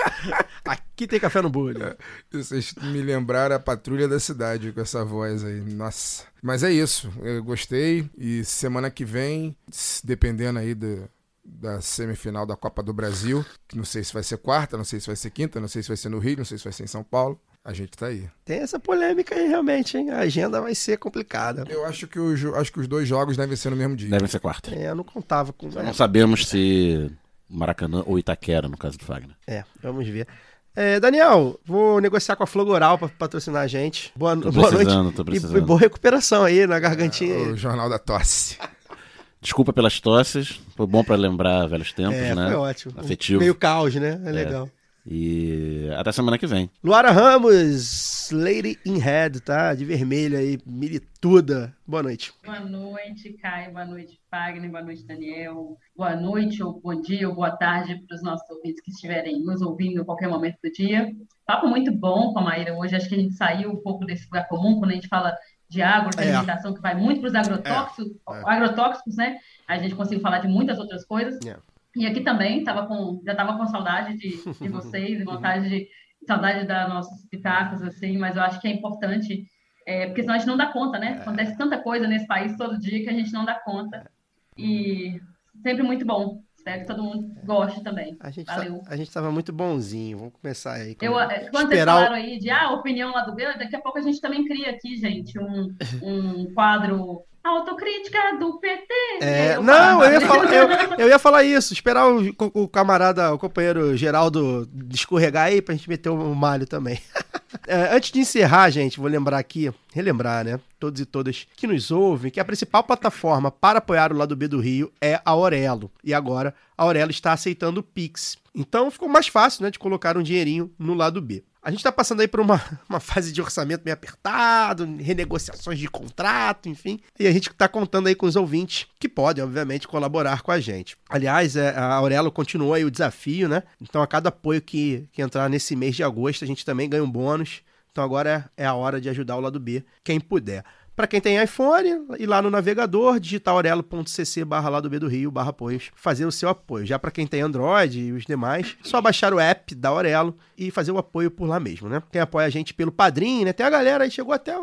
Aqui tem café no bolho. É. Vocês me lembraram a patrulha da cidade com essa voz aí. Nossa. Mas é isso. Eu gostei. E semana que vem, dependendo aí do, da semifinal da Copa do Brasil, que não sei se vai ser quarta, não sei se vai ser quinta, não sei se vai ser no Rio, não sei se vai ser em São Paulo. A gente tá aí. Tem essa polêmica aí, realmente, hein? A agenda vai ser complicada. Eu acho que, os, acho que os dois jogos devem ser no mesmo dia. Devem ser quarta. É, eu não contava com. Não sabemos se Maracanã ou Itaquera, no caso do Fagner. É, vamos ver. É, Daniel, vou negociar com a Flogoral pra patrocinar a gente. Boa, Tô boa noite. precisando, tô E- precisando. E, boa recuperação aí na gargantinha. aí. O Jornal da Tosse. [LAUGHS] [LAUGHS] Desculpa pelas tosses, foi bom pra lembrar velhos tempos, É, né? foi ótimo. Afetivo. Meio caos, né? É legal. E até semana que vem. Luara Ramos, Lady in Red, tá? De vermelho aí, milituda. Boa noite. Boa noite, Caio. Boa noite, Fagner. Boa noite, Daniel. Boa noite, ou bom dia, ou boa tarde para os nossos ouvintes que estiverem nos ouvindo em qualquer momento do dia. Papo muito bom com a Maíra hoje. Acho que a gente saiu um pouco desse lugar comum quando a gente fala de agro, de É. alimentação, que vai muito para os agrotóxicos, É. agrotóxicos, né? A gente conseguiu falar de muitas outras coisas. É. E aqui também tava com, já estava com saudade de, de [LAUGHS] vocês, e vontade de saudade das nossas pitacos, assim, mas eu acho que é importante, é, porque senão a gente não dá conta, né? Acontece tanta coisa nesse país todo dia que a gente não dá conta. E sempre muito bom. Espero que todo mundo goste também. A gente, tá, Valeu. a gente tava muito bonzinho. Vamos começar aí. com- Eu, é, quando vocês falaram aí de ah, opinião lá do B, daqui a pouco a gente também cria aqui, gente, um, um quadro [LAUGHS] autocrítica do PT. É, não, eu ia, falar, eu, [LAUGHS] eu ia falar isso, esperar o, o camarada, o companheiro Geraldo escorregar aí pra gente meter o malho também. [LAUGHS] É, antes de encerrar, gente, vou lembrar aqui, relembrar, né? Todos e todas que nos ouvem, que a principal plataforma para apoiar o lado B do Rio é a Aurelo. E agora a Aurelo está aceitando o Pix. Então ficou mais fácil, né, de colocar um dinheirinho no lado B. A gente está passando aí por uma, [LAUGHS] uma fase de orçamento meio apertado, renegociações de contrato, enfim. E a gente está contando aí com os ouvintes que podem, obviamente, colaborar com a gente. Aliás, é, a Aurelo continua aí o desafio, né? Então, a cada apoio que, que entrar nesse mês de agosto, a gente também ganha um bônus. Então, agora é, é a hora de ajudar o lado B, quem puder. Para quem tem iPhone, ir lá no navegador, digitar aurelo.cc barra lá do B do Rio, barra apoios, fazer o seu apoio. Já para quem tem Android e os demais, só baixar o app da Aurelo e fazer o apoio por lá mesmo, né? Quem apoia a gente pelo Padrim, né? Tem a galera aí, chegou até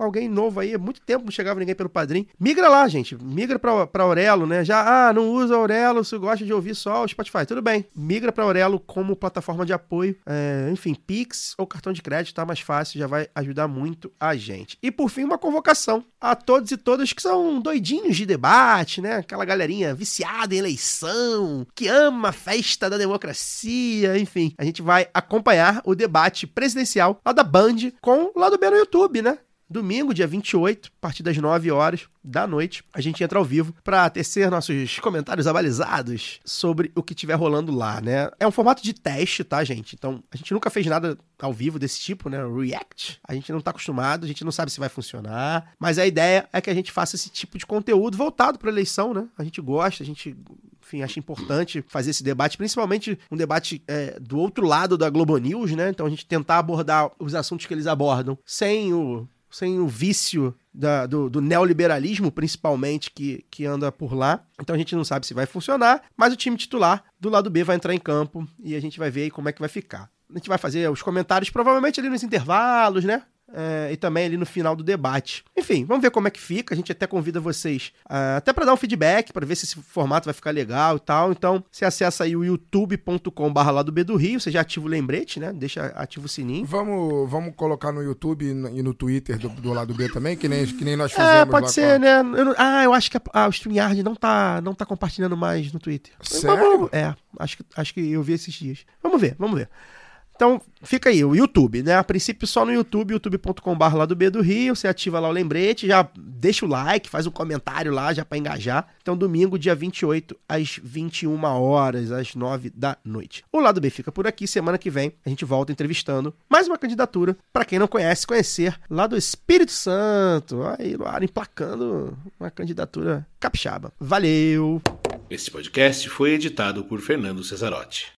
alguém novo aí, há muito tempo não chegava ninguém pelo Padrim. Migra lá, gente, migra pra, pra Aurelo, né? Já, ah, não usa Aurelo, se gosta de ouvir só o Spotify, tudo bem. Migra pra Aurelo como plataforma de apoio, é, enfim, Pix ou cartão de crédito, tá mais fácil, já vai ajudar muito a gente. E por fim, uma convocação a todos e todas que são doidinhos de debate, né? Aquela galerinha viciada em eleição, que ama a festa da democracia, enfim. A gente vai acompanhar o debate presidencial lá da Band com o lado B no YouTube, né? Domingo, dia 28, a partir das 9 horas da noite, a gente entra ao vivo para tecer nossos comentários abalizados sobre o que estiver rolando lá, né? É um formato de teste, tá, gente? Então, a gente nunca fez nada ao vivo desse tipo, né? React. A gente não tá acostumado, a gente não sabe se vai funcionar, mas a ideia é que a gente faça esse tipo de conteúdo voltado para eleição, né? A gente gosta, a gente enfim, acho importante fazer esse debate, principalmente um debate é, do outro lado da Globo News, né? Então a gente tentar abordar os assuntos que eles abordam sem o, sem o vício da- do, do neoliberalismo, principalmente, que, que anda por lá. Então a gente não sabe se vai funcionar, mas o time titular do lado B vai entrar em campo e a gente vai ver como é que vai ficar. A gente vai fazer os comentários provavelmente ali nos intervalos, né? É, e também ali no final do debate. Enfim, vamos ver como é que fica. A gente até convida vocês ah, até para dar um feedback, para ver se esse formato vai ficar legal e tal. Então, você acessa aí o youtube.com/barra lá do B do Rio. Você já ativa o lembrete, né? Deixa ativo o sininho. Vamos, vamos colocar no YouTube e no, Twitter do, do lado B também, que nem, que nem nós fizemos É, pode ser, né? Eu ah, eu acho que a- ah, o StreamYard não tá, não tá compartilhando mais no Twitter. Sério? É, acho que, acho que eu vi esses dias. Vamos ver, vamos ver. Então, fica aí, o YouTube, né? A princípio só no YouTube, youtube.com.br lá do B do Rio. Você ativa lá o lembrete, já deixa o like, faz um comentário lá já pra engajar. Então, domingo, dia 28, às 21 horas, às 9 da noite. O lado B fica por aqui. Semana que vem a gente volta entrevistando mais uma candidatura. Pra quem não conhece, conhecer lá do Espírito Santo. Aí, Luara emplacando uma candidatura capixaba. Valeu! Este podcast foi editado por Fernando Cesarotti.